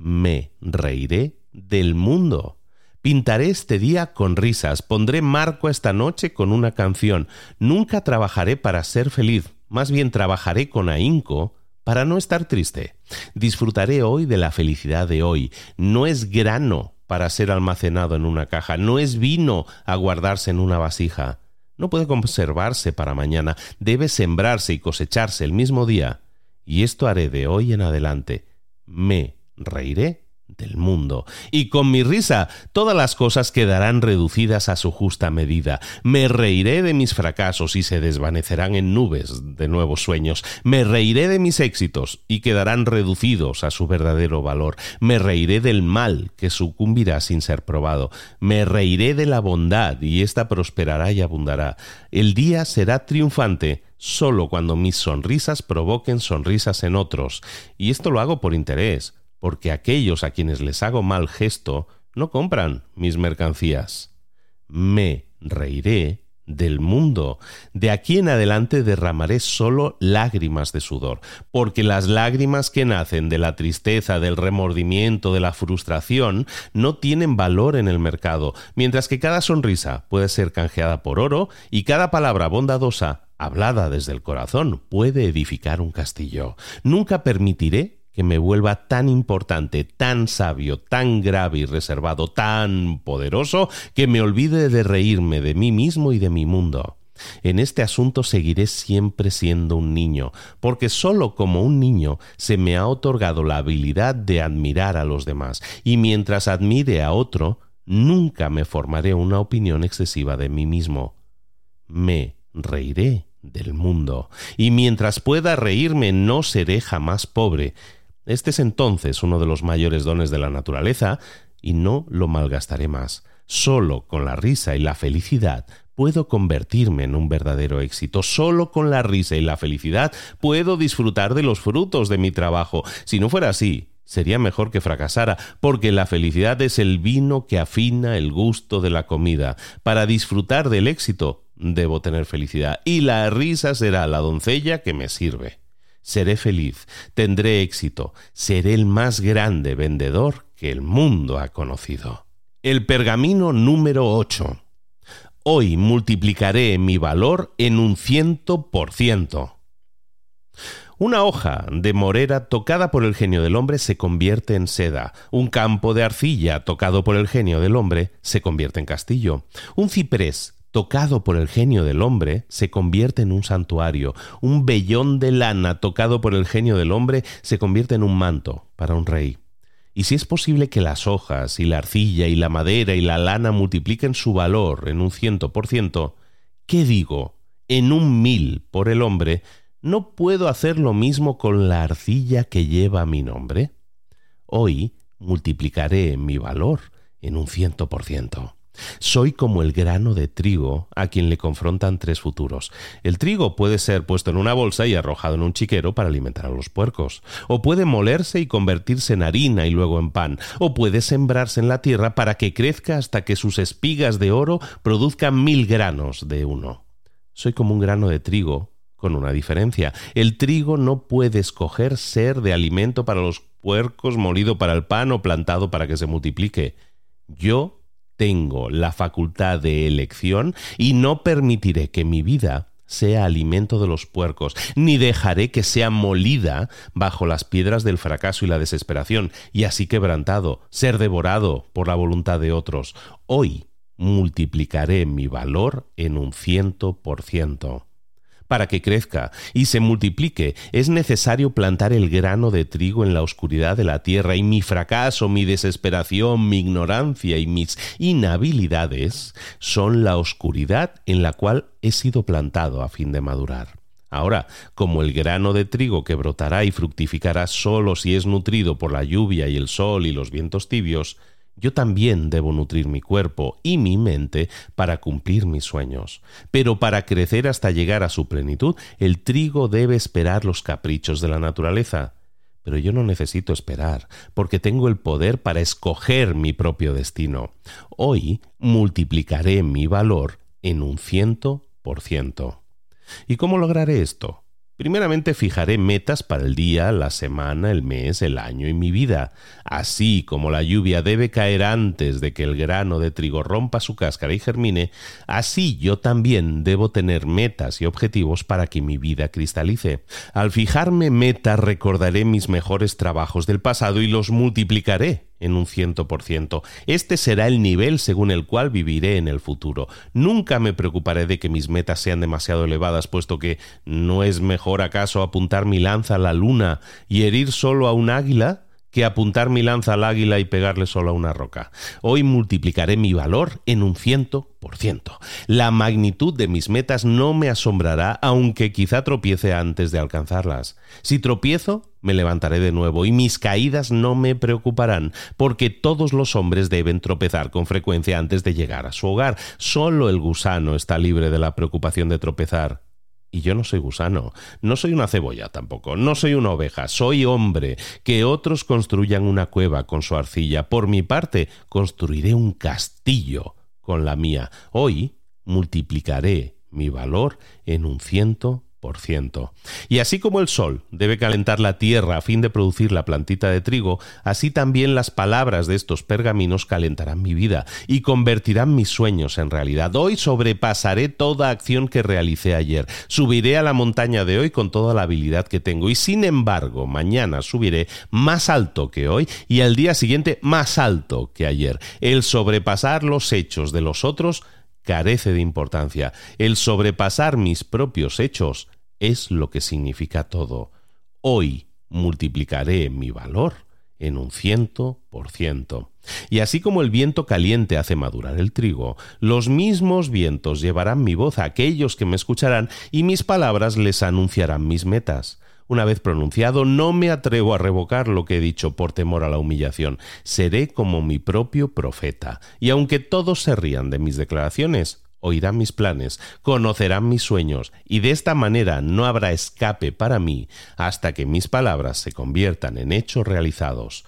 Me reiré del mundo. Pintaré este día con risas, pondré marco esta noche con una canción. Nunca trabajaré para ser feliz, más bien trabajaré con ahínco para no estar triste. Disfrutaré hoy de la felicidad de hoy. No es grano para ser almacenado en una caja, no es vino a guardarse en una vasija. No puede conservarse para mañana, debe sembrarse y cosecharse el mismo día. Y esto haré de hoy en adelante. Me reiré del mundo. Y con mi risa todas las cosas quedarán reducidas a su justa medida. Me reiré de mis fracasos y se desvanecerán en nubes de nuevos sueños. Me reiré de mis éxitos y quedarán reducidos a su verdadero valor. Me reiré del mal que sucumbirá sin ser probado. Me reiré de la bondad y ésta prosperará y abundará. El día será triunfante solo cuando mis sonrisas provoquen sonrisas en otros. Y esto lo hago por interés porque aquellos a quienes les hago mal gesto no compran mis mercancías. Me reiré del mundo. De aquí en adelante derramaré solo lágrimas de sudor, porque las lágrimas que nacen de la tristeza, del remordimiento, de la frustración, no tienen valor en el mercado, mientras que cada sonrisa puede ser canjeada por oro y cada palabra bondadosa, hablada desde el corazón, puede edificar un castillo. Nunca permitiré que me vuelva tan importante, tan sabio, tan grave y reservado, tan poderoso, que me olvide de reírme de mí mismo y de mi mundo. En este asunto seguiré siempre siendo un niño, porque sólo como un niño se me ha otorgado la habilidad de admirar a los demás, y mientras admire a otro, nunca me formaré una opinión excesiva de mí mismo. Me reiré del mundo, y mientras pueda reírme no seré jamás pobre. Este es entonces uno de los mayores dones de la naturaleza, y no lo malgastaré más. Solo con la risa y la felicidad puedo convertirme en un verdadero éxito. Solo con la risa y la felicidad puedo disfrutar de los frutos de mi trabajo. Si no fuera así, sería mejor que fracasara, porque la felicidad es el vino que afina el gusto de la comida. Para disfrutar del éxito, debo tener felicidad, y la risa será la doncella que me sirve. Seré feliz, tendré éxito, seré el más grande vendedor que el mundo ha conocido. El pergamino número 8. Hoy multiplicaré mi valor en un ciento por ciento. Una hoja de morera tocada por el genio del hombre se convierte en seda. Un campo de arcilla tocado por el genio del hombre se convierte en castillo. Un ciprés tocado por el genio del hombre se convierte en un santuario. Un vellón de lana tocado por el genio del hombre se convierte en un manto para un rey. Y si es posible que las hojas y la arcilla y la madera y la lana multipliquen su valor en un ciento por ciento, ¿qué digo? En un mil por el hombre, ¿no puedo hacer lo mismo con la arcilla que lleva mi nombre? Hoy multiplicaré mi valor en un ciento por ciento. Soy como el grano de trigo a quien le confrontan tres futuros. El trigo puede ser puesto en una bolsa y arrojado en un chiquero para alimentar a los puercos, o puede molerse y convertirse en harina y luego en pan, o puede sembrarse en la tierra para que crezca hasta que sus espigas de oro produzcan mil granos de uno. Soy como un grano de trigo con una diferencia. El trigo no puede escoger ser de alimento para los puercos, molido para el pan o plantado para que se multiplique. Yo tengo la facultad de elección y no permitiré que mi vida sea alimento de los puercos, ni dejaré que sea molida bajo las piedras del fracaso y la desesperación, y así quebrantado, ser devorado por la voluntad de otros. Hoy multiplicaré mi valor en un ciento por ciento. Para que crezca y se multiplique es necesario plantar el grano de trigo en la oscuridad de la tierra y mi fracaso, mi desesperación, mi ignorancia y mis inhabilidades son la oscuridad en la cual he sido plantado a fin de madurar. Ahora, como el grano de trigo que brotará y fructificará solo si es nutrido por la lluvia y el sol y los vientos tibios, yo también debo nutrir mi cuerpo y mi mente para cumplir mis sueños. Pero para crecer hasta llegar a su plenitud, el trigo debe esperar los caprichos de la naturaleza. Pero yo no necesito esperar, porque tengo el poder para escoger mi propio destino. Hoy multiplicaré mi valor en un ciento por ciento. ¿Y cómo lograré esto? Primeramente fijaré metas para el día, la semana, el mes, el año y mi vida. Así como la lluvia debe caer antes de que el grano de trigo rompa su cáscara y germine, así yo también debo tener metas y objetivos para que mi vida cristalice. Al fijarme metas recordaré mis mejores trabajos del pasado y los multiplicaré en un ciento por ciento. Este será el nivel según el cual viviré en el futuro. Nunca me preocuparé de que mis metas sean demasiado elevadas, puesto que ¿no es mejor acaso apuntar mi lanza a la luna y herir solo a un águila? Que apuntar mi lanza al águila y pegarle solo a una roca. Hoy multiplicaré mi valor en un ciento por ciento. La magnitud de mis metas no me asombrará, aunque quizá tropiece antes de alcanzarlas. Si tropiezo, me levantaré de nuevo y mis caídas no me preocuparán, porque todos los hombres deben tropezar con frecuencia antes de llegar a su hogar. Solo el gusano está libre de la preocupación de tropezar. Y yo no soy gusano, no soy una cebolla tampoco, no soy una oveja, soy hombre. Que otros construyan una cueva con su arcilla. Por mi parte, construiré un castillo con la mía. Hoy multiplicaré mi valor en un ciento y así como el sol debe calentar la tierra a fin de producir la plantita de trigo, así también las palabras de estos pergaminos calentarán mi vida y convertirán mis sueños en realidad. Hoy sobrepasaré toda acción que realicé ayer. Subiré a la montaña de hoy con toda la habilidad que tengo y sin embargo mañana subiré más alto que hoy y al día siguiente más alto que ayer. El sobrepasar los hechos de los otros carece de importancia. El sobrepasar mis propios hechos es lo que significa todo. Hoy multiplicaré mi valor en un ciento por ciento. Y así como el viento caliente hace madurar el trigo, los mismos vientos llevarán mi voz a aquellos que me escucharán y mis palabras les anunciarán mis metas. Una vez pronunciado, no me atrevo a revocar lo que he dicho por temor a la humillación. Seré como mi propio profeta. Y aunque todos se rían de mis declaraciones, oirán mis planes, conocerán mis sueños, y de esta manera no habrá escape para mí hasta que mis palabras se conviertan en hechos realizados.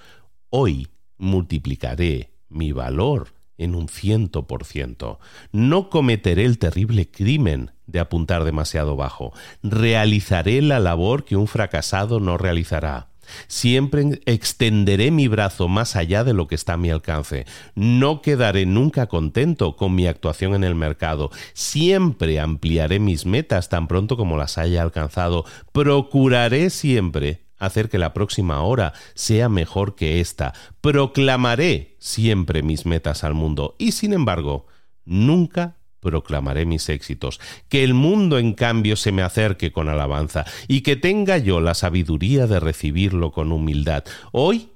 Hoy multiplicaré mi valor en un ciento por ciento. No cometeré el terrible crimen de apuntar demasiado bajo. Realizaré la labor que un fracasado no realizará. Siempre extenderé mi brazo más allá de lo que está a mi alcance. No quedaré nunca contento con mi actuación en el mercado. Siempre ampliaré mis metas tan pronto como las haya alcanzado. Procuraré siempre hacer que la próxima hora sea mejor que esta. Proclamaré siempre mis metas al mundo y sin embargo, nunca proclamaré mis éxitos. Que el mundo en cambio se me acerque con alabanza y que tenga yo la sabiduría de recibirlo con humildad. Hoy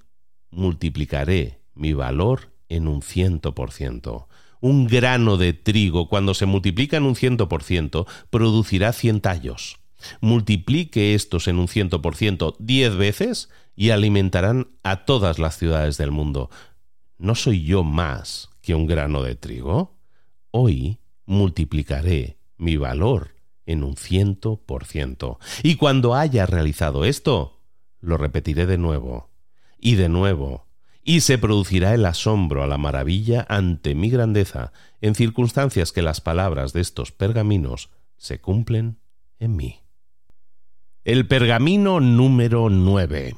multiplicaré mi valor en un ciento por ciento. Un grano de trigo, cuando se multiplica en un ciento por ciento, producirá cien tallos. Multiplique estos en un ciento por ciento diez veces y alimentarán a todas las ciudades del mundo. ¿No soy yo más que un grano de trigo? Hoy multiplicaré mi valor en un ciento por ciento. Y cuando haya realizado esto, lo repetiré de nuevo y de nuevo, y se producirá el asombro a la maravilla ante mi grandeza en circunstancias que las palabras de estos pergaminos se cumplen en mí. El pergamino número 9.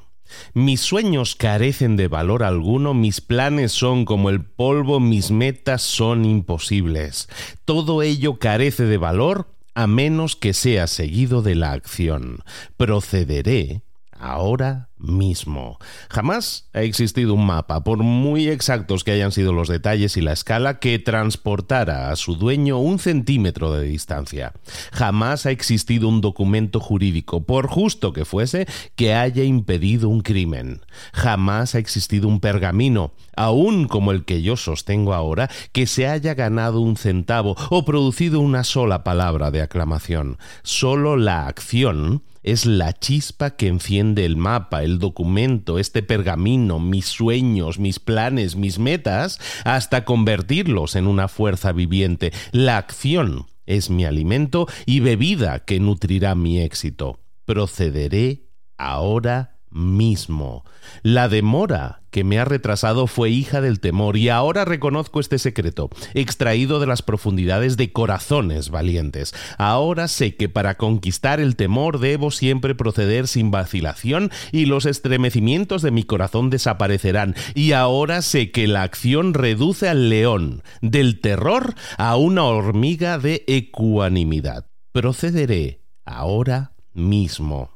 Mis sueños carecen de valor alguno, mis planes son como el polvo, mis metas son imposibles. Todo ello carece de valor a menos que sea seguido de la acción. Procederé ahora mismo. Jamás ha existido un mapa, por muy exactos que hayan sido los detalles y la escala, que transportara a su dueño un centímetro de distancia. Jamás ha existido un documento jurídico, por justo que fuese, que haya impedido un crimen. Jamás ha existido un pergamino, aun como el que yo sostengo ahora, que se haya ganado un centavo o producido una sola palabra de aclamación. Solo la acción es la chispa que enciende el mapa, el documento, este pergamino, mis sueños, mis planes, mis metas, hasta convertirlos en una fuerza viviente. La acción es mi alimento y bebida que nutrirá mi éxito. Procederé ahora mismo. La demora que me ha retrasado fue hija del temor y ahora reconozco este secreto, extraído de las profundidades de corazones valientes. Ahora sé que para conquistar el temor debo siempre proceder sin vacilación y los estremecimientos de mi corazón desaparecerán. Y ahora sé que la acción reduce al león del terror a una hormiga de ecuanimidad. Procederé ahora mismo.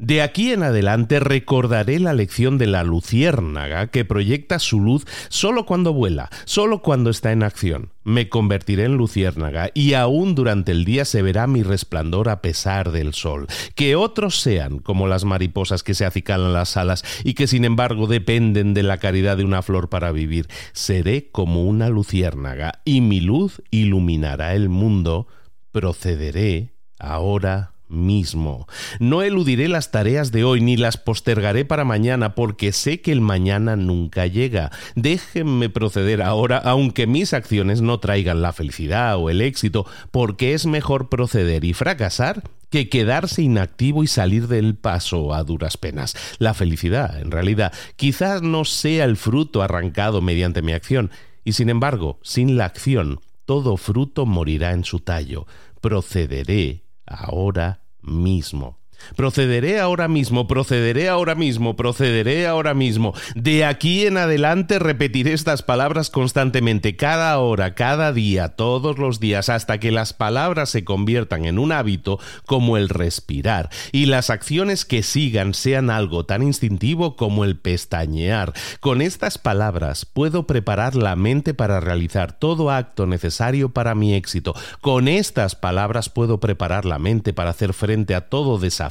De aquí en adelante recordaré la lección de la luciérnaga que proyecta su luz solo cuando vuela, solo cuando está en acción. Me convertiré en luciérnaga y aún durante el día se verá mi resplandor a pesar del sol. Que otros sean como las mariposas que se acicalan las alas y que sin embargo dependen de la caridad de una flor para vivir. Seré como una luciérnaga y mi luz iluminará el mundo. Procederé ahora mismo. No eludiré las tareas de hoy ni las postergaré para mañana porque sé que el mañana nunca llega. Déjenme proceder ahora aunque mis acciones no traigan la felicidad o el éxito porque es mejor proceder y fracasar que quedarse inactivo y salir del paso a duras penas. La felicidad, en realidad, quizás no sea el fruto arrancado mediante mi acción, y sin embargo, sin la acción, todo fruto morirá en su tallo. Procederé ahora mismo. Procederé ahora mismo, procederé ahora mismo, procederé ahora mismo. De aquí en adelante repetiré estas palabras constantemente, cada hora, cada día, todos los días, hasta que las palabras se conviertan en un hábito como el respirar y las acciones que sigan sean algo tan instintivo como el pestañear. Con estas palabras puedo preparar la mente para realizar todo acto necesario para mi éxito. Con estas palabras puedo preparar la mente para hacer frente a todo desafío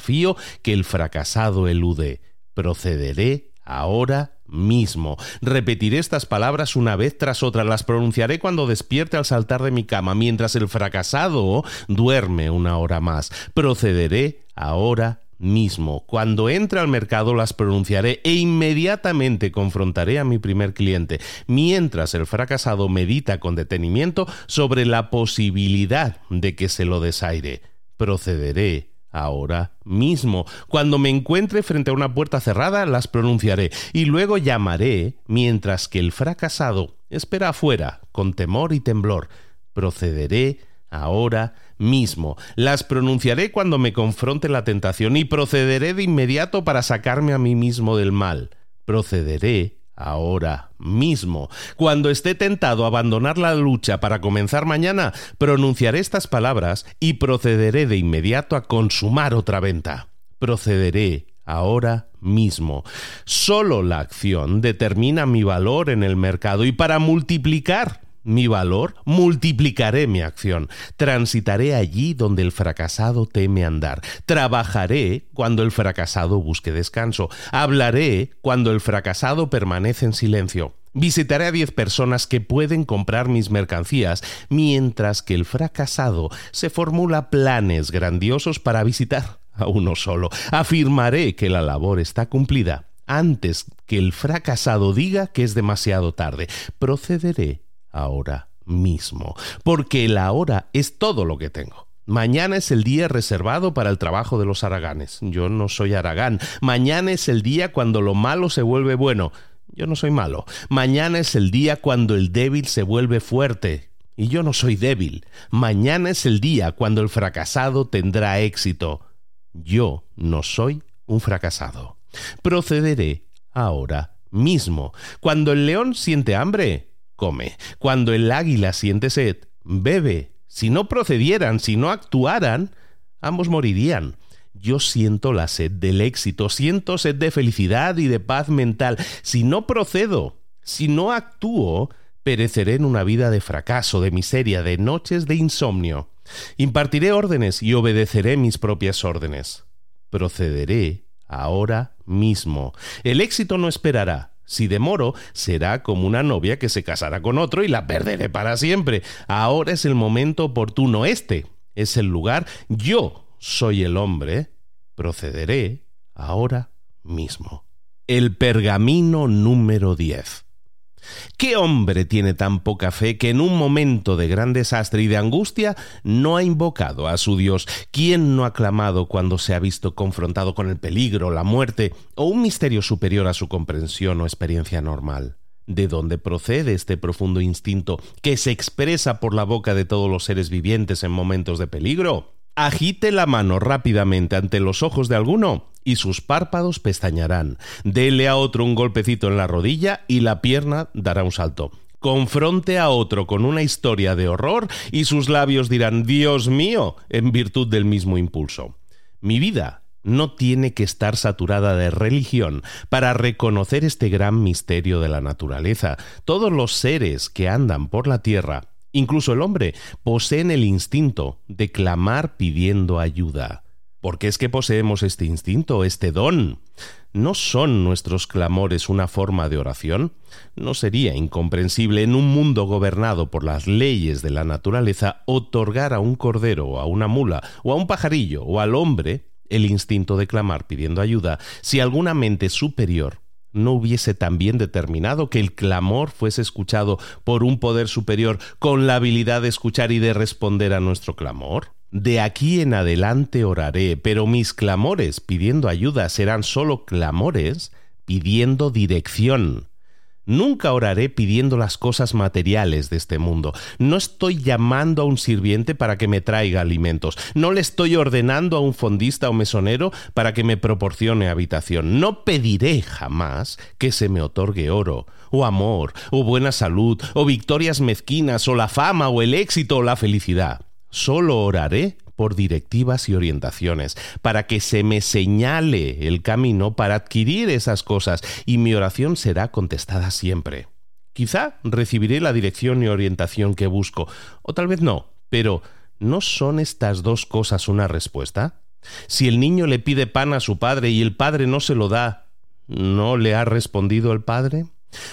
que el fracasado elude. Procederé ahora mismo. Repetiré estas palabras una vez tras otra, las pronunciaré cuando despierte al saltar de mi cama, mientras el fracasado duerme una hora más. Procederé ahora mismo. Cuando entre al mercado las pronunciaré e inmediatamente confrontaré a mi primer cliente, mientras el fracasado medita con detenimiento sobre la posibilidad de que se lo desaire. Procederé ahora mismo. Cuando me encuentre frente a una puerta cerrada, las pronunciaré y luego llamaré mientras que el fracasado espera afuera, con temor y temblor. Procederé ahora mismo. Las pronunciaré cuando me confronte la tentación y procederé de inmediato para sacarme a mí mismo del mal. Procederé ahora mismo. Cuando esté tentado a abandonar la lucha para comenzar mañana, pronunciaré estas palabras y procederé de inmediato a consumar otra venta. Procederé ahora mismo. Solo la acción determina mi valor en el mercado y para multiplicar mi valor, multiplicaré mi acción, transitaré allí donde el fracasado teme andar, trabajaré cuando el fracasado busque descanso, hablaré cuando el fracasado permanece en silencio. Visitaré a diez personas que pueden comprar mis mercancías, mientras que el fracasado se formula planes grandiosos para visitar a uno solo. Afirmaré que la labor está cumplida antes que el fracasado diga que es demasiado tarde. Procederé ahora mismo, porque el ahora es todo lo que tengo. Mañana es el día reservado para el trabajo de los araganes. Yo no soy aragán. Mañana es el día cuando lo malo se vuelve bueno. Yo no soy malo. Mañana es el día cuando el débil se vuelve fuerte. Y yo no soy débil. Mañana es el día cuando el fracasado tendrá éxito. Yo no soy un fracasado. Procederé ahora mismo. Cuando el león siente hambre, come. Cuando el águila siente sed, bebe. Si no procedieran, si no actuaran, ambos morirían. Yo siento la sed del éxito, siento sed de felicidad y de paz mental. Si no procedo, si no actúo, pereceré en una vida de fracaso, de miseria, de noches de insomnio. Impartiré órdenes y obedeceré mis propias órdenes. Procederé ahora mismo. El éxito no esperará. Si demoro, será como una novia que se casará con otro y la perderé para siempre. Ahora es el momento oportuno. Este es el lugar. Yo soy el hombre. Procederé ahora mismo. El pergamino número 10. ¿Qué hombre tiene tan poca fe que en un momento de gran desastre y de angustia no ha invocado a su Dios? ¿Quién no ha clamado cuando se ha visto confrontado con el peligro, la muerte o un misterio superior a su comprensión o experiencia normal? ¿De dónde procede este profundo instinto que se expresa por la boca de todos los seres vivientes en momentos de peligro? Agite la mano rápidamente ante los ojos de alguno y sus párpados pestañarán. Dele a otro un golpecito en la rodilla y la pierna dará un salto. Confronte a otro con una historia de horror y sus labios dirán Dios mío en virtud del mismo impulso. Mi vida no tiene que estar saturada de religión para reconocer este gran misterio de la naturaleza. Todos los seres que andan por la tierra Incluso el hombre poseen el instinto de clamar pidiendo ayuda. ¿Por qué es que poseemos este instinto, este don? ¿No son nuestros clamores una forma de oración? ¿No sería incomprensible en un mundo gobernado por las leyes de la naturaleza otorgar a un cordero, a una mula, o a un pajarillo, o al hombre el instinto de clamar pidiendo ayuda, si alguna mente superior no hubiese también determinado que el clamor fuese escuchado por un poder superior con la habilidad de escuchar y de responder a nuestro clamor? De aquí en adelante oraré, pero mis clamores pidiendo ayuda serán solo clamores pidiendo dirección. Nunca oraré pidiendo las cosas materiales de este mundo. No estoy llamando a un sirviente para que me traiga alimentos. No le estoy ordenando a un fondista o mesonero para que me proporcione habitación. No pediré jamás que se me otorgue oro, o amor, o buena salud, o victorias mezquinas, o la fama, o el éxito, o la felicidad. Solo oraré por directivas y orientaciones, para que se me señale el camino para adquirir esas cosas y mi oración será contestada siempre. Quizá recibiré la dirección y orientación que busco, o tal vez no, pero ¿no son estas dos cosas una respuesta? Si el niño le pide pan a su padre y el padre no se lo da, ¿no le ha respondido el padre?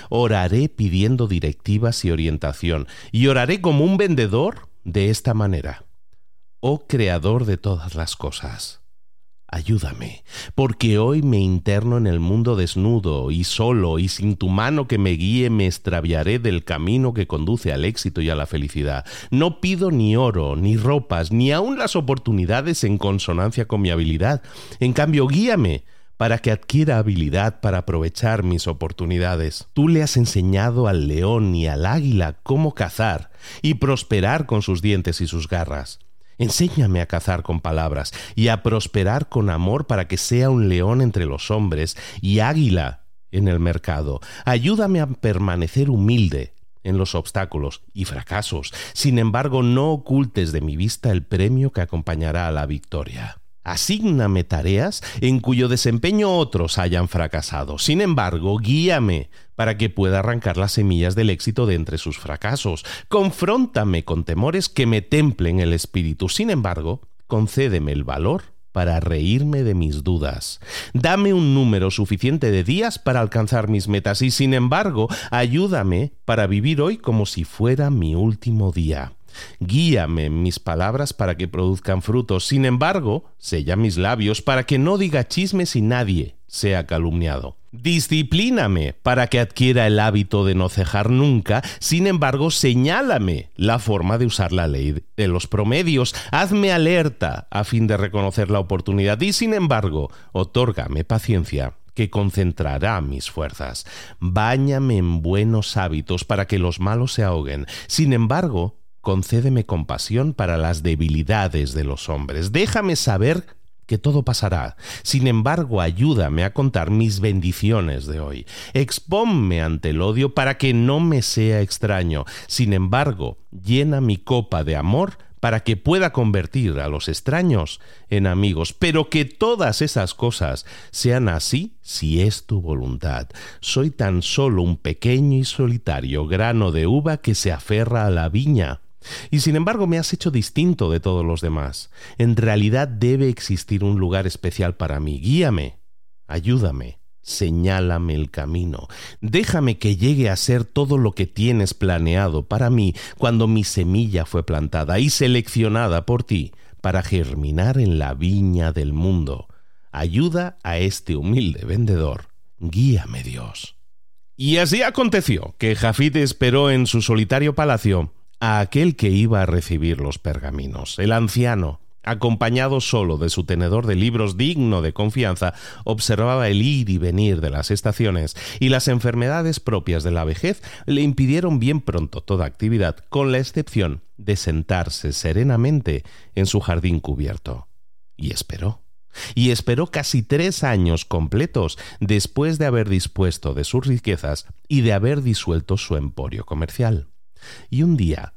Oraré pidiendo directivas y orientación, y oraré como un vendedor de esta manera oh Creador de todas las cosas. Ayúdame, porque hoy me interno en el mundo desnudo y solo, y sin tu mano que me guíe me extraviaré del camino que conduce al éxito y a la felicidad. No pido ni oro, ni ropas, ni aun las oportunidades en consonancia con mi habilidad. En cambio, guíame para que adquiera habilidad para aprovechar mis oportunidades. Tú le has enseñado al león y al águila cómo cazar y prosperar con sus dientes y sus garras. Enséñame a cazar con palabras y a prosperar con amor para que sea un león entre los hombres y águila en el mercado. Ayúdame a permanecer humilde en los obstáculos y fracasos. Sin embargo, no ocultes de mi vista el premio que acompañará a la victoria. Asígname tareas en cuyo desempeño otros hayan fracasado. Sin embargo, guíame para que pueda arrancar las semillas del éxito de entre sus fracasos. Confróntame con temores que me templen el espíritu. Sin embargo, concédeme el valor para reírme de mis dudas. Dame un número suficiente de días para alcanzar mis metas y sin embargo, ayúdame para vivir hoy como si fuera mi último día. Guíame mis palabras para que produzcan frutos. Sin embargo, sella mis labios para que no diga chismes y nadie sea calumniado. Disciplíname para que adquiera el hábito de no cejar nunca, sin embargo, señálame la forma de usar la ley de los promedios, hazme alerta a fin de reconocer la oportunidad y, sin embargo, otórgame paciencia que concentrará mis fuerzas. Báñame en buenos hábitos para que los malos se ahoguen. Sin embargo, concédeme compasión para las debilidades de los hombres. Déjame saber que todo pasará. Sin embargo, ayúdame a contar mis bendiciones de hoy. Expónme ante el odio para que no me sea extraño. Sin embargo, llena mi copa de amor para que pueda convertir a los extraños en amigos, pero que todas esas cosas sean así si es tu voluntad. Soy tan solo un pequeño y solitario grano de uva que se aferra a la viña y sin embargo me has hecho distinto de todos los demás. En realidad debe existir un lugar especial para mí. Guíame, ayúdame, señálame el camino. Déjame que llegue a ser todo lo que tienes planeado para mí cuando mi semilla fue plantada y seleccionada por ti para germinar en la viña del mundo. Ayuda a este humilde vendedor. Guíame Dios. Y así aconteció que Jafit esperó en su solitario palacio a aquel que iba a recibir los pergaminos. El anciano, acompañado solo de su tenedor de libros digno de confianza, observaba el ir y venir de las estaciones, y las enfermedades propias de la vejez le impidieron bien pronto toda actividad, con la excepción de sentarse serenamente en su jardín cubierto. Y esperó. Y esperó casi tres años completos después de haber dispuesto de sus riquezas y de haber disuelto su emporio comercial. Y un día,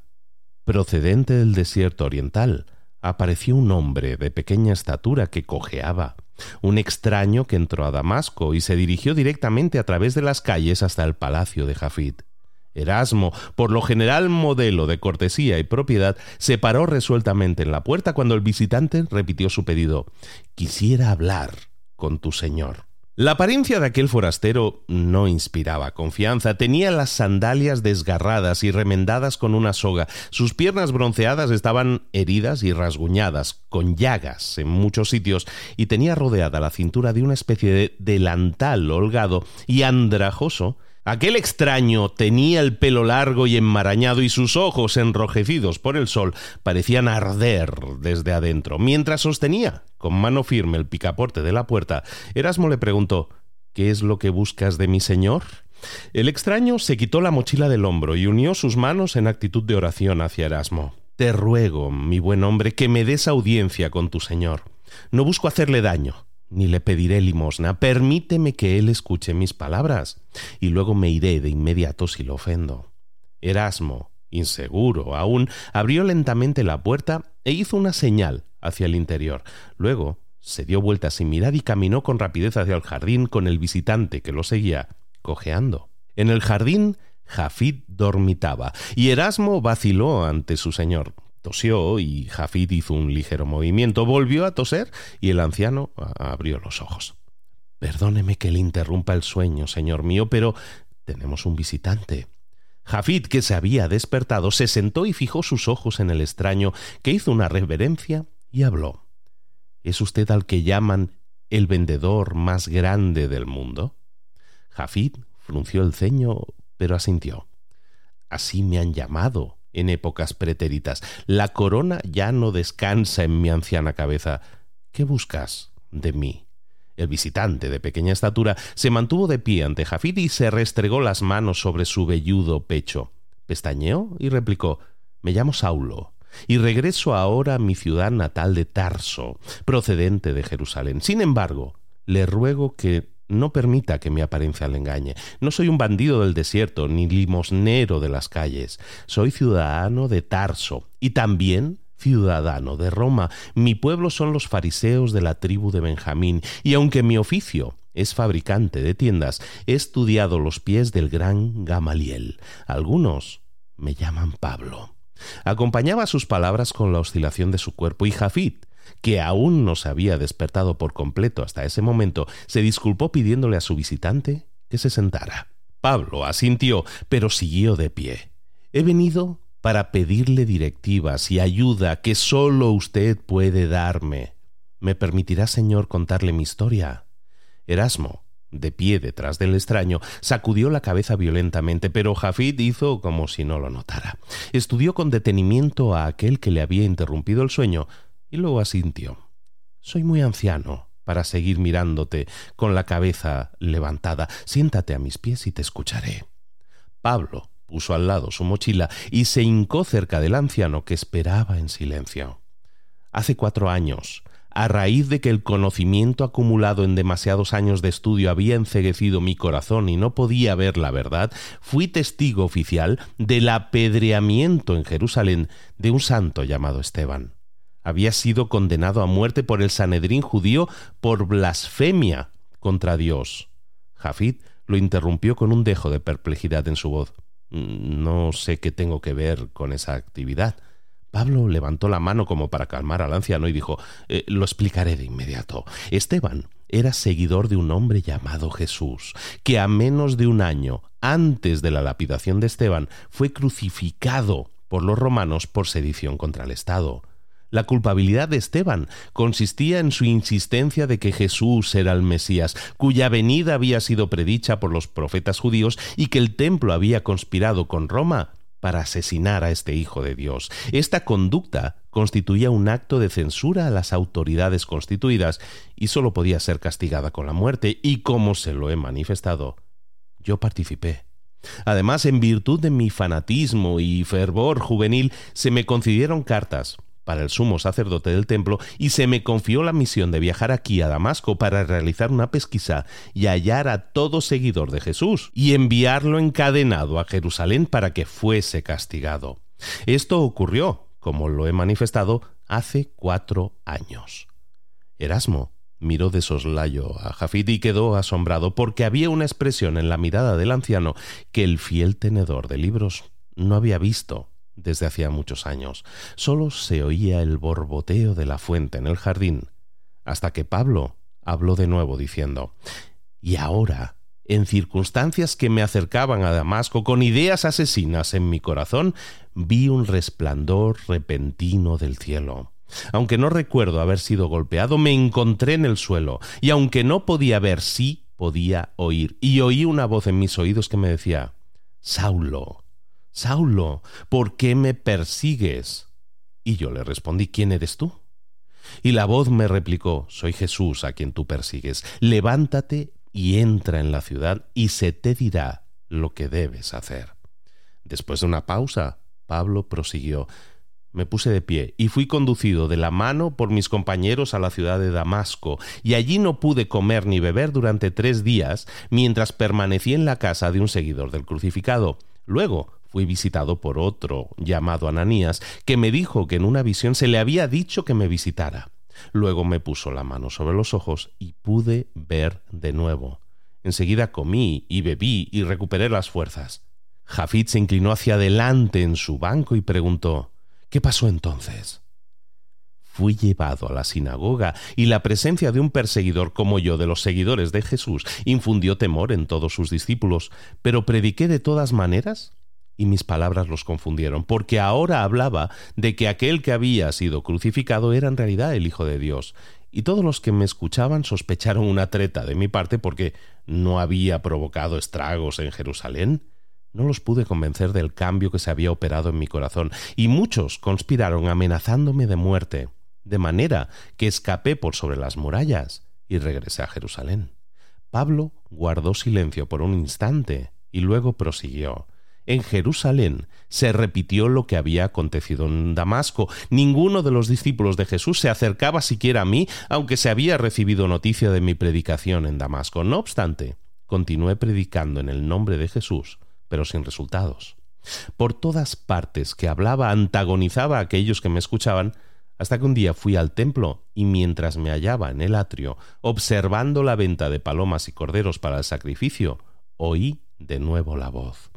procedente del desierto oriental, apareció un hombre de pequeña estatura que cojeaba, un extraño que entró a Damasco y se dirigió directamente a través de las calles hasta el palacio de Jafid. Erasmo, por lo general modelo de cortesía y propiedad, se paró resueltamente en la puerta cuando el visitante repitió su pedido Quisiera hablar con tu señor. La apariencia de aquel forastero no inspiraba confianza. Tenía las sandalias desgarradas y remendadas con una soga. Sus piernas bronceadas estaban heridas y rasguñadas, con llagas en muchos sitios, y tenía rodeada la cintura de una especie de delantal holgado y andrajoso Aquel extraño tenía el pelo largo y enmarañado y sus ojos, enrojecidos por el sol, parecían arder desde adentro. Mientras sostenía con mano firme el picaporte de la puerta, Erasmo le preguntó ¿Qué es lo que buscas de mi señor? El extraño se quitó la mochila del hombro y unió sus manos en actitud de oración hacia Erasmo. Te ruego, mi buen hombre, que me des audiencia con tu señor. No busco hacerle daño, ni le pediré limosna. Permíteme que él escuche mis palabras, y luego me iré de inmediato si lo ofendo. Erasmo, inseguro aún, abrió lentamente la puerta e hizo una señal hacia el interior. Luego se dio vuelta sin mirar y caminó con rapidez hacia el jardín con el visitante que lo seguía, cojeando. En el jardín, Jafid dormitaba, y Erasmo vaciló ante su señor. Tosió y Jafid hizo un ligero movimiento, volvió a toser y el anciano abrió los ojos. Perdóneme que le interrumpa el sueño, señor mío, pero tenemos un visitante. Jafid, que se había despertado, se sentó y fijó sus ojos en el extraño, que hizo una reverencia y habló. ¿Es usted al que llaman el vendedor más grande del mundo? Jafid frunció el ceño, pero asintió. Así me han llamado en épocas pretéritas. La corona ya no descansa en mi anciana cabeza. ¿Qué buscas de mí? El visitante, de pequeña estatura, se mantuvo de pie ante Jafid y se restregó las manos sobre su velludo pecho. Pestañeó y replicó Me llamo Saulo, y regreso ahora a mi ciudad natal de Tarso, procedente de Jerusalén. Sin embargo, le ruego que no permita que mi apariencia le engañe. No soy un bandido del desierto, ni limosnero de las calles. Soy ciudadano de Tarso y también ciudadano de Roma. Mi pueblo son los fariseos de la tribu de Benjamín, y aunque mi oficio es fabricante de tiendas, he estudiado los pies del gran Gamaliel. Algunos me llaman Pablo. Acompañaba sus palabras con la oscilación de su cuerpo y Jafit, que aún no se había despertado por completo hasta ese momento, se disculpó pidiéndole a su visitante que se sentara. Pablo asintió, pero siguió de pie. He venido para pedirle directivas y ayuda que sólo usted puede darme. ¿Me permitirá, señor, contarle mi historia? Erasmo, de pie detrás del extraño, sacudió la cabeza violentamente, pero Jafid hizo como si no lo notara. Estudió con detenimiento a aquel que le había interrumpido el sueño y luego asintió. Soy muy anciano para seguir mirándote con la cabeza levantada. Siéntate a mis pies y te escucharé. Pablo puso al lado su mochila y se hincó cerca del anciano que esperaba en silencio. Hace cuatro años a raíz de que el conocimiento acumulado en demasiados años de estudio había enceguecido mi corazón y no podía ver la verdad, fui testigo oficial del apedreamiento en Jerusalén de un santo llamado Esteban. Había sido condenado a muerte por el Sanedrín judío por blasfemia contra Dios. Jafid lo interrumpió con un dejo de perplejidad en su voz. No sé qué tengo que ver con esa actividad. Pablo levantó la mano como para calmar al anciano y dijo eh, Lo explicaré de inmediato. Esteban era seguidor de un hombre llamado Jesús, que a menos de un año antes de la lapidación de Esteban fue crucificado por los romanos por sedición contra el Estado. La culpabilidad de Esteban consistía en su insistencia de que Jesús era el Mesías, cuya venida había sido predicha por los profetas judíos y que el templo había conspirado con Roma para asesinar a este Hijo de Dios. Esta conducta constituía un acto de censura a las autoridades constituidas y sólo podía ser castigada con la muerte, y como se lo he manifestado, yo participé. Además, en virtud de mi fanatismo y fervor juvenil, se me concedieron cartas para el sumo sacerdote del templo y se me confió la misión de viajar aquí a Damasco para realizar una pesquisa y hallar a todo seguidor de Jesús y enviarlo encadenado a Jerusalén para que fuese castigado. Esto ocurrió, como lo he manifestado, hace cuatro años. Erasmo miró de soslayo a Jafid y quedó asombrado porque había una expresión en la mirada del anciano que el fiel tenedor de libros no había visto desde hacía muchos años. Solo se oía el borboteo de la fuente en el jardín, hasta que Pablo habló de nuevo diciendo Y ahora, en circunstancias que me acercaban a Damasco con ideas asesinas en mi corazón, vi un resplandor repentino del cielo. Aunque no recuerdo haber sido golpeado, me encontré en el suelo, y aunque no podía ver, sí podía oír, y oí una voz en mis oídos que me decía Saulo, Saulo, ¿por qué me persigues? Y yo le respondí, ¿quién eres tú? Y la voz me replicó, soy Jesús a quien tú persigues. Levántate y entra en la ciudad y se te dirá lo que debes hacer. Después de una pausa, Pablo prosiguió me puse de pie y fui conducido de la mano por mis compañeros a la ciudad de Damasco, y allí no pude comer ni beber durante tres días mientras permanecí en la casa de un seguidor del crucificado. Luego fui visitado por otro, llamado Ananías, que me dijo que en una visión se le había dicho que me visitara. Luego me puso la mano sobre los ojos y pude ver de nuevo. Enseguida comí y bebí y recuperé las fuerzas. Jafid se inclinó hacia adelante en su banco y preguntó ¿Qué pasó entonces? Fui llevado a la sinagoga y la presencia de un perseguidor como yo de los seguidores de Jesús infundió temor en todos sus discípulos, pero prediqué de todas maneras y mis palabras los confundieron, porque ahora hablaba de que aquel que había sido crucificado era en realidad el Hijo de Dios, y todos los que me escuchaban sospecharon una treta de mi parte porque no había provocado estragos en Jerusalén. No los pude convencer del cambio que se había operado en mi corazón, y muchos conspiraron amenazándome de muerte, de manera que escapé por sobre las murallas y regresé a Jerusalén. Pablo guardó silencio por un instante y luego prosiguió. En Jerusalén se repitió lo que había acontecido en Damasco. Ninguno de los discípulos de Jesús se acercaba siquiera a mí, aunque se había recibido noticia de mi predicación en Damasco. No obstante, continué predicando en el nombre de Jesús pero sin resultados. Por todas partes que hablaba antagonizaba a aquellos que me escuchaban, hasta que un día fui al templo y mientras me hallaba en el atrio, observando la venta de palomas y corderos para el sacrificio, oí de nuevo la voz.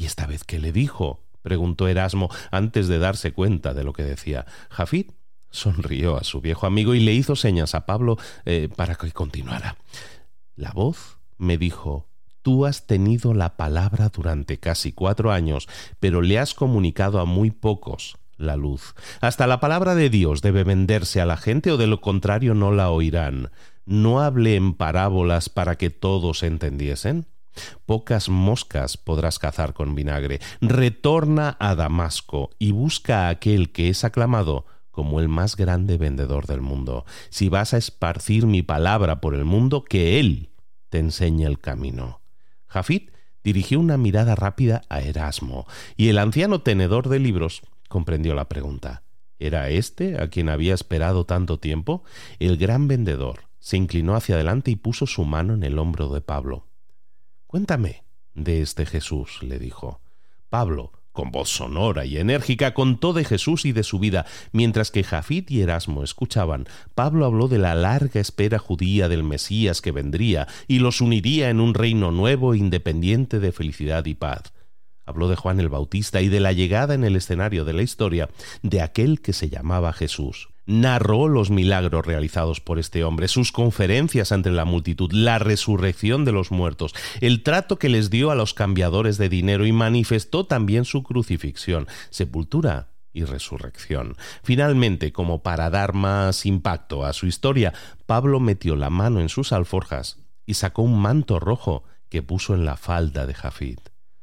¿Y esta vez qué le dijo? preguntó Erasmo antes de darse cuenta de lo que decía. Jafid sonrió a su viejo amigo y le hizo señas a Pablo eh, para que continuara. La voz me dijo Tú has tenido la palabra durante casi cuatro años, pero le has comunicado a muy pocos la luz. Hasta la palabra de Dios debe venderse a la gente o de lo contrario no la oirán. No hable en parábolas para que todos entendiesen. Pocas moscas podrás cazar con vinagre. Retorna a Damasco y busca a aquel que es aclamado como el más grande vendedor del mundo. Si vas a esparcir mi palabra por el mundo, que Él te enseñe el camino. Jafit dirigió una mirada rápida a Erasmo, y el anciano tenedor de libros comprendió la pregunta. ¿Era éste a quien había esperado tanto tiempo? El gran vendedor se inclinó hacia adelante y puso su mano en el hombro de Pablo. Cuéntame de este Jesús, le dijo. Pablo con voz sonora y enérgica, contó de Jesús y de su vida. Mientras que Jafit y Erasmo escuchaban, Pablo habló de la larga espera judía del Mesías que vendría y los uniría en un reino nuevo, independiente de felicidad y paz. Habló de Juan el Bautista y de la llegada en el escenario de la historia de aquel que se llamaba Jesús narró los milagros realizados por este hombre, sus conferencias ante la multitud, la resurrección de los muertos, el trato que les dio a los cambiadores de dinero y manifestó también su crucifixión, sepultura y resurrección. Finalmente, como para dar más impacto a su historia, Pablo metió la mano en sus alforjas y sacó un manto rojo que puso en la falda de Jafid.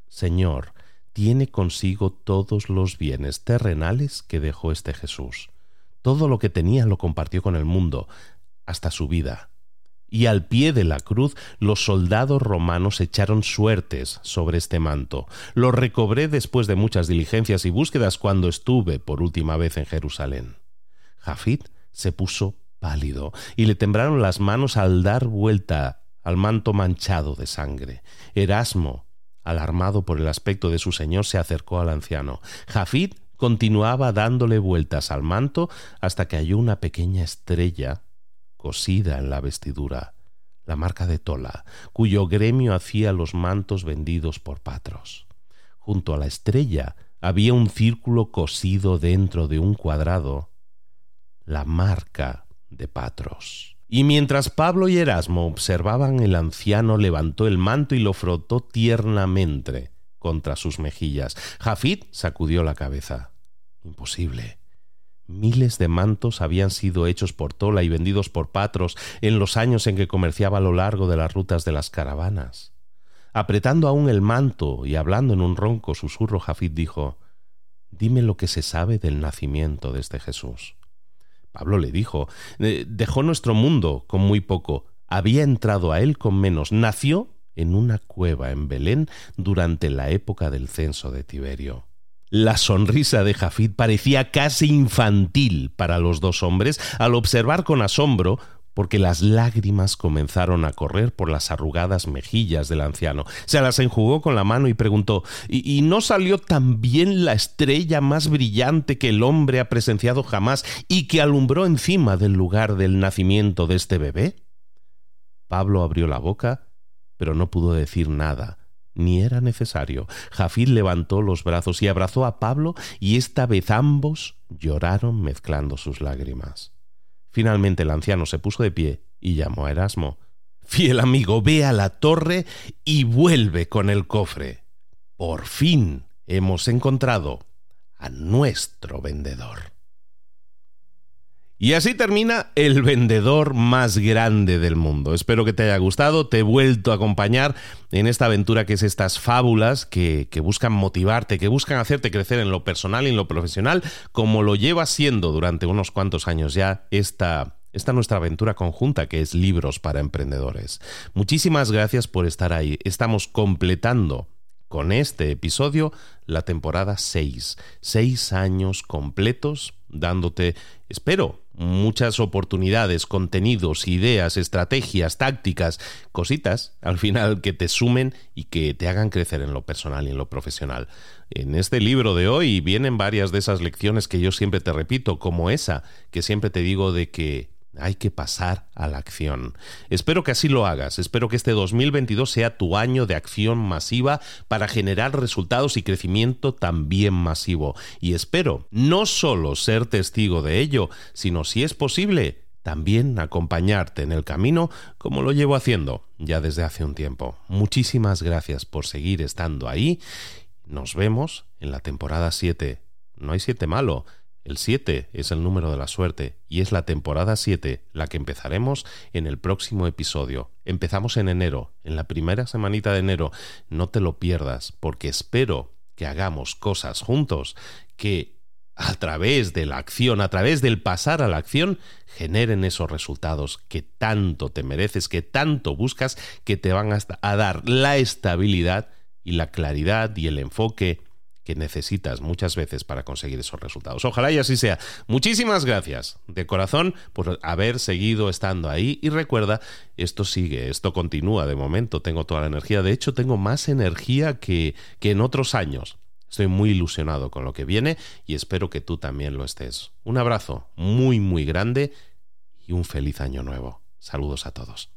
Señor, tiene consigo todos los bienes terrenales que dejó este Jesús todo lo que tenía lo compartió con el mundo, hasta su vida. Y al pie de la cruz los soldados romanos echaron suertes sobre este manto. Lo recobré después de muchas diligencias y búsquedas cuando estuve por última vez en Jerusalén. Jafid se puso pálido y le temblaron las manos al dar vuelta al manto manchado de sangre. Erasmo, alarmado por el aspecto de su señor, se acercó al anciano. Jafid continuaba dándole vueltas al manto hasta que halló una pequeña estrella cosida en la vestidura, la marca de Tola, cuyo gremio hacía los mantos vendidos por Patros. Junto a la estrella había un círculo cosido dentro de un cuadrado, la marca de Patros. Y mientras Pablo y Erasmo observaban, el anciano levantó el manto y lo frotó tiernamente contra sus mejillas. Jafid sacudió la cabeza. Imposible. Miles de mantos habían sido hechos por Tola y vendidos por Patros en los años en que comerciaba a lo largo de las rutas de las caravanas. Apretando aún el manto y hablando en un ronco susurro, Jafid dijo Dime lo que se sabe del nacimiento de este Jesús. Pablo le dijo eh, Dejó nuestro mundo con muy poco, había entrado a él con menos, nació en una cueva en Belén durante la época del censo de Tiberio. La sonrisa de Jafid parecía casi infantil para los dos hombres al observar con asombro porque las lágrimas comenzaron a correr por las arrugadas mejillas del anciano. Se las enjugó con la mano y preguntó ¿Y, no salió también la estrella más brillante que el hombre ha presenciado jamás y que alumbró encima del lugar del nacimiento de este bebé? Pablo abrió la boca, pero no pudo decir nada ni era necesario. Jafid levantó los brazos y abrazó a Pablo, y esta vez ambos lloraron mezclando sus lágrimas. Finalmente el anciano se puso de pie y llamó a Erasmo. Fiel amigo, ve a la torre y vuelve con el cofre. Por fin hemos encontrado a nuestro vendedor. Y así termina El vendedor más grande del mundo. Espero que te haya gustado, te he vuelto a acompañar en esta aventura que es estas fábulas que, que, buscan motivarte, que buscan hacerte crecer en lo personal y en lo profesional, como lo lleva siendo durante unos cuantos años ya esta, esta nuestra aventura conjunta que es Libros para Emprendedores. Muchísimas gracias por estar ahí. Estamos completando con este episodio la temporada 6. Seis años completos dándote, espero, muchas oportunidades, contenidos, ideas, estrategias, tácticas, cositas al final que te sumen y que te hagan crecer en lo personal y en lo profesional. En este libro de hoy vienen varias de esas lecciones que yo siempre te repito, como esa que siempre te digo de que hay que pasar a la acción. Espero que así lo hagas. Espero que este 2022 sea tu año de acción masiva para generar resultados y crecimiento también masivo. Y espero no solo ser testigo de ello, sino si es posible, también acompañarte en el camino como lo llevo haciendo ya desde hace un tiempo. Muchísimas gracias por seguir estando ahí. Nos vemos en la temporada 7. No hay 7 malo el 7 es el número de la suerte y es la temporada 7 la que empezaremos en el próximo episodio. Empezamos en enero, en la primera semanita de enero. No te lo pierdas porque espero que hagamos cosas juntos que a través de la acción, a través del pasar a la acción, generen esos resultados que tanto te mereces, que tanto buscas, que te van a dar la estabilidad y la claridad y el enfoque que necesitas muchas veces para conseguir esos resultados. Ojalá y así sea. Muchísimas gracias de corazón por haber seguido estando ahí y recuerda, esto sigue, esto continúa de momento, tengo toda la energía, de hecho tengo más energía que, que en otros años. Estoy muy ilusionado con lo que viene y espero que tú también lo estés. Un abrazo muy, muy grande y un feliz año nuevo. Saludos a todos.